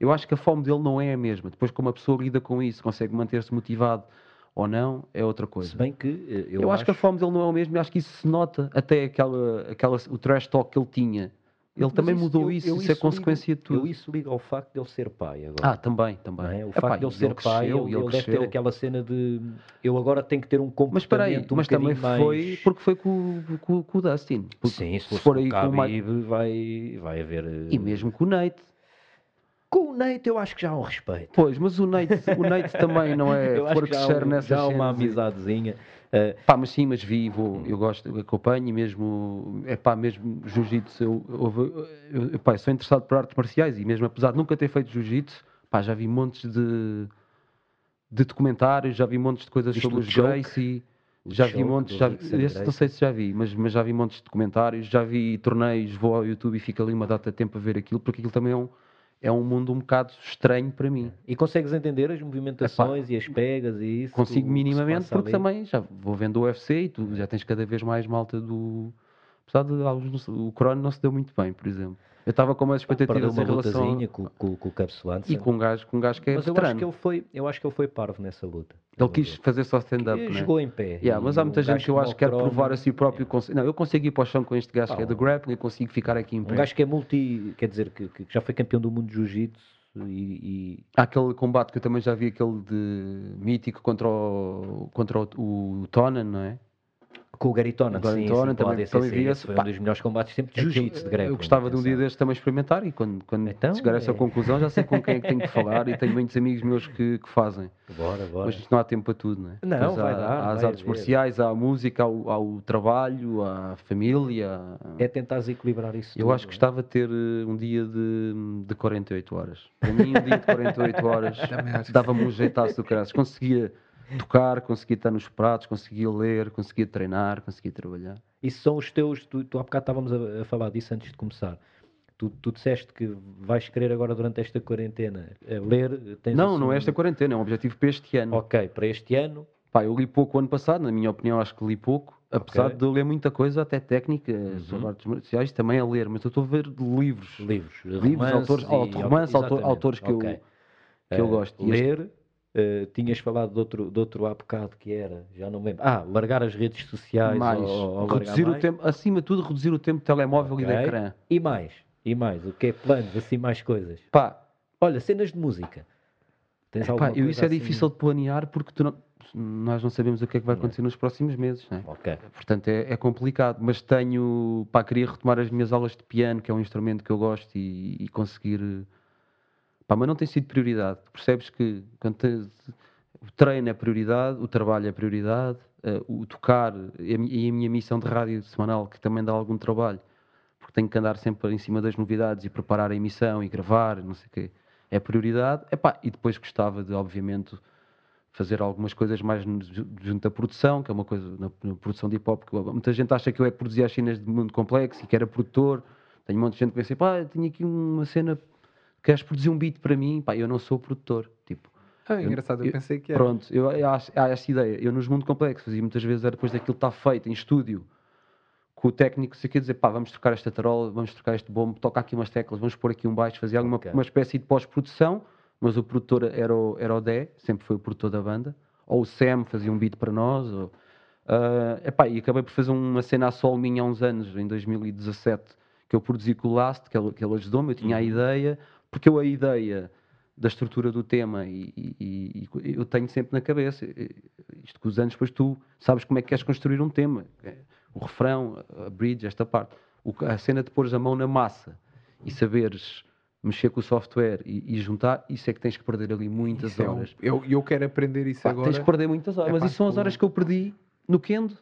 eu acho que a fome dele não é a mesma. Depois, como a pessoa lida com isso, consegue manter-se motivado ou não, é outra coisa. Se bem que eh, eu, Eu, acho, que a fome dele não é o mesmo, e acho que isso se nota até aquela, aquela, o trash talk que ele tinha. Ele também mudou eu- isso, eu isso é ligo- consequência de tudo. Eu isso ligo ao facto de ele ser pai agora. Ah, também, também. é? O Epá, facto de ele ser pai, cresceu, ele, ele ele deve ter aquela cena de eu agora tenho que ter um comportamento Mas espera aí, um mas também bocadinho foi mais... porque foi com, o- com, com o Dustin. Porque Sim, se, se for aí com o Mike- vai, vai haver... eh, E mesmo com o Nate. Com o Nate eu acho que já há um respeito. Pois, mas o Nate, o Nate também não é eu acho que já há, um, já há uma amizadezinha. Eh, Pá, mas sim, mas vi, vou, eu gosto, eu acompanho mesmo, é pá, mesmo jiu-jitsu, eu, eu, eu, eu, pá, eu sou interessado por artes marciais e mesmo apesar de nunca ter feito jiu-jitsu, pá, já vi montes de, de documentários, já vi montes de coisas Viste sobre os? Gracie, já vi montes, já, esse não sei se já vi, mas, mas já vi montes de documentários, já vi torneios, vou ao YouTube e fico ali uma data de tempo a ver aquilo, porque aquilo também é um, é um mundo um bocado estranho para mim. e consegues entender as movimentações e as pegas e isso? Consigo minimamente, porque ali? também já vou vendo o UFC e tu já tens cada vez mais malta do. Apesar de alguns, o Crono não se deu muito bem, por exemplo. Eu estava com umas expectativas uma em relação. com, com, com o Swanson. E com um gajo, com um gajo que é Mas eu acho veterano. que, ele foi, eu acho que ele foi parvo nessa luta. Ele quis fazer só stand-up, E né? jogou em pé. Yeah, mas E há muita gente que eu como acho que quer provar a si próprio. cons- Não, eu consigo ir para o chão com este gajo que é do Ah, grappling, eu consigo ficar aqui em pé. Um gajo que é multi, quer dizer, que, que já foi campeão do mundo de jiu-jitsu e, Há aquele combate que eu também já vi, aquele de mítico contra o, contra o, o Tonan, não é? Com o Gary Tonan, O Gary sim, Tonan sim, também- também vi esse foi pá. um dos melhores combates sempre de jiu-jitsu, de grappling. Eu gostava de um dia destes também experimentar e quando, quando Então, chegar a essa é- conclusão já sei com quem é que tenho que falar e tenho muitos amigos meus que, que fazem. Bora, bora. Mas isto não há tempo para tudo, não é? Não, Depois vai há, dar, há as artes haver. marciais, há a música, há o, há o trabalho, há a família. É tentar equilibrar isso Eu tudo, acho que é? gostava de ter eh, um dia de, de 48 horas. Para mim, um dia de 48 horas dava-me um jeitaço do caralho. Conseguia tocar, conseguia estar nos pratos, conseguia ler, conseguia treinar, conseguia trabalhar. Isso são os teus. Tu, tu há bocado estávamos a, a falar disso antes de começar. Tu, tu disseste que vais querer agora durante esta quarentena eh, ler. Não, assim não é um- esta quarentena, é um objetivo para este ano. Ok, para este ano. Pá, eu li pouco o ano passado, na minha opinião, acho que li pouco. Apesar Ok. de eu ler muita coisa, até técnica, sobre artes marciais, também a ler, mas eu estou a ver livros. Livros. Livros, romances autores- e- auto- romances, autor- exatamente, autores que eu- ok. que eu Eh, gosto. Este- Eh, tinhas falado de outro, de outro há bocado que era, já não me lembro. Ah, largar as redes sociais mais, ou, ou reduzir o mais. tempo, acima de tudo, reduzir o tempo de telemóvel e de ecrã. E mais, e mais, o que é planos, assim mais coisas. Pá, Olha, cenas de música. Tens Pá, alguma eu, isso é assim? difícil de planear porque não- nós não sabemos o que é que vai Não. acontecer nos próximos meses. Não é? Ok. Portanto, é, é complicado. Mas tenho. Pá, queria retomar as minhas aulas de piano, que é um instrumento que eu gosto, e, e conseguir. Pá, mas não tem sido prioridade. Percebes que o treino é prioridade, o trabalho é prioridade, eh, o tocar e a, mi- e a minha missão de rádio semanal, que também dá algum trabalho, porque tenho que andar sempre em cima das novidades e preparar a emissão e gravar, não sei o quê, é prioridade. Epá, e depois gostava de, obviamente, fazer algumas coisas mais junto à produção, que é uma coisa na, na produção de hip hop, que muita gente acha que eu é que produzia as cenas de mundo complexo e que era produtor. Tenho um monte de gente que pensa, pá, tenho aqui uma cena, queres produzir um beat para mim? Pá, eu não sou produtor. Tipo, Ah, engraçado, eu, eu- pensei que era. Pronto, eu, eu acho, há essa ideia. Eu nos mundo complexo fazia muitas vezes era depois daquilo estar feito em estúdio com o técnico, sei que dizer, pá, vamos trocar esta tarola, vamos trocar este bombo, toca aqui umas teclas, vamos pôr aqui um baixo, fazia alguma Ok. uma espécie de pós-produção, mas o produtor era o, era o Dé, sempre foi o produtor da banda, ou o Sam fazia um beat para nós, ou, ah, epá, e acabei por fazer uma cena a sol minha há uns anos, em 2017, que eu produzi com o Last, que ele, que ele ajudou-me, eu tinha Uhum. a ideia, porque eu a ideia da estrutura do tema e, e- e- eu tenho sempre na cabeça, e- isto com os anos, depois tu sabes como é que queres construir um tema, é, o refrão, a bridge, esta parte, O- a cena de pôres a mão na massa e saberes mexer com o software e, e juntar, isso é que tens que perder ali muitas Isso é um- horas. eu, eu quero aprender isso Pá, agora. Tens que perder muitas horas, mas Epá, isso são as horas que eu perdi no Kendo.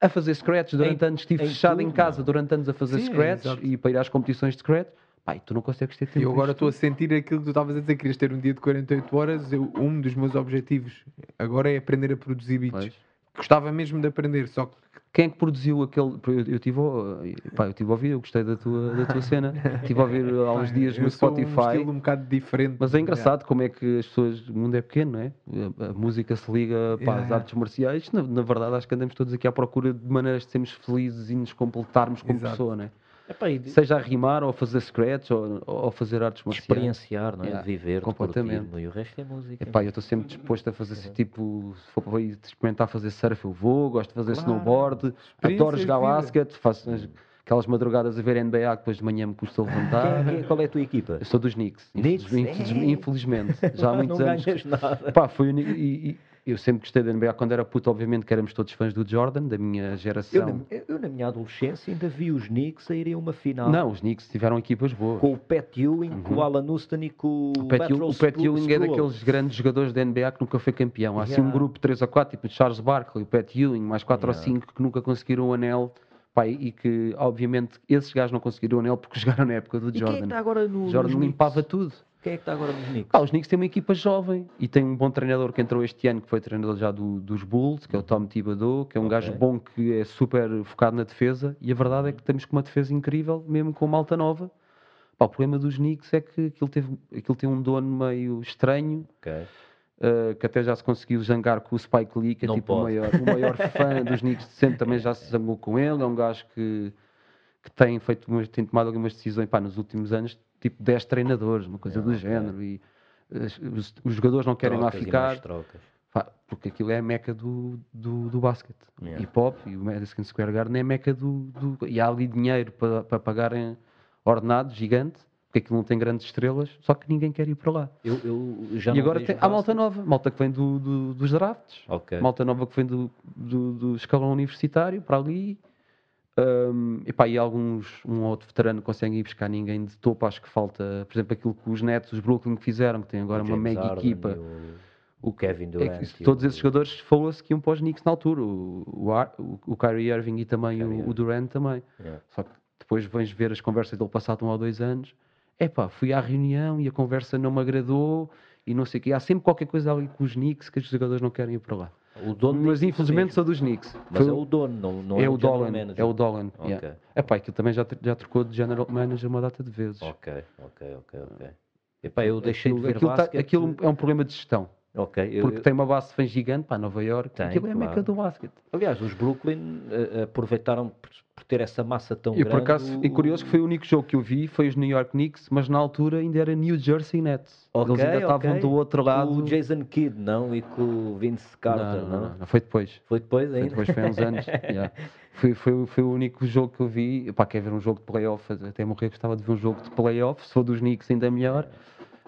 A fazer scratch durante Em- anos, estive em fechado em tudo, casa não? durante anos a fazer Sim, scratch exato. e para ir às competições de scratch. E tu não consegues ter tempo. Eu agora estou a sentir aquilo que tu estavas a dizer, querias ter um dia de 48 horas. Eu, um dos meus objetivos agora é aprender a produzir beats. Pois. Gostava mesmo de aprender, só que Quem é que produziu aquele. Eu, eu tive, a- pá, eu tive a ouvir, eu gostei da tua, da tua cena. Tive a ouvir há uns dias eu no sou um Spotify. estilo um bocado diferente. Mas é engraçado como é que as pessoas. O mundo é pequeno, não é? A, música se liga para Yeah, as yeah. artes marciais. Na, na verdade, acho que andamos todos aqui à procura de maneiras de sermos felizes e nos completarmos como Exato. pessoa, não é? Epá, e Seja a rimar, ou a fazer scratch, ou, ou fazer artes marciais. experienciar, não é? Viver, completamente. E o resto é música. Epá, eu estou sempre disposto a fazer esse tipo, se for para experimentar fazer surf, eu vou, gosto de fazer Claro. snowboard, adoro jogar basquete, faço as- aquelas madrugadas a ver NBA que depois de manhã me custa Quem é- levantar. quem é- qual é a tua equipa? Eu sou dos Knicks, Knicks? É. infelizmente, já há muitos não anos. ganhas nada. Pá, foi o e, e eu sempre gostei da NBA quando era puto, obviamente que éramos todos fãs do Jordan, da minha geração. eu- eu, na minha adolescência, ainda vi os Knicks a irem a uma final. Não, os Knicks tiveram equipas boas. Com o Pat Ewing, com o Alan Houston e com Uhum. O Pat, o Pat Ewing é daqueles grandes jogadores da NBA que nunca foi campeão. Há assim um Yeah. grupo de 3 a 4, tipo Charles Barkley, o Pat Ewing, mais 4 ou Yeah. 5 que nunca conseguiram o anel. Pá, e que, obviamente, esses gajos não conseguiram o anel porque jogaram na época do E quem é que Jordan. está agora no, Jordan limpava tudo. Quem é que está agora nos Knicks? Pá, os Knicks têm uma equipa jovem e tem um bom treinador que entrou este ano, que foi treinador já do- dos Bulls, que é o Tom Thibodeau, que é um Ok. gajo bom que é super focado na defesa. E a verdade é que temos com uma defesa incrível, mesmo com malta nova. Pá, o problema dos Knicks é que aquilo, teve, aquilo tem um dono meio estranho, Ok. uh, que até já se conseguiu zangar com o Spike Lee, que é Não tipo o maior, o maior fã dos Knicks de sempre, também já se zangou com ele. É um gajo que que têm feito têm tomado algumas decisões pá, nos últimos anos, tipo 10 treinadores, uma coisa do género, e eh, os, os jogadores não querem Trocas lá ficar, porque aquilo é a meca do, do, do basquete. Yeah. Hip hop e o Madison Square Garden é a meca do, do- E há ali dinheiro para, para pagarem ordenado gigante, porque aquilo não tem grandes estrelas, só que ninguém quer ir para lá. Eu, eu já e agora tem, há malta nova, malta que vem do, do- dos drafts, Ok. malta nova que vem do, do, do escalão universitário para ali. Um, epá, e alguns, um ou outro veterano consegue ir buscar ninguém de topo. Acho que falta, por exemplo, aquilo que os Nets, os Brooklyn que fizeram, que tem agora uma mega Harden equipa. O, o Kevin É Durant. que e todos o- esses jogadores falou-se que iam para os Knicks na altura. O, o, o, Kyrie Irving e também o. Durant também. Yeah. Só que depois vens ver as conversas dele passado um ou dois anos. Epá, fui à reunião e a conversa não me agradou e não sei o quê. Há sempre qualquer coisa ali com os Knicks que os jogadores não querem ir para lá. O dono Mas infelizmente mesmo. sou dos Knicks. Mas Foi é o- dono, não, não é, é, o general Dolan. manager. É o Dolan. Ok. yeah. Epá, aquilo também já, já trocou de general manager uma data de vezes. Ok, ok, ok, ok. Epá, eu deixei de Aquilo, ver aquilo, tá- aquilo é um problema de gestão. Ok, eu, Porque eu- tem uma base de fãs gigante para Nova York. Tem, aquilo é a meca do basquete. aliás, os Brooklyn eh, aproveitaram por, por ter essa massa tão E grande. por acaso, e curioso que foi o único jogo que eu vi, foi os New York Knicks, mas na altura ainda era New Jersey Nets. Ok, Eles ainda estavam ok. do outro lado. Com o Jason Kidd, não? E com o Vince Carter, não, não? não, não, foi depois. Foi depois Foi ainda? depois, foi há uns anos. yeah. foi, foi, foi o único jogo que eu vi. Pá, quer ver um jogo de playoff? Até morrer gostava de ver um jogo de playoff. Se for dos Knicks, ainda é melhor.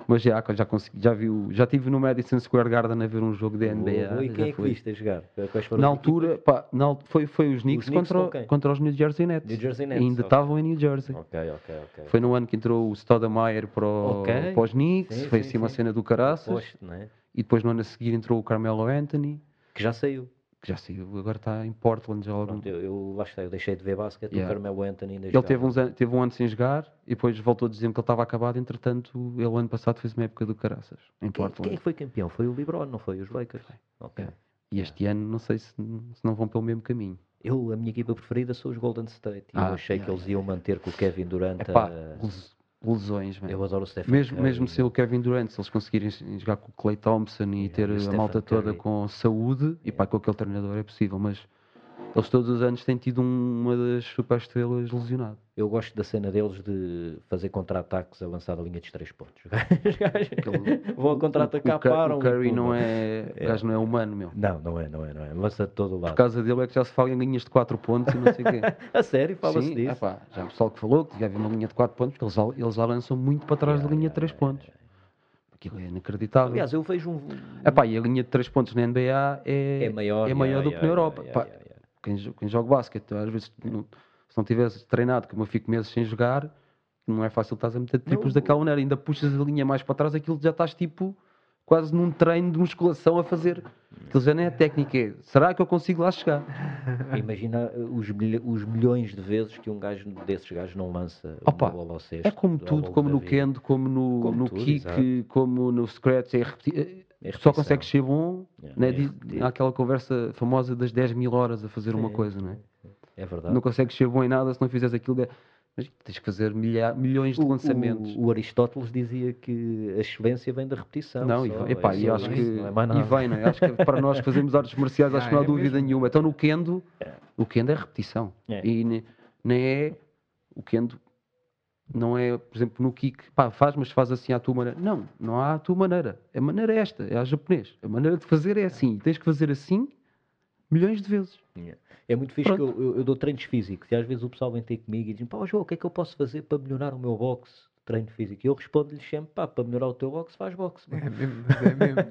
Mas já, já consegui, já vi, o- já estive no Madison Square Garden a ver um jogo de NBA. e já quem é que viste a jogar? Quais foram Na altura, pá, na foi, foi os Knicks, Knicks contra, contra os New Jersey Nets. New Jersey Nets, Ainda estavam em New Jersey. Ok, ok, ok. Foi no ano que entrou o Stoudemire para, o, Ok. para os Knicks, Sim, foi sim, assim uma sim. cena do caraças. Poste, não é? E depois no ano a seguir entrou o Carmelo Anthony, Que já saiu. Que já saiu, agora está em Portland já Pronto, eu, eu, lá está, eu deixei de ver basquete, Yeah. o Carmelo Anthony ainda Ele jogava. teve, uns an- teve um ano sem jogar e depois voltou a dizer que ele estava acabado. Entretanto, ele ano passado fez uma época do caraças em Quem, Portland. quem é que foi campeão? Foi o LeBron, não foi? Os Lakers? Ok. E este ano não sei se, se não vão pelo mesmo caminho. Eu, a minha equipa preferida são os Golden State. E eu Ah, achei que yeah, eles iam manter com o Kevin Durant. É pá, a- les- lesões, man. Eu adoro o Stephen Mesmo, Curry. mesmo sem o Kevin Durant, se eles conseguirem jogar com o Clay Thompson e Yeah, ter a malta toda Curry. com saúde, e pá, com aquele treinador é possível, mas eles todos os anos têm tido um- uma das super estrelas lesionado. Eu gosto da cena deles de fazer contra-ataques a lançar da linha dos três pontos. Os gajos vão a contra-atacar, param. o Curry não é, gajo não é humano, meu. Não, não é, não é, não é. Lança de todo o Por lado. causa dele é que já se fala em linhas de 4 pontos e não sei o quê. A sério, fala-se disso. epá, já o pessoal que falou que devia haver uma linha de 4 pontos, eles já, eles já lançam muito para trás da linha de 3 pontos. Aquilo é inacreditável. Aliás, eu vejo um. Epá, e a linha de 3 pontos na NBA é, é maior, é maior do que na Europa. Pá. Quem, quem joga basquete, às vezes, não- se não tivesse treinado, como eu fico meses sem jogar, não é fácil estás a meter triplos Não, daquela maneira. Ainda puxas a linha mais para trás, aquilo já estás tipo quase num treino de musculação a fazer. Aquilo já nem é técnica. é, Será que eu consigo lá chegar? Imagina uh, os, os milhões de vezes que um gajo desses gajos não lança Opa, uma bola ao cesto. É como tudo, como no vida. kendo, como no, Como no tudo, kick, exato. como no scratch. É repetir, É só repetição. consegues ser bom. Yeah, né? é Diz- repetir. há aquela conversa famosa das 10 mil horas a fazer uma Sim, coisa, não é? É verdade. Não consegues ser bom em nada se não fizeres aquilo. de- Mas tens que fazer milha- milhões de O- lançamentos. O, o Aristóteles dizia que a excelência vem da repetição. Não, e, só, vai- epá, é e só acho que é e vem, não é? Acho que para nós que fazemos artes marciais, acho que não há é dúvida mesmo. nenhuma. Então no kendo, o kendo é repetição. É. E ne- nem é o kendo não é, por exemplo, no kick, pá, faz, mas faz assim à tua maneira. Não, não há a tua maneira. A maneira é esta, é a japonês. A maneira de fazer é assim. E tens que fazer assim milhões de vezes. Yeah. É muito fixe que eu, eu- eu dou treinos físicos e às vezes o pessoal vem ter comigo e diz pá, João, o que é que eu posso fazer para melhorar o meu boxe? Treino físico. E eu respondo-lhes sempre, pá, para melhorar o teu boxe, faz boxe. mano." É mesmo, mas é mesmo.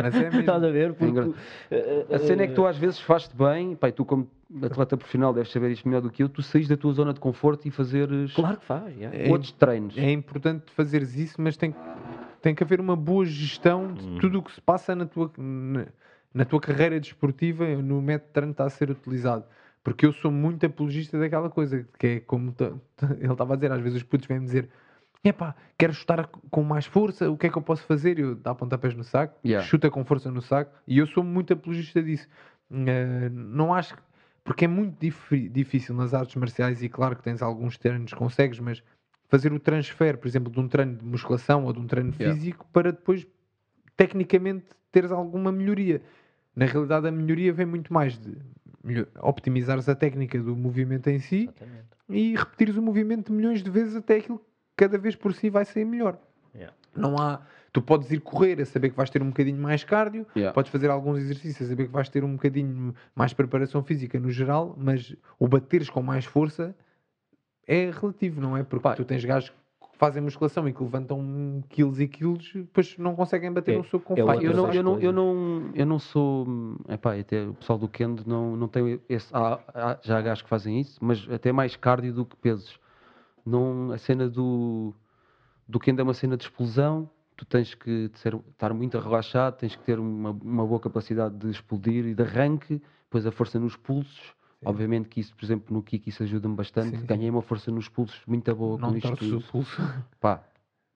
Mas é mesmo. Estás a ver? Porque, engra- eh, A cena é que tu às vezes fazes-te bem, pá, e tu como atleta profissional deves saber isto melhor do que eu, tu saís da tua zona de conforto e fazeres Claro que faz, yeah. É outros treinos. É importante fazeres isso, mas tem, tem que haver uma boa gestão de Hum. tudo o que se passa na tua, na, na tua carreira desportiva, no método de treino que está a ser utilizado. Porque eu sou muito apologista daquela coisa, que é como ele estava a dizer, às vezes os putos vêm dizer epá, quero chutar com mais força, o que é que eu posso fazer? Eu dá pontapés no saco, Yeah. chuta com força no saco, e eu sou muito apologista disso. Eh, não acho que- porque é muito dif- difícil nas artes marciais, e claro que tens alguns treinos que consegues, mas fazer o transfer, por exemplo, de um treino de musculação ou de um treino Yeah. físico para depois, tecnicamente, teres alguma melhoria. Na realidade, a melhoria vem muito mais de optimizares a técnica do movimento em si Exatamente. e repetires o movimento milhões de vezes até aquilo que cada vez por si vai ser melhor. Yeah. Não há. Tu podes ir correr a saber que vais ter um bocadinho mais cardio, Yeah. podes fazer alguns exercícios a saber que vais ter um bocadinho mais preparação física no geral, mas o bateres com mais força é relativo, não é? Porque Pá. tu tens gajos que fazem musculação e que levantam quilos e quilos, depois não conseguem bater É- um soco com é eu, não, eu, não, eu, não, eu não sou. Epá, até o pessoal do Kendo não, não tem esse. Há, há- já há gajos que fazem isso, mas até mais cardio do que pesos. Não, a cena do, do Kendo é uma cena de explosão. Tu tens que ser, estar muito relaxado, tens que ter uma, uma boa capacidade de explodir e de arranque, depois a força nos pulsos. Obviamente que isso, por exemplo, no kick, isso ajuda-me bastante. Sim, sim. Ganhei uma força nos pulsos muito boa não com isto tudo o pulso. pá,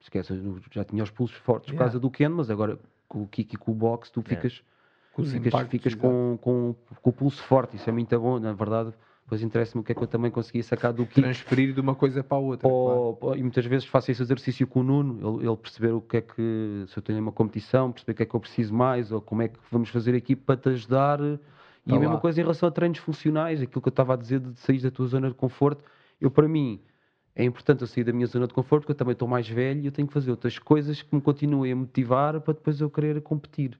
esquece, já tinha os pulsos fortes por Yeah. causa do Ken, mas agora com o kick e com o box tu Yeah. ficas, Com ficas, ficas com, com, com o pulso forte, isso é muito bom, na verdade. Depois interessa-me o que é que eu também consegui sacar do kick. transferir de uma coisa para a outra. claro. Ou- ou- e muitas vezes faço esse exercício com o Nuno, ele, ele perceber o que é que, se eu tenho uma competição, perceber o que é que eu preciso mais, ou como é que vamos fazer aqui para te ajudar. E Tá a mesma lá. coisa em relação a treinos funcionais, aquilo que eu estava a dizer de sair da tua zona de conforto. Eu, para mim, é importante eu sair da minha zona de conforto, porque eu também estou mais velho e eu tenho que fazer outras coisas que me continuem a motivar para depois eu querer competir.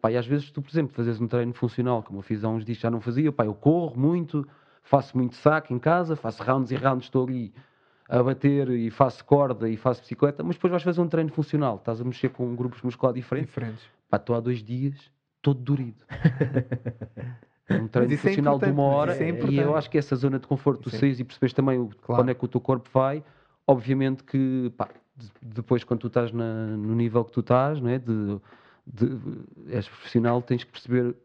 Pá, e às vezes tu, por exemplo, fazes um treino funcional, como eu fiz há uns dias, já não fazia, pá, eu corro muito, faço muito saco em casa, faço rounds e rounds, estou ali a bater e faço corda e faço bicicleta, mas depois vais fazer um treino funcional, estás a mexer com grupos musculares diferentes, Diferentes. pá, estou há dois dias todo dorido. É um treino é funcional de uma hora é e eu acho que essa zona de conforto, tu Isso é- saís e percebes também o, Claro. onde é que o teu corpo vai, obviamente que pá, de- depois quando tu estás na- no nível que tu estás, não é? de, de, és profissional, tens que perceber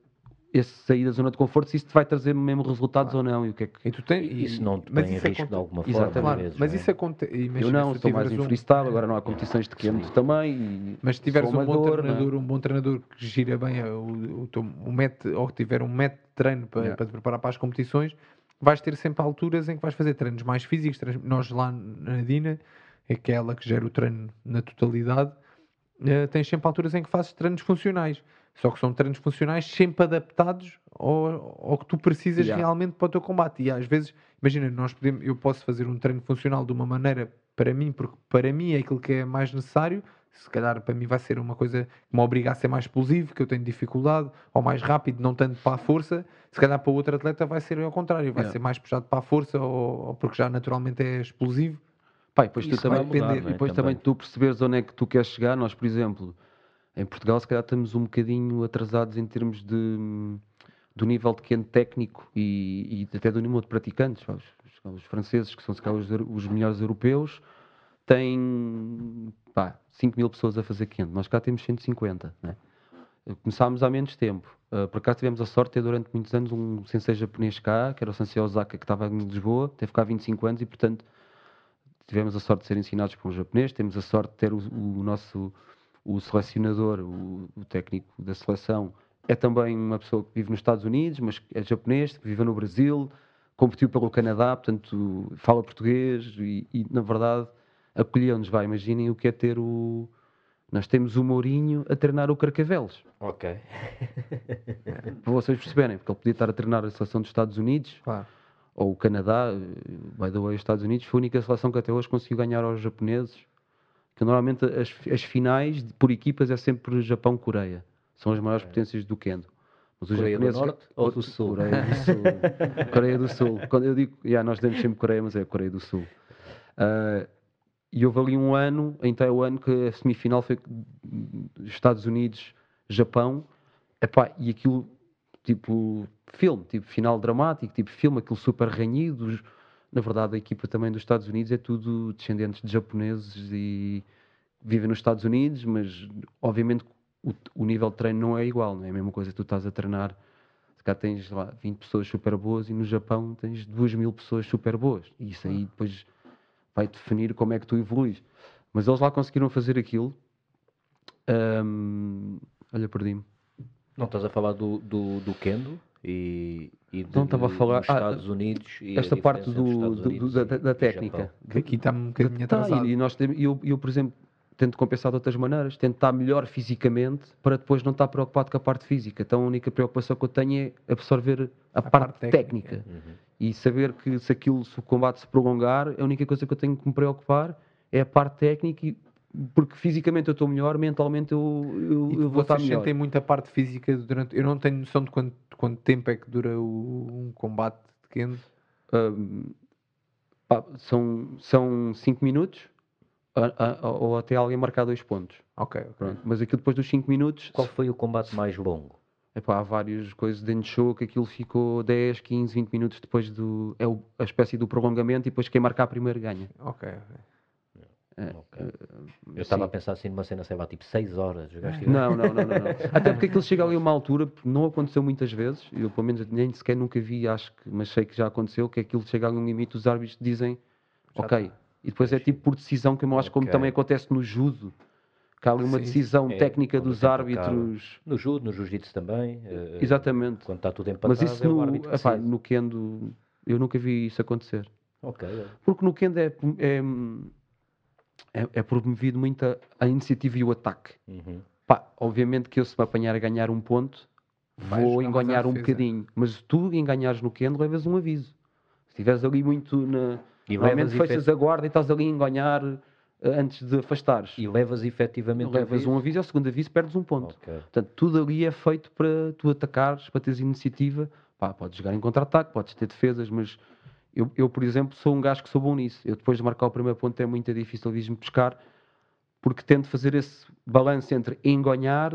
esse sair da zona de conforto se isso te vai trazer mesmo resultados ou não e o que é que E tu tens, E Isso não te mas põe em isso risco de alguma Exatamente. forma. Claro, às vezes, mas é? isso acontece. eu imagina, não, se estou mais um- freestyle, agora não há competições de quente também. e Mas se tiveres um bom não é? treinador, um bom treinador que gira bem o, o, teu- o método, ou que tiver um método de treino para, Yeah. para te preparar para as competições, vais ter sempre alturas em que vais fazer treinos mais físicos. treinos- Nós lá na Dina, é que é ela que gera o treino na totalidade, eh, tens sempre alturas em que fazes treinos funcionais. Só que são treinos funcionais sempre adaptados ao, ao que tu precisas Yeah. realmente para o teu combate. E às vezes, imagina, nós podemos, eu posso fazer um treino funcional de uma maneira para mim, porque para mim é aquilo que é mais necessário. Se calhar para mim vai ser uma coisa que me obriga a ser mais explosivo, que eu tenho dificuldade, ou mais rápido, não tanto para a força. Se calhar para o outro atleta vai ser ao contrário, vai Yeah. ser mais puxado para a força, ou, ou porque já naturalmente é explosivo. E depois, tu também, mudar, não é? e depois Também. também tu perceberes onde é que tu queres chegar. Nós, por exemplo, em Portugal, se calhar estamos um bocadinho atrasados em termos de, do nível de quente técnico e, e até do número de praticantes. Os, os- franceses, que são se calhar os, os melhores europeus, têm pá, 5 mil pessoas a fazer quente. Nós cá temos 150. Né? Começámos há menos tempo. Uh, por acaso tivemos a sorte de ter durante muitos anos um sensei japonês cá, que era o sensei Osaka, que estava em Lisboa, teve cá 25 anos e, portanto, tivemos a sorte de ser ensinados por um japonês, temos a sorte de ter o, o nosso o selecionador, o, o técnico da seleção, é também uma pessoa que vive nos Estados Unidos, mas é japonês, vive no Brasil, competiu pelo Canadá, portanto fala português e, e, na verdade acolheu-nos, vai, imaginem o que é ter o... Nós temos o Mourinho a treinar o Carcavelos, Ok. para vocês perceberem, porque ele podia estar a treinar a seleção dos Estados Unidos, Claro. ou o Canadá, eh, by the way, os Estados Unidos, foi a única seleção que até hoje conseguiu ganhar aos japoneses. Que normalmente as, as finais por equipas é sempre Japão-Coreia. São as maiores potências do Kendo. Mas os Coreia do japoneses- Norte ou do Sul? Coreia do Sul. Coreia do Sul. Quando eu digo, yeah, nós demos sempre Coreia, mas é Coreia do Sul. Ah, e houve ali um ano, em Taiwan, que a semifinal foi Estados Unidos, Japão. Epá, e aquilo, tipo, filme, tipo, final dramático, tipo, filme, aquilo super renhido. Os- Na verdade, a equipa também dos Estados Unidos é tudo descendentes de japoneses e vivem nos Estados Unidos, mas obviamente o, o nível de treino não é igual, não é a mesma coisa que tu estás a treinar. Se cá tens lá, 20 pessoas super boas e no Japão tens 2 mil pessoas super boas. E isso aí depois vai definir como é que tu evoluís. Mas eles lá conseguiram fazer aquilo. Ahm, olha, perdi-me. Não estás a falar do, do, do Kendo e, e de, Não estava a falar- dos ah, Estados Unidos e a Esta parte do, do- da, da- técnica. Que aqui está um bocadinho Tá, atrasado. e, e nós temos, eu, eu, por exemplo, tento compensar de outras maneiras, tento estar melhor fisicamente para depois não estar preocupado com a parte física. Então a única preocupação que eu tenho é absorver a, parte, parte técnica. técnica. Uhum. E saber que se aquilo, se o combate se prolongar, a única coisa que eu tenho que me preocupar é a parte técnica, e- porque fisicamente eu estou melhor, mentalmente eu, eu, E eu vou estar vocês melhor. sentem muita parte física durante. Eu não tenho noção de quanto, quanto tempo é que dura o, um combate de Kendo. Hum, pá, são 5 são cinco minutos a- a- ou até alguém marcar dois pontos. Ok, ok. Pronto. Mas aquilo depois dos 5 minutos, Qual foi o combate mais longo? epá, há várias coisas dentro de show que aquilo ficou 10, 15, 20 minutos depois do. É o- a espécie do prolongamento e depois quem marcar primeiro ganha. Ok, ok. É, Ok. Eu estava a pensar assim numa cena, sei lá, tipo 6 horas. Não, não, não, não, não. Até porque aquilo chega ali a uma altura, porque não aconteceu muitas vezes, eu pelo menos nem sequer nunca vi, acho que, mas sei que já aconteceu, que aquilo chega ali a um limite, os árbitros dizem, Já ok. tá. E depois é tipo por decisão, que eu acho que como também acontece no judo, que há ali uma Sim, decisão É, técnica dos árbitros. No judo, no jiu-jitsu também. eh, Exatamente. Quando está tudo empatado, Mas isso é no, árbitro epá, no Kendo, eu nunca vi isso acontecer. Ok, olha. Porque no Kendo é, é, é, é promovido muito a, a iniciativa e o ataque. Uhum. Pá, obviamente que eu se me apanhar a ganhar um ponto, Vais vou enganhar um bocadinho. Mas tu enganhares no Kendo, levas um aviso. Se estiveres ali muito na. E Normalmente fechas efet- a guarda e estás ali a enganhar eh, antes de afastares. e levas efetivamente levas um aviso e ao segundo aviso perdes um ponto. Ok. Portanto, tudo ali é feito para tu atacares, para teres iniciativa. Pá, podes jogar em contra-ataque, podes ter defesas, mas eu, eu, por exemplo, sou um gajo que sou bom nisso. Eu depois de marcar o primeiro ponto é muito difícil vir-me pescar, porque tento fazer esse balanço entre enganhar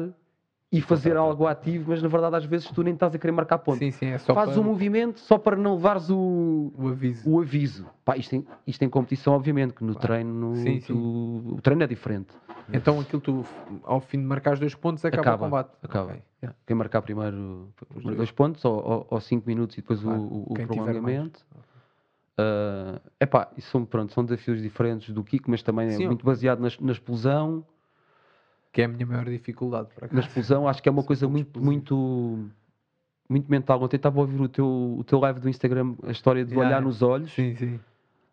e fazer algo ativo, mas na verdade às vezes tu nem estás a querer marcar ponto. Sim, sim, é só Fazes para um movimento só para não levares o, o aviso. o aviso. Pá, isto, em, isto em competição, obviamente, que no Claro. treino no- Sim, tu- o treino é diferente. Então aquilo tu, ao fim de marcar os dois pontos, acaba, Acaba, o combate. Acaba. Ok. Yeah. Quem marcar primeiro os dois. pontos, ou, ou, ou cinco minutos e depois o- Claro. o, o prolongamento. Ah, epá, isso são, pronto, são desafios diferentes do Kiko, mas também Sim, é muito baseado na, na explosão. Que é a minha maior dificuldade, por Na explosão, acho que é uma coisa muito, muito, muito mental. Ontem estava a ouvir o teu, o teu live do Instagram, a história de Yeah, olhar nos olhos. Sim, sim.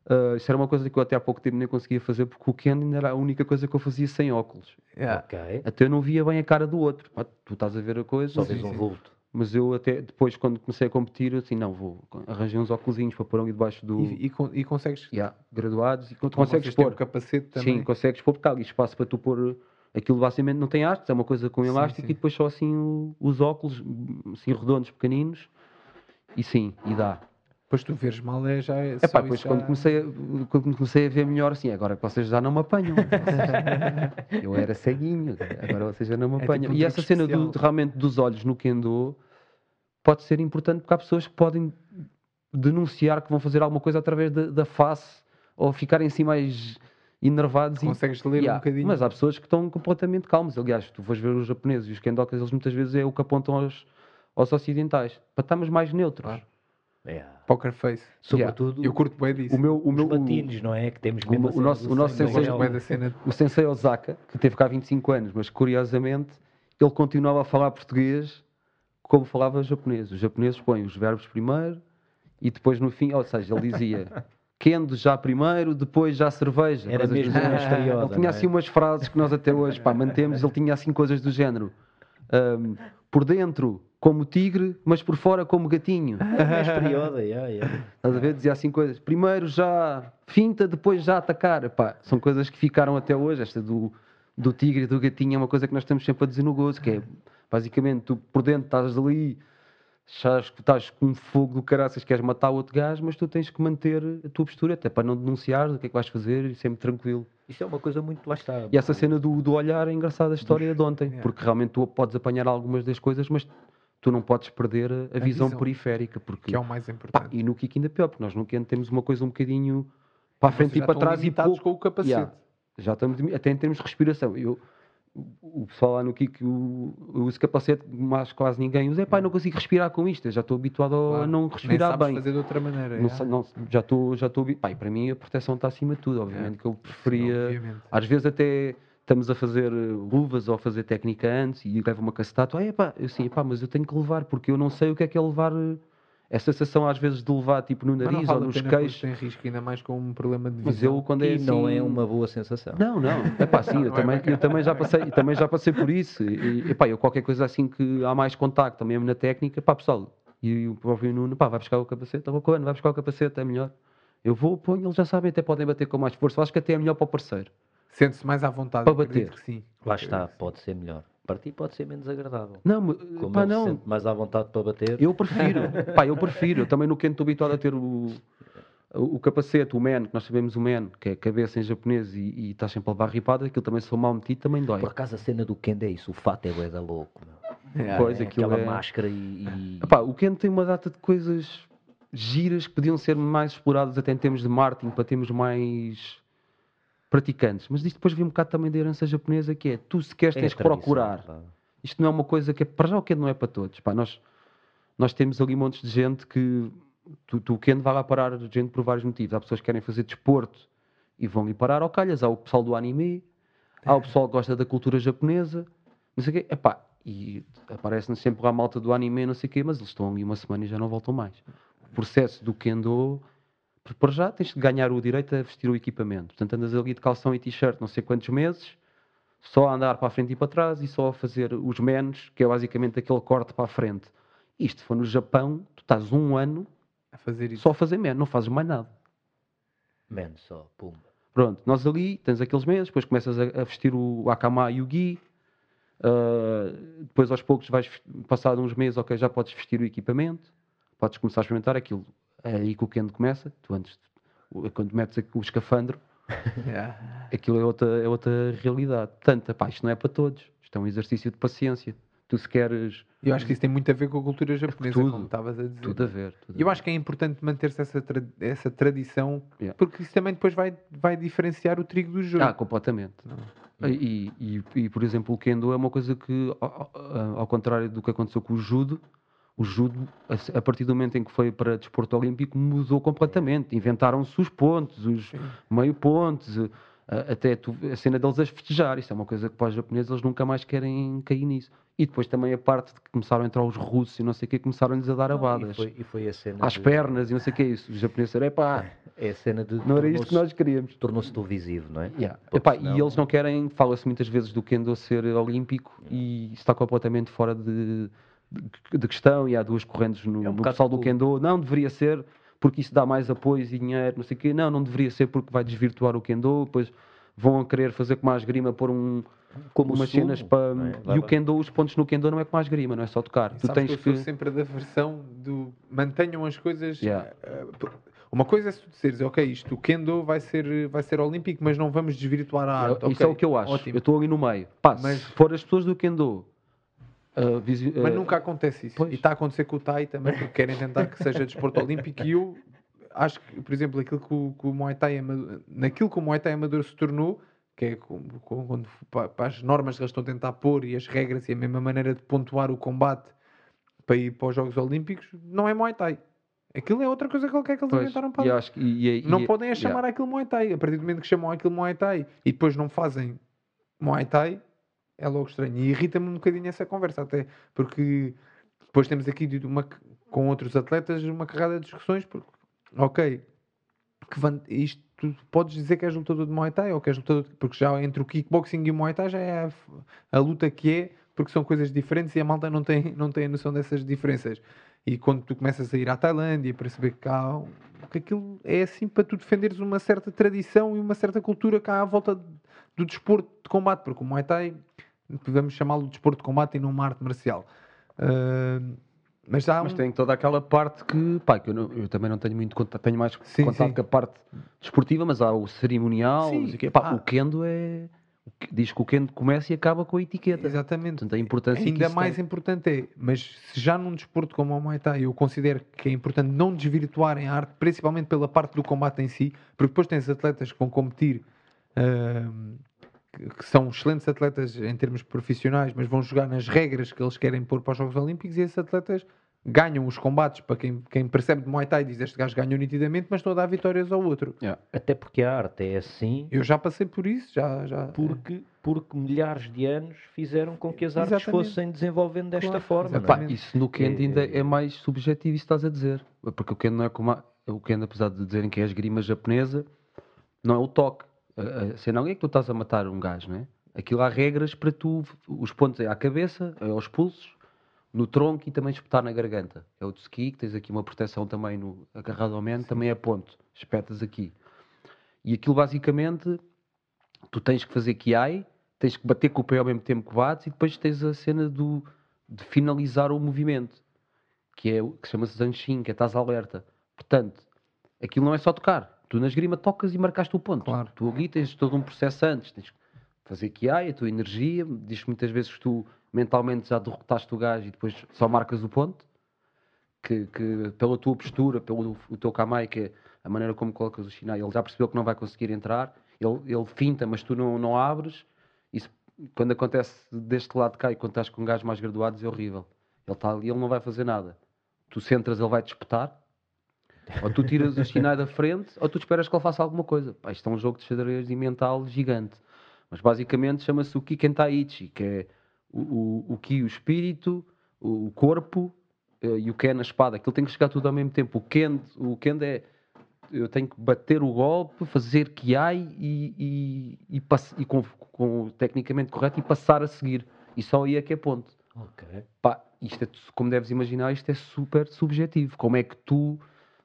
Ah, isso era uma coisa que eu até há pouco tempo nem conseguia fazer, porque o Ken ainda era a única coisa que eu fazia sem óculos. Yeah. Ok. Até eu não via bem a cara do outro. Tu estás a ver a coisa. Só sim, vês um sim. vulto. Mas eu até depois, quando comecei a competir, eu assim, não, vou arranjei uns óculos para pôr ali debaixo do. E, e, e consegues. Yeah, graduados e tu consegues pôr. o capacete também. Sim, consegues pôr, porque há ali espaço para tu pôr. Aquilo basicamente não tem hastes, é uma coisa com Sim, elástico sim. e depois só assim o- os óculos, assim redondos, pequeninos. E sim, e dá. Depois tu veres mal é já é. É pá, depois já- quando, comecei a, quando comecei a ver melhor, assim, agora que vocês já não me apanham. eu era ceguinho, agora vocês já não me É tipo apanham. um e essa truque cena do- especial. realmente dos olhos no Kendo pode ser importante porque há pessoas que podem denunciar que vão fazer alguma coisa através da, da face ou ficarem assim mais enervados. e- Consegues ler Yeah, um bocadinho. Mas há pessoas que estão completamente calmas. Aliás, tu vais ver os japoneses e os kendokas, eles muitas vezes é o que apontam aos, aos ocidentais para estarmos mais neutros. Claro. É. Poker face. Sobretudo Eu curto bem disso. O meu, o os meu, latinos, não é? Que temos o mesmo o cena nosso- o nosso sensei- da cena. o Sensei Osaka, que teve cá 25 anos, mas curiosamente ele continuava a falar português como falava japonês. Os japoneses põem os verbos primeiro e depois no fim, ou seja, ele dizia Kendo já primeiro, depois já cerveja. Era mesmo misteriosa, Ele tinha é? assim umas frases que nós até hoje pá, mantemos, ele tinha assim coisas do género. ahm, por dentro como tigre, mas por fora como gatinho. Misteriosa, yeah, yeah. Estás a ver? Dizia assim coisas. Primeiro já finta, depois já atacar. Pá, são coisas que ficaram até hoje. Esta do, do tigre e do gatinho é uma coisa que nós estamos sempre a dizer no gozo, que é basicamente tu por dentro estás ali, achas que estás com fogo do caraças, queres matar outro gajo, mas tu tens que manter a tua postura, até para não denunciar o que é que vais fazer e sempre tranquilo. Isto é uma coisa muito lá está. E essa cena do, do olhar é engraçada a história de ontem, Yeah. porque realmente tu podes apanhar algumas das coisas, mas tu não podes perder a, a visão, visão. periférica, porque Que é o mais Pá, importante. e no kick ainda pior, porque nós no Kendo temos uma coisa um bocadinho para a frente e para trás e pouco. com o capacete. Yeah. Já estamos, até em termos de respiração. Eu, o pessoal lá no kick, eu uso capacete, mas quase ninguém usa. Epá, eu não consigo respirar com isto. Eu já estou habituado a Claro. não Nem respirar bem. fazer de outra maneira. Não é. não- já estou já estou pá, para mim a proteção está acima de tudo. Obviamente que eu preferia. Obviamente. Às vezes até estamos a fazer eh, luvas ou a fazer técnica antes e leva uma cacetato. Ah, epá, eu assim, epá, mas eu tenho que levar porque eu não sei o que é que é levar. eh, essa sensação às vezes de levar tipo no Mas nariz ou a nos queixos. tem risco, ainda mais com um problema de Mas visão. eu quando é E assim... não é uma boa sensação. Não, não. É pá, sim, eu, é também, eu também já passei, também já passei por isso. E, e, pá, eu qualquer coisa assim que há mais contacto, mesmo na técnica, pá, pessoal, e o próprio Nuno, pá, vai buscar o capacete, estava quando, vai buscar o capacete, é melhor. Eu vou, ponho, eles já sabem, até podem bater com mais força. Eu acho que até é melhor para o parceiro. Sente-se mais à vontade. Para bater. Sim. Lá está, pode ser melhor. Para ti pode ser menos agradável. Não, mas, Como pá, ele se não. sente mais à vontade para bater, Eu prefiro, pá, eu prefiro. Eu também no Kendo estou habituado a ter o, o, o capacete, o man, que nós sabemos o man, que é cabeça em japonês e, e estás sempre a levar ripada, aquilo também se for mal metido também dói. por acaso a cena do Kendo é isso, o fato é bué da louco. meu. Pois, É aquela é- máscara e, e- Epá, o Kendo tem uma data de coisas giras que podiam ser mais exploradas até em termos de marketing, para termos mais praticantes. Mas isto depois vem um bocado também da herança japonesa, que é tu se queres é tens que procurar. pá. Isto não é uma coisa que é, para já o Kendo não é para todos. Pá, nós, nós temos ali montes de gente que tu, tu, o Kendo vai lá parar gente por vários motivos. Há pessoas que querem fazer desporto e vão lhe parar ao calhas. Há o pessoal do anime, há o pessoal que gosta da cultura japonesa, não sei o quê. Epá, e aparece-nos sempre a malta do anime, não sei o quê, mas eles estão ali uma semana e já não voltam mais. O processo do Kendo, por- para já tens de ganhar o direito a vestir o equipamento. Portanto, andas ali de calção e t-shirt não sei quantos meses, só a andar para a frente e para trás e só a fazer os menos, que é basicamente aquele corte para a frente. Isto for no Japão, tu estás um ano A fazer isso. só a fazer menos, não fazes mais nada. Menos só, pumba. Pronto, nós ali tens aqueles meses, depois começas a, a vestir o Akama e o Gi, ah, depois aos poucos vais passar uns meses, ok, já podes vestir o equipamento, podes começar a experimentar aquilo. É aí que o Kendo começa, tu antes, o- quando metes o escafandro, Yeah. aquilo é outra, é outra realidade. Portanto, pá, isto não é para todos, isto é um exercício de paciência. Tu se queres Eu acho que isso tem muito a ver com a cultura japonesa, tudo. como estavas a dizer. tudo a ver. tudo a eu ver. acho que é importante manter-se essa, tra- essa tradição, Yeah. porque isso também depois vai, vai diferenciar o trigo do jogo. Ah, completamente. E, e, e, por exemplo, o Kendo é uma coisa que, ao- ao contrário do que aconteceu com o Judo, o Judo, a, partir do momento em que foi para desporto olímpico, mudou completamente. Inventaram-se os pontos, os meio pontos, a- até a cena deles a festejar. Isso é uma coisa que para os japoneses eles nunca mais querem cair nisso. E depois também a parte de que começaram a entrar os russos e não sei o que, começaram-lhes a dar abadas. e, foi, e foi a cena. Às de- pernas e não sei o que é isso. Os japoneses disseram, epá, É a cena de. não era isto que nós queríamos. Tornou-se televisivo, não é? Yeah. Epá, senão- E eles não querem, fala-se muitas vezes do Kendo ser olímpico e isso está completamente fora de, de, questão. E há duas correntes no, É um no pessoal do. Kendo. Não deveria ser porque isso dá mais apoio e dinheiro, não sei o quê. Não, não deveria ser porque vai desvirtuar o Kendo. Depois vão a querer fazer com mais grima, pôr um, Como umas sumo, cenas para. é? E o. Kendo, os pontos no Kendo não é com mais grima, não é só tocar. Tu tens que eu que. sou sempre da versão do mantenham as coisas. Yeah. p- uma coisa é se tu disseres, ok, isto o Kendo vai ser, vai ser olímpico, mas não vamos desvirtuar a arte. Isso é o que eu acho. Ótimo. Eu estou ali no meio. Pá, Mas- se for as pessoas do Kendo. Ah, visi- Mas nunca acontece isso. pois. E está a acontecer com o Tai também, porque querem tentar que seja desporto olímpico. E eu acho que, por exemplo, aquilo que o, que o Muay Thai naquilo que o Muay Thai amador se tornou, que é com- com- quando, pa- para as normas que eles estão a tentar pôr e as regras e a mesma maneira de pontuar o combate para ir para os Jogos Olímpicos, não é Muay Thai. Aquilo é outra coisa qualquer que eles Pois, inventaram para acho e- e- Não e- podem é yeah. chamar aquilo Muay Thai. A partir do momento que chamam aquilo Muay Thai e depois não fazem Muay Thai, é logo estranho. E irrita-me um bocadinho essa conversa, até porque depois temos aqui uma, com outros atletas uma carrada de discussões. Porque, ok, que van- isto tu podes dizer que és lutador de Muay Thai ou que és lutador, de- porque já entre o kickboxing e o Muay Thai já é a, a luta que é, porque são coisas diferentes e a malta não tem, não tem a noção dessas diferenças. E quando tu começas a ir à Tailândia, perceber que um- que aquilo é assim para tu defenderes uma certa tradição e uma certa cultura cá à volta do desporto de combate, porque o Muay Thai podemos chamá-lo de desporto de combate e não uma arte marcial. Ah, mas há Mas um- tem toda aquela parte que, pá, que eu, não- eu também não tenho muito contato, tenho mais Sim, contato sim. com a parte desportiva, mas há o cerimonial, Sim, o. Pá, ah. o Kendo é. Diz que o Kendo começa e acaba com a etiqueta. Exatamente. Portanto, a importância Ainda mais tem. importante é, mas se já num desporto como o Muay Thai eu considero que é importante não desvirtuarem a arte, principalmente pela parte do combate em si, porque depois tens atletas que vão competir, ahm, que, são excelentes atletas em termos profissionais, mas vão jogar nas regras que eles querem pôr para os Jogos Olímpicos e esses atletas ganham os combates para quem, quem percebe de Muay Thai diz este gajo ganhou nitidamente, mas estão a dar vitórias ao outro. Até porque a arte é assim Eu já passei por isso, já. já porque, porque milhares de anos fizeram com que as artes Exatamente. fossem desenvolvendo desta Claro, forma. é? Pá, isso no Kendo É- ainda é mais subjetivo, isso estás a dizer. Porque o Kendo não é como. a- O Kendo, apesar de dizerem que é a esgrima japonesa, não é o toque. A- cena não é que tu estás a matar um gajo, não é? Aquilo há regras para tu. Os pontos é à cabeça, é aos pulsos, no tronco e também espetar na garganta. É o tsuki, que tens aqui uma proteção também no, agarrado ao meno, também é ponto. Espetas aqui. E aquilo basicamente, tu tens que fazer kiai, tens que bater com o pé ao mesmo tempo que bates e depois tens a cena do, de finalizar o movimento, que é o que se chama-se Zanshin, que é estás alerta. Portanto, aquilo não é só tocar. Tu na esgrima tocas e marcaste o ponto. Claro. Tu ali tens todo um processo antes. Tens que fazer kiai, a tua energia. Diz muitas vezes que tu mentalmente já derrotaste o gajo e depois só marcas o ponto. Que, que pela tua postura, pelo o teu kamai, que é a maneira como colocas o shinai, ele já percebeu que não vai conseguir entrar. Ele, ele finta, mas tu não, não abres. Isso, quando acontece deste lado de cá e quando estás com um gajo mais graduados, é horrível. Ele está ali, ele não vai fazer nada. Tu centras, ele vai te espetar. Ou tu tiras o Shinai da frente, ou tu esperas que ele faça alguma coisa. Pá, isto é um jogo de xadrez e mental gigante. Mas basicamente chama-se o Ki Kentaichi, que é o, o, o Ki, o espírito, o, o corpo eh, e o Ken, a espada. Aquilo tem que chegar tudo ao mesmo tempo. O Ken, o Ken é. Eu tenho que bater o golpe, fazer Kiai e, e, e, e com, com tecnicamente correto e passar a seguir. E só aí é que é ponto. Ok. Pá, isto é, como deves imaginar, isto é super subjetivo. Como é que tu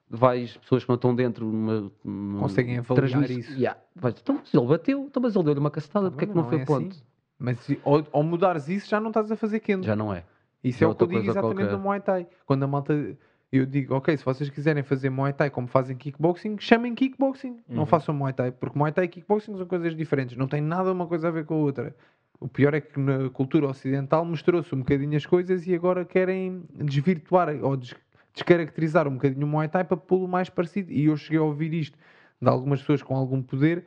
vais, pessoas que não estão dentro, numa, numa Conseguem avaliar transmiss- isso. Yeah. Vais, então, mas ele bateu, então, mas ele deu-lhe uma castada, porque é que não, foi é ponto? assim. Mas se- ao, ao mudares isso, já não estás a fazer Kendo. Já não é. Isso Já é o que eu digo exatamente qualquer. no Muay Thai. Quando a malta. Eu digo, ok, se vocês quiserem fazer Muay Thai como fazem kickboxing, chamem kickboxing. Não Uhum. façam Muay Thai, porque Muay Thai e kickboxing são coisas diferentes. Não tem nada uma coisa a ver com a outra. O pior é que na cultura ocidental mostrou-se um bocadinho as coisas e agora querem desvirtuar ou des- descaracterizar um bocadinho o Muay Thai para pô-lo mais parecido. E eu cheguei a ouvir isto de algumas pessoas com algum poder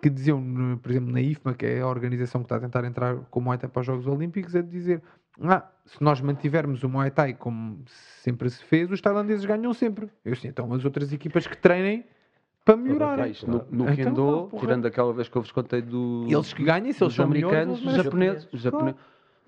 que diziam, por exemplo, na IFMA, que é a organização que está a tentar entrar com o Muay Thai para os Jogos Olímpicos, a dizer: ah, se nós mantivermos o Muay Thai como sempre se fez, os tailandeses ganham sempre. Eu assim, então as outras equipas que treinem para melhorar. No, no Então, Kendo, tirando aquela vez que eu vos contei do, Eles que ganhem, se eles são americanos, melhores, os japoneses, os japone-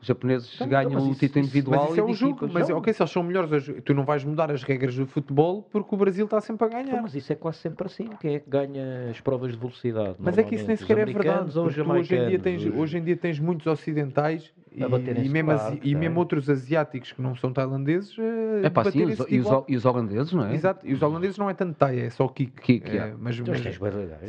os japoneses Então, ganham o isso- título individual mas isso é um jogo, mas Não. ok, se eles são melhores, tu não vais mudar as regras do futebol porque o Brasil está sempre a Então, ganhar. mas isso é quase sempre assim. Quem é que ganha as provas de velocidade? Mas é que isso nem sequer é verdade. Ou hoje, em dia tens, os- hoje em dia tens muitos ocidentais e, e, mesmo, e tem. mesmo outros asiáticos que não são tailandeses eh, É pá, sim, e, os, e os holandeses, não é? Exato, e os holandeses não é tanto Thai, é só kick. Kick, É, mas, Mas mas- tens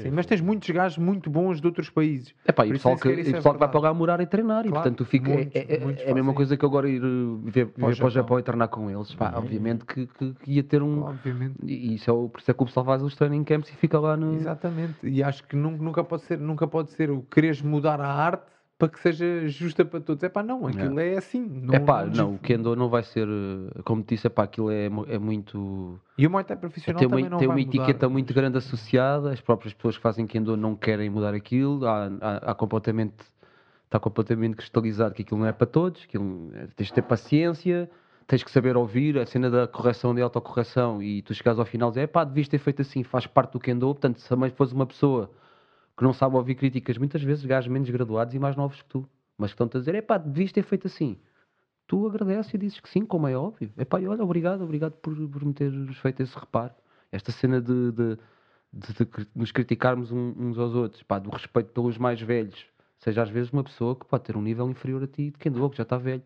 sim, mas tens muitos gajos muito bons de outros países. É pá, e Por o isso pessoal que, e o é pessoal que vai para lá morar e treinar, e portanto tu fica, é- é, é- é a mesma coisa que eu agora ir uh, viver para o Japão. Japão e treinar com eles. Pá, Uhum. obviamente que, que- que ia ter um. Obviamente. E isso é o, por isso é que o pessoal faz os training camps e fica lá no. Exatamente. E acho que nunca, nunca pode ser, nunca pode ser o quereres mudar a arte para que seja justa para todos. É pá, não, aquilo é assim. Não, É pá, não- não, o Kendo não vai ser. uh, Como te disse, é pá, aquilo é, é muito. E o Muay Thai profissional Tem também uma, não tem uma mudar. etiqueta muito grande associada, as próprias pessoas que fazem Kendo não querem mudar aquilo, há, há- há completamente, está completamente cristalizado que aquilo não é para todos, aquilo, é- tens de ter paciência, tens que saber ouvir, a cena da correção de autocorreção e tu chegares ao final e dizes, pá, devias ter feito assim, faz parte do Kendo, portanto, se também fores uma pessoa que não sabe ouvir críticas, muitas vezes gajos menos graduados e mais novos que tu, mas que estão-te a dizer, é pá, devias ter feito assim. Tu agradeces e dizes que sim, como é óbvio. É pá, olha, obrigado, obrigado por, por me teres feito esse reparo. Esta cena de, de, de- de nos criticarmos uns aos outros, pá, do respeito pelos mais velhos. Seja às vezes uma pessoa que pode ter um nível inferior a ti, de quem doou, que já está velho.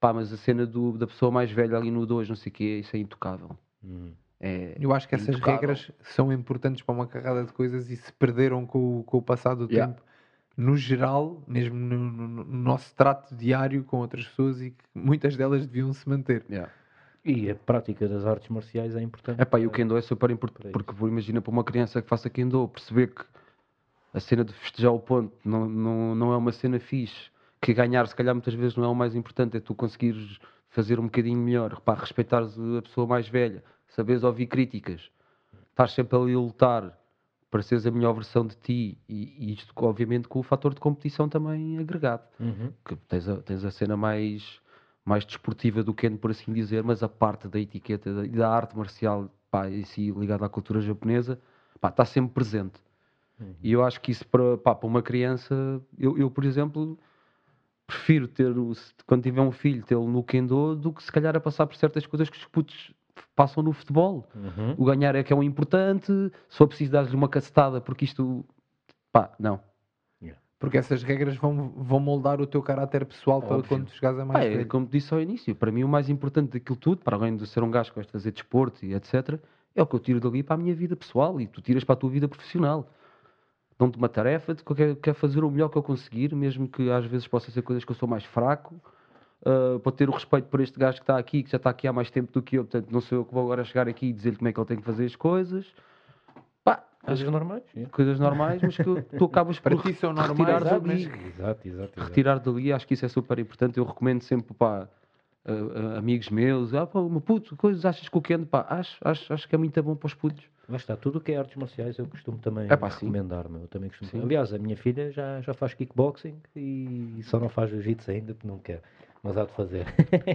Pá, mas a cena do, da pessoa mais velha ali no 2, não sei o quê, isso é intocável. Hum. É, Eu acho que essas intocável. regras são importantes para uma carrada de coisas e se perderam com, o- com o passar do Yeah. tempo. No geral, mesmo no, no- no nosso trato diário com outras pessoas e que muitas delas deviam se manter. Yeah. E a prática das artes marciais é importante. É pá, e o Kendo é super importante, Para porque por- imagina para uma criança que faça Kendo, perceber que a cena de festejar o ponto não, não, não é uma cena fixe, que ganhar se calhar muitas vezes não é o mais importante, é tu conseguires fazer um bocadinho melhor, repá, respeitares a pessoa mais velha, saberes ouvir críticas, estás sempre ali a lutar para seres a melhor versão de ti. E, e isto obviamente com o fator de competição também agregado. Uhum. que tens a, tens a cena mais, mais desportiva do que por assim dizer, mas a parte da etiqueta e da, da arte marcial pá, em si ligada à cultura japonesa pá, está sempre presente. Uhum. E eu acho que isso para, pá, para uma criança, eu, eu, por exemplo, prefiro ter, o, quando tiver um filho, tê-lo no kendo do que se calhar a passar por certas coisas que os putos passam no futebol. Uhum. O ganhar é que é o importante, só preciso dar-lhe uma cacetada porque isto, pá, não. Porque essas regras vão, vão moldar o teu caráter pessoal para Óbvio. quando chegares a mais Pá, é, como te disse ao início, para mim o mais importante daquilo tudo, para além de ser um gajo que gosta de fazer desporto e etc., é o que eu tiro dali para a minha vida pessoal e tu tiras para a tua vida profissional. Dão-te uma tarefa, de que eu quero, quero fazer o melhor que eu conseguir, mesmo que às vezes possa ser coisas que eu sou mais fraco, uh, para ter o respeito por este gajo que está aqui, que já está aqui há mais tempo do que eu, portanto não sou eu que vou agora chegar aqui e dizer-lhe como é que ele tem que fazer as coisas. Pá, Coisas normais. coisas normais, mas que tu acabas Para por ti são retirar normais, Exato, dali. Exato, exato, exato. retirar dali, acho que isso é super importante. Eu recomendo sempre para amigos meus, ah, pá, meu puto, coisas achas que o Kendo, pá, acho, acho, acho que é muito bom para os putos. Lá está, tudo o que é artes marciais eu costumo também É pá, recomendar, meu. Eu também costumo. Sim. Aliás, a minha filha já, já faz kickboxing e só não faz jiu-jitsu ainda porque não quer. Mas há de fazer.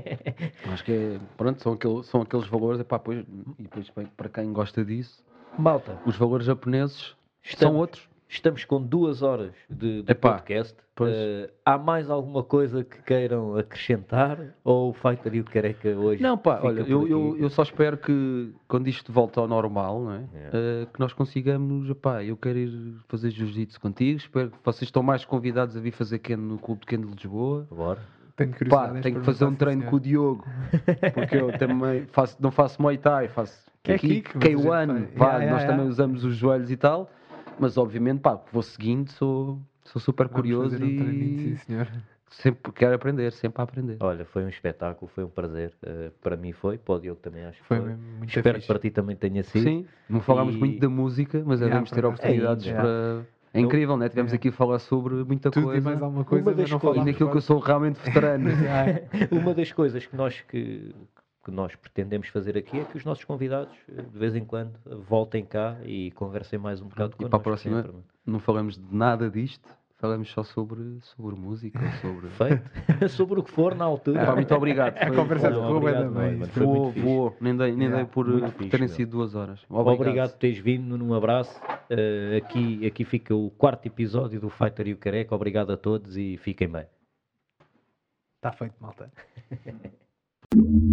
Acho que é, pronto, são, aquele, são aqueles valores, epá, pois, e depois para quem gosta disso, Malta, os valores japoneses Estamos- são outros. Estamos com duas horas de, de Epá, podcast. Eh, há mais alguma coisa que queiram acrescentar? Ou o Fighter e o Careca hoje? Não, pá, olha, eu, eu, eu só espero que quando isto volte ao normal, não é? É. Eh, que nós consigamos, epá, eu quero ir fazer jiu-jitsu contigo, espero que vocês estão mais convidados a vir fazer Kendo no Clube de Kendo de Lisboa. Bora. Tenho Pá, curiosidade tenho que fazer um treino com o Diogo, porque eu também faço, não faço Muay Thai, faço É kick, kick, mas a gente K1, faz- vá, Yeah, yeah, nós yeah. também usamos os joelhos e tal, mas obviamente, pá, vou seguindo, sou, sou super Vamos curioso fazer um e sim, senhor. sempre quero aprender, sempre a aprender. Olha, foi um espetáculo, foi um prazer. Eh, para mim foi, para o Diogo também acho que Foi foi. Espero que fixe. para ti também tenha sido. Sim, não falámos E- muito da música, mas Yeah, devemos ter oportunidades Ainda. para... É incrível, né? Tivemos Yeah. aqui a falar sobre muita Tudo coisa. e mais alguma coisa, Uma mas das não coisas- E naquilo que eu sou realmente veterano. Yeah. Uma das coisas que nós, que, que nós pretendemos fazer aqui é que os nossos convidados, eh, de vez em quando, voltem cá e conversem mais um bocado E para a connosco próxima, sempre, não falamos de nada disto, falamos só sobre, sobre música, sobre... Feito. Sobre o que for na altura. Pá, muito obrigado. A Foi- conversa Não, correu obrigado, bem mano. Foi Voou, voou. Nem dei, nem Yeah, dei por, por fixe, terem meu. sido duas horas. Obrigado. por teres vindo, Nuno, um abraço. Eh, aqui, aqui fica o quarto episódio do Fighter e o Careca. Obrigado a todos e fiquem bem. Está feito, malta.